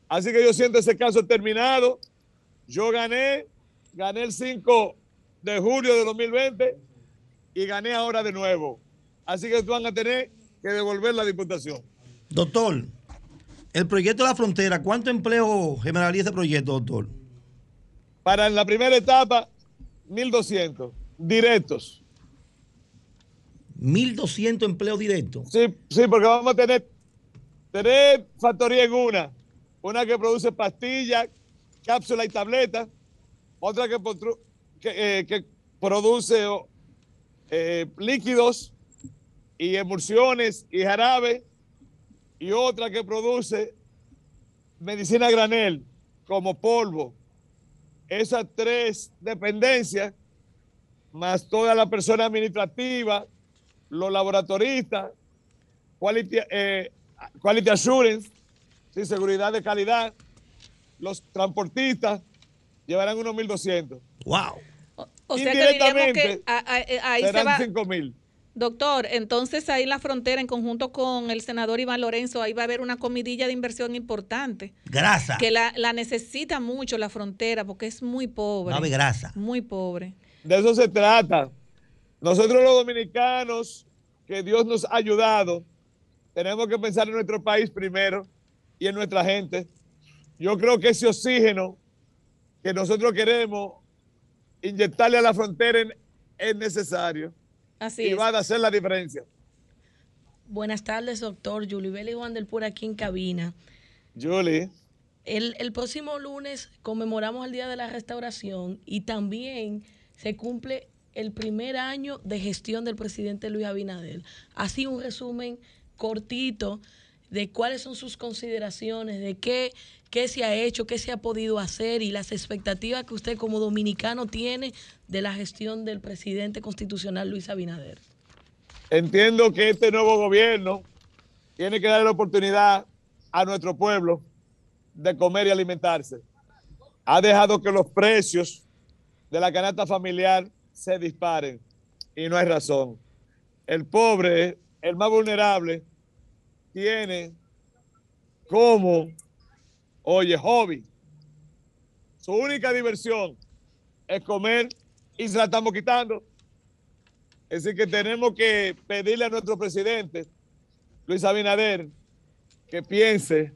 Así que yo siento ese caso terminado. Yo gané, gané el 5 de julio de 2020 y gané ahora de nuevo. Así que van a tener que devolver la diputación. Doctor, el proyecto de la frontera, ¿cuánto empleo generaría ese proyecto, doctor? Para en la primera etapa, 1.200 directos. 1.200 empleos directos. Sí, sí, porque vamos a tener tres factorías en una. Una que produce pastillas, cápsulas y tabletas. Otra que, eh, que produce eh, líquidos y emulsiones y jarabe. Y otra que produce medicina granel, como polvo. Esas tres dependencias, más toda la persona administrativa, los laboratoristas, quality, eh, quality assurance, sí, seguridad de calidad, los transportistas llevarán unos 1.200. ¡Wow! O sea que diríamos que Indirectamente, a- a- ahí se serán va, 5.000. Doctor, entonces ahí en la frontera, en conjunto con el senador Iván Lorenzo, ahí va a haber una comidilla de inversión importante. Grasa. Que la, la necesita mucho la frontera porque es muy pobre. No, grasa. Muy pobre. De eso se trata. Nosotros los dominicanos, que Dios nos ha ayudado, tenemos que pensar en nuestro país primero y en nuestra gente. Yo creo que ese oxígeno que nosotros queremos inyectarle a la frontera es necesario. Así y es. va a hacer la diferencia. Buenas tardes, doctor. Julibel y Juan del Pura aquí en cabina. Julie. El, el próximo lunes conmemoramos el Día de la Restauración y también se cumple el primer año de gestión del presidente Luis Abinader. Así un resumen cortito de cuáles son sus consideraciones, de qué, qué se ha hecho, qué se ha podido hacer y las expectativas que usted como dominicano tiene de la gestión del presidente constitucional Luis Abinader. Entiendo que este nuevo gobierno tiene que darle la oportunidad a nuestro pueblo de comer y alimentarse. Ha dejado que los precios de la canasta familiar se disparen y no hay razón. El pobre, el más vulnerable, tiene como, oye, hobby. Su única diversión es comer y se la estamos quitando. Es decir, que tenemos que pedirle a nuestro presidente, Luis Abinader, que piense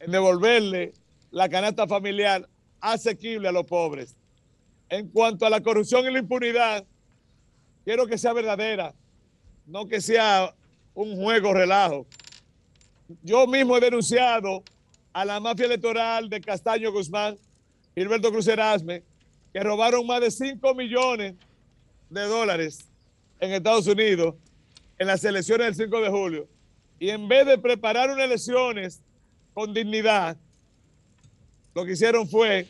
en devolverle la canasta familiar asequible a los pobres. En cuanto a la corrupción y la impunidad, quiero que sea verdadera, no que sea un juego relajo. Yo mismo he denunciado a la mafia electoral de Castaño Guzmán, Gilberto Cruz Erasme, que robaron más de 5 millones de dólares en Estados Unidos en las elecciones del 5 de julio. Y en vez de preparar unas elecciones con dignidad, lo que hicieron fue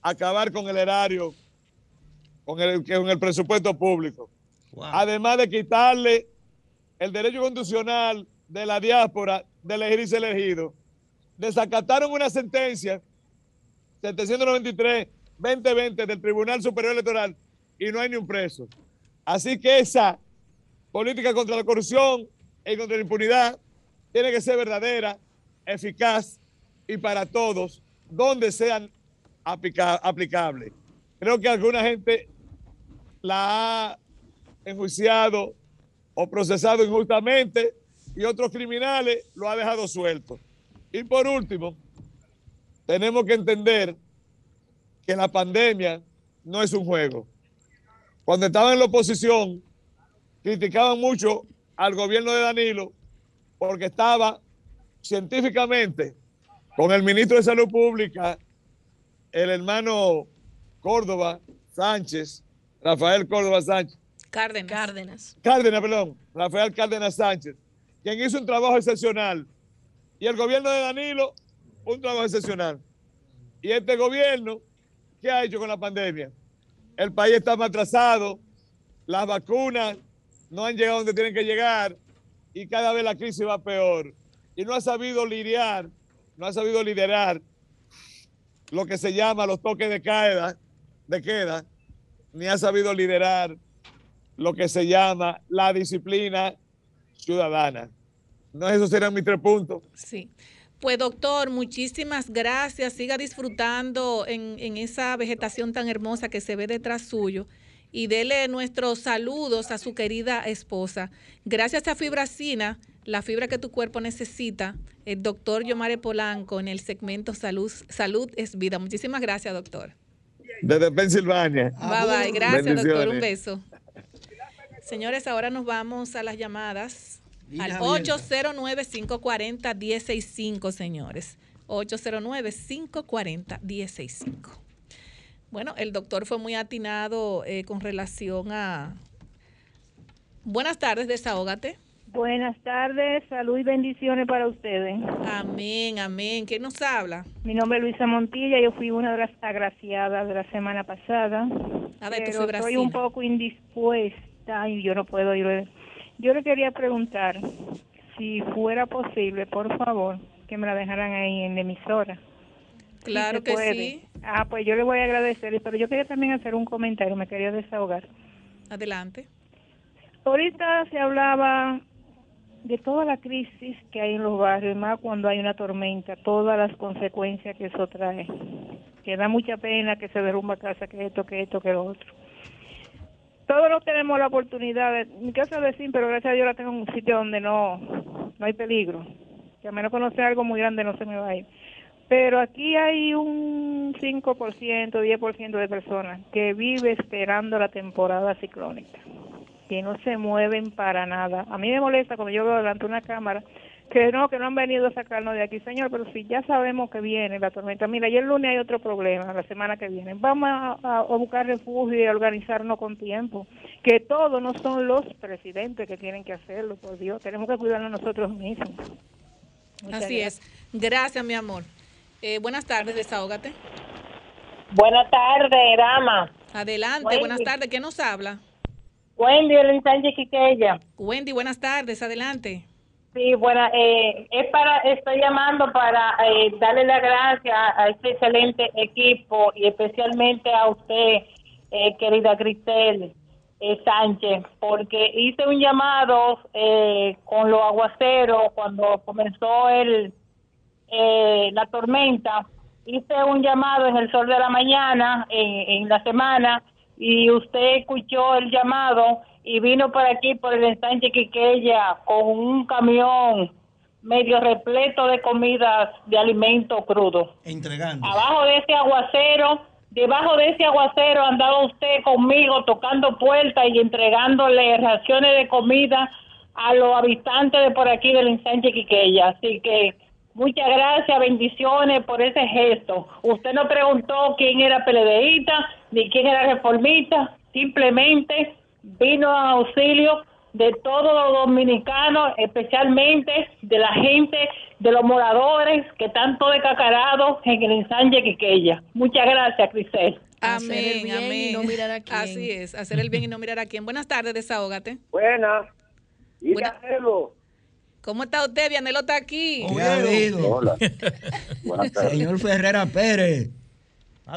acabar con el erario, con el, con el presupuesto público. Además de quitarle el derecho constitucional de la diáspora de elegir y ser elegido, desacataron una sentencia 793-2020 del Tribunal Superior Electoral y no hay ni un preso. Así que esa política contra la corrupción y contra la impunidad tiene que ser verdadera, eficaz y para todos, donde sean aplica- aplicables. Creo que alguna gente la ha enjuiciado o procesado injustamente y otros criminales lo ha dejado suelto. Y por último, tenemos que entender que la pandemia no es un juego. Cuando estaban en la oposición, criticaban mucho al gobierno de Danilo porque estaba científicamente con el ministro de Salud Pública, el hermano Córdoba Sánchez, Rafael Córdoba Sánchez, Cárdenas. Cárdenas. Cárdenas, perdón, Rafael Cárdenas Sánchez, quien hizo un trabajo excepcional. Y el gobierno de Danilo, un trabajo excepcional. Y este gobierno, ¿qué ha hecho con la pandemia? El país está más atrasado, las vacunas no han llegado donde tienen que llegar y cada vez la crisis va peor. Y no ha sabido lidiar, no ha sabido liderar lo que se llama los toques de queda, de queda, ni ha sabido liderar lo que se llama la disciplina ciudadana. No, esos serán mis tres puntos. Sí. Pues doctor, muchísimas gracias. Siga disfrutando en, en esa vegetación tan hermosa que se ve detrás suyo. Y dele nuestros saludos a su querida esposa. Gracias a Fibracina, la fibra que tu cuerpo necesita, el doctor Yomare Polanco en el segmento Salud, Salud es Vida. Muchísimas gracias, doctor. Desde Pensilvania. Bye bye. Gracias, doctor. Un beso. Señores, ahora nos vamos a las llamadas Línea al abierta. 809-540-165, señores. 809-540-165. Bueno, el doctor fue muy atinado eh, con relación a... Buenas tardes, desahógate. Buenas tardes, salud y bendiciones para ustedes. Amén, amén. ¿Quién nos habla? Mi nombre es Luisa Montilla, yo fui una de las agraciadas de la semana pasada, A ver, tu pero estoy fibracina. un poco indispuesta y yo no puedo ir. Yo le quería preguntar si fuera posible, por favor, que me la dejaran ahí en la emisora. Claro que puede. sí. Ah, pues yo le voy a agradecer, pero yo quería también hacer un comentario, me quería desahogar. Adelante. Ahorita se hablaba de toda la crisis que hay en los barrios, más cuando hay una tormenta, todas las consecuencias que eso trae. Que da mucha pena que se derrumba casa, que esto, que esto, que lo otro. Todos no tenemos la oportunidad, de, mi casa de sí, pero gracias a Dios la tengo en un sitio donde no, no hay peligro. Que a menos conocer algo muy grande no se me va a ir. Pero aquí hay un 5%, 10% de personas que vive esperando la temporada ciclónica, que no se mueven para nada. A mí me molesta cuando yo veo delante de una cámara que no, que no han venido a sacarnos de aquí, señor, pero si ya sabemos que viene la tormenta. Mira, y el lunes hay otro problema, la semana que viene. Vamos a, buscar refugio y a organizarnos con tiempo. Que todos no son los presidentes que tienen que hacerlo, por Dios. Tenemos que cuidarnos nosotros mismos. Muchas Así es. Gracias, mi amor. Eh, buenas tardes, desahógate. Buenas tardes, dama. Adelante, Wendy. buenas tardes. ¿Quién nos habla? Wendy, el Sánchez Quiqueya. Wendy, buenas tardes. Adelante. Sí, buena, eh, es para, estoy llamando para eh, darle las gracias a este excelente equipo y especialmente a usted, eh, querida Cristel eh, Sánchez, porque hice un llamado eh, con los aguaceros cuando comenzó el eh, la tormenta. Hice un llamado en el sol de la mañana, en la semana, y usted escuchó el llamado y vino por aquí, por el ensanche Quiqueya, con un camión medio repleto de comidas de alimento crudo. Entregando. Abajo de ese aguacero, debajo de ese aguacero andaba usted conmigo tocando puertas y entregándole raciones de comida a los habitantes de por aquí del ensanche Quiqueya. Así que muchas gracias, bendiciones por ese gesto. Usted no preguntó quién era PLDista ni quién era reformista, simplemente vino a auxilio de todos los dominicanos, especialmente de la gente, de los moradores que están todos decacarados en el ensanche Quiqueya. Muchas gracias, Crisel. Amén, el bien y no mirar a quién. Así es, hacer el bien y no mirar a quién. Buenas tardes, desahógate. Buenas. Y Buena- Vianelo. ¿Cómo está usted? Vianelo está aquí. ¿Qué ha habido? Hola. Buenas tardes. Señor Ferrera Pérez.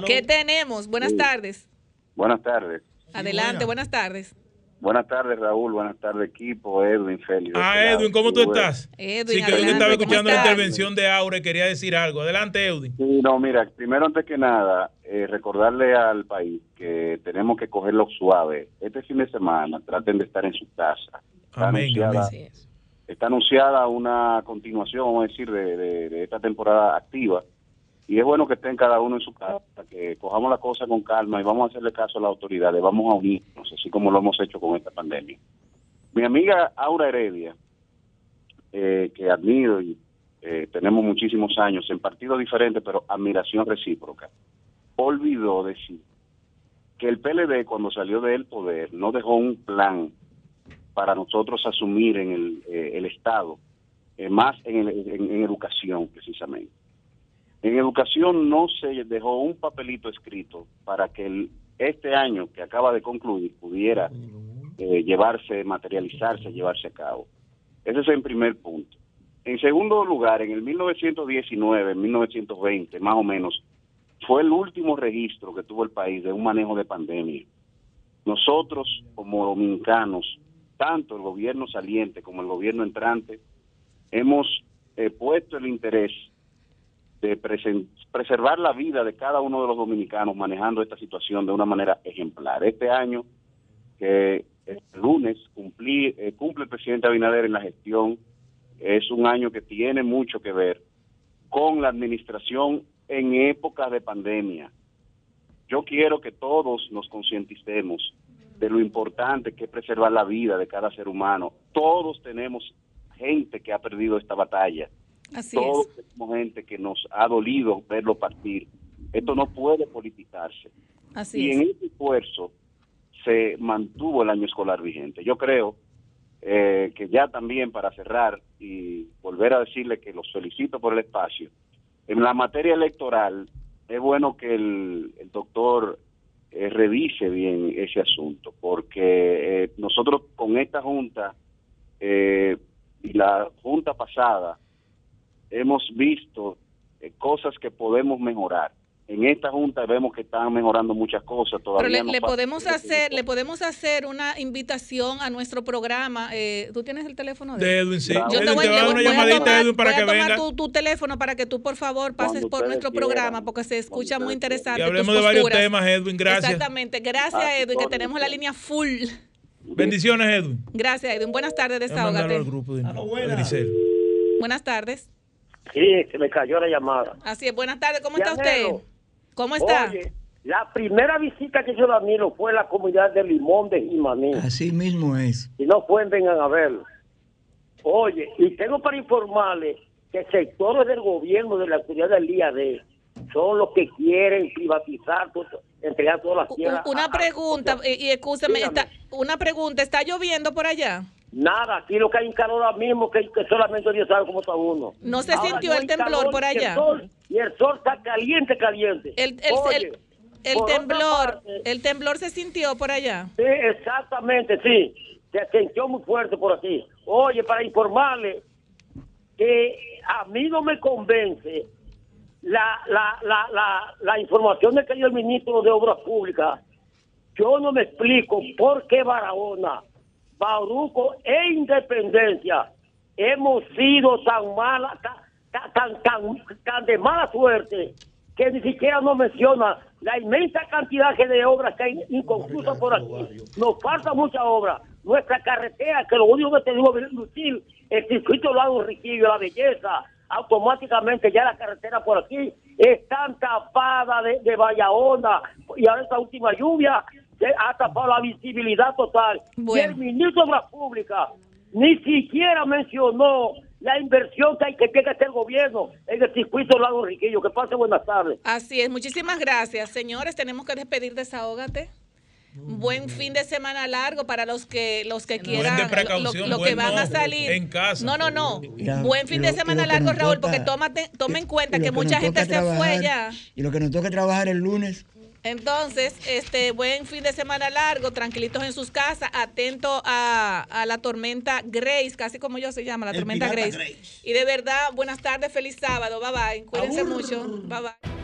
¿Qué tenemos? Buenas Sí. tardes. Buenas tardes. Adelante, buenas tardes. Buenas tardes, Raúl. Buenas tardes, equipo. Edwin, Félix. Ah, este. Edwin, ¿cómo tú estás? Edwin, sí, que adelante, estaba ¿cómo escuchando la intervención de Aure y quería decir algo. Adelante, Edwin. Sí, no, mira, primero antes que nada, eh, recordarle al país que tenemos que cogerlo suave. Este fin de semana traten de estar en su casa. Está Amén, anunciada, amén. está anunciada una continuación, vamos a decir, de, de- de esta temporada activa. Y es bueno que estén cada uno en su casa, que cojamos la cosa con calma y vamos a hacerle caso a las autoridades, vamos a unirnos, así como lo hemos hecho con esta pandemia. Mi amiga Aura Heredia, eh, que admiro y eh, tenemos muchísimos años en partidos diferentes, pero admiración recíproca, olvidó decir que el PLD cuando salió del poder no dejó un plan para nosotros asumir en el, eh, el Estado, eh, más en, el- en- en educación precisamente. En educación no se dejó un papelito escrito para que el- este año que acaba de concluir pudiera eh, llevarse, materializarse, llevarse a cabo. Ese es el primer punto. En segundo lugar, en el 1919, 1920, más o menos, fue el último registro que tuvo el país de un manejo de pandemia. Nosotros, como dominicanos, tanto el gobierno saliente como el gobierno entrante, hemos eh, puesto el interés de preservar la vida de cada uno de los dominicanos manejando esta situación de una manera ejemplar. Este año, que el lunes cumplí- eh, cumple el presidente Abinader en la gestión, es un año que tiene mucho que ver con la administración en épocas de pandemia. Yo quiero que todos nos concienticemos de lo importante que es preservar la vida de cada ser humano. Todos tenemos gente que ha perdido esta batalla. Así Todos es. tenemos gente que nos ha dolido verlo partir. Esto no puede politizarse. Así y es. en ese esfuerzo se mantuvo el año escolar vigente. Yo creo eh, que ya también para cerrar y volver a decirle que los felicito por el espacio, en la materia electoral es bueno que el, el doctor eh, revise bien ese asunto, porque eh, nosotros con esta junta eh, y la junta pasada hemos visto eh, cosas que podemos mejorar En esta junta vemos que están mejorando muchas cosas Pero todavía. le, nos le podemos hacer, le podemos hacer una invitación a nuestro programa. Eh, ¿Tú tienes el teléfono de, De él? Edwin, sí. Yo te Edwin, voy, te va a dar voy- una voy a llamadita, tomar- Edwin, para voy a que tomar venga. Tu, tu teléfono para que tú, por favor, pases por nuestro quieran. programa porque se escucha muy interesante. Y hablemos de varios temas, Edwin, gracias. Exactamente. Gracias, Ah, Edwin, que tenemos la línea full. Bendiciones, Edwin. Gracias, Edwin. Buenas tardes, Voy a mandarlo desahógate. al grupo de. Buenas tardes. Sí, se me cayó la llamada. Así es, buenas tardes. ¿Cómo está Llanero. usted? ¿Cómo está? Oye, la primera visita que hizo Danilo fue a la comunidad de Limón de Jimaní. Así mismo es. Si no pueden, vengan a verlo. Oye, y tengo para informarles que sectores del gobierno de la autoridad del IAD son los que quieren privatizar, todo- entregar todas las tierras. Una a- pregunta, y, y escúcheme, Dígame. está, una pregunta, ¿está lloviendo por allá? Nada, aquí lo que hay en calor ahora mismo, que, que solamente Dios sabe cómo está uno. ¿No se Ahora sintió no el temblor por y el allá? sol- Y el sol está caliente, caliente. El, el, Oye, el- temblor, parte- el temblor se sintió por allá. Sí, exactamente, sí. Se sintió muy fuerte por aquí. Oye, para informarle que a mí no me convence la, la, la, la, la información de que dio el ministro de Obras Públicas. Yo no me explico por qué Barahona, Bauruco e Independencia hemos sido tan mala, tan, tan, tan, de mala suerte que ni siquiera nos menciona la inmensa cantidad que de obras que hay inconclusas por aquí. Nos falta mucha obra. Nuestra carretera, que lo único que tenemos es lucir el circuito Lago Riquillo, la belleza, automáticamente ya la carretera por aquí están tapadas de, de Honda y ahora esta última lluvia ha tapado la visibilidad total. Y el ministro de la Pública ni siquiera mencionó la inversión que hay que tiene que hacer el gobierno en el circuito Lago Riquillo. Que pase buenas tardes. Así es, muchísimas gracias. Señores, tenemos que despedir Desahógate. Buen fin de semana largo para los que los que quieran, de lo- precaución, lo, lo que buen van a salir. en casa. No, no, no. Ya, Buen fin de semana largo, Raúl, porque tómate, toma en cuenta que mucha gente se fue ya. Y lo que nos toca trabajar el lunes. Entonces, este buen fin de semana largo, tranquilitos en sus casas, atento a, a la tormenta Grace, casi como yo se llama, la El tormenta Grace. Y de verdad, buenas tardes, feliz sábado, bye bye, cuídense mucho, bye bye.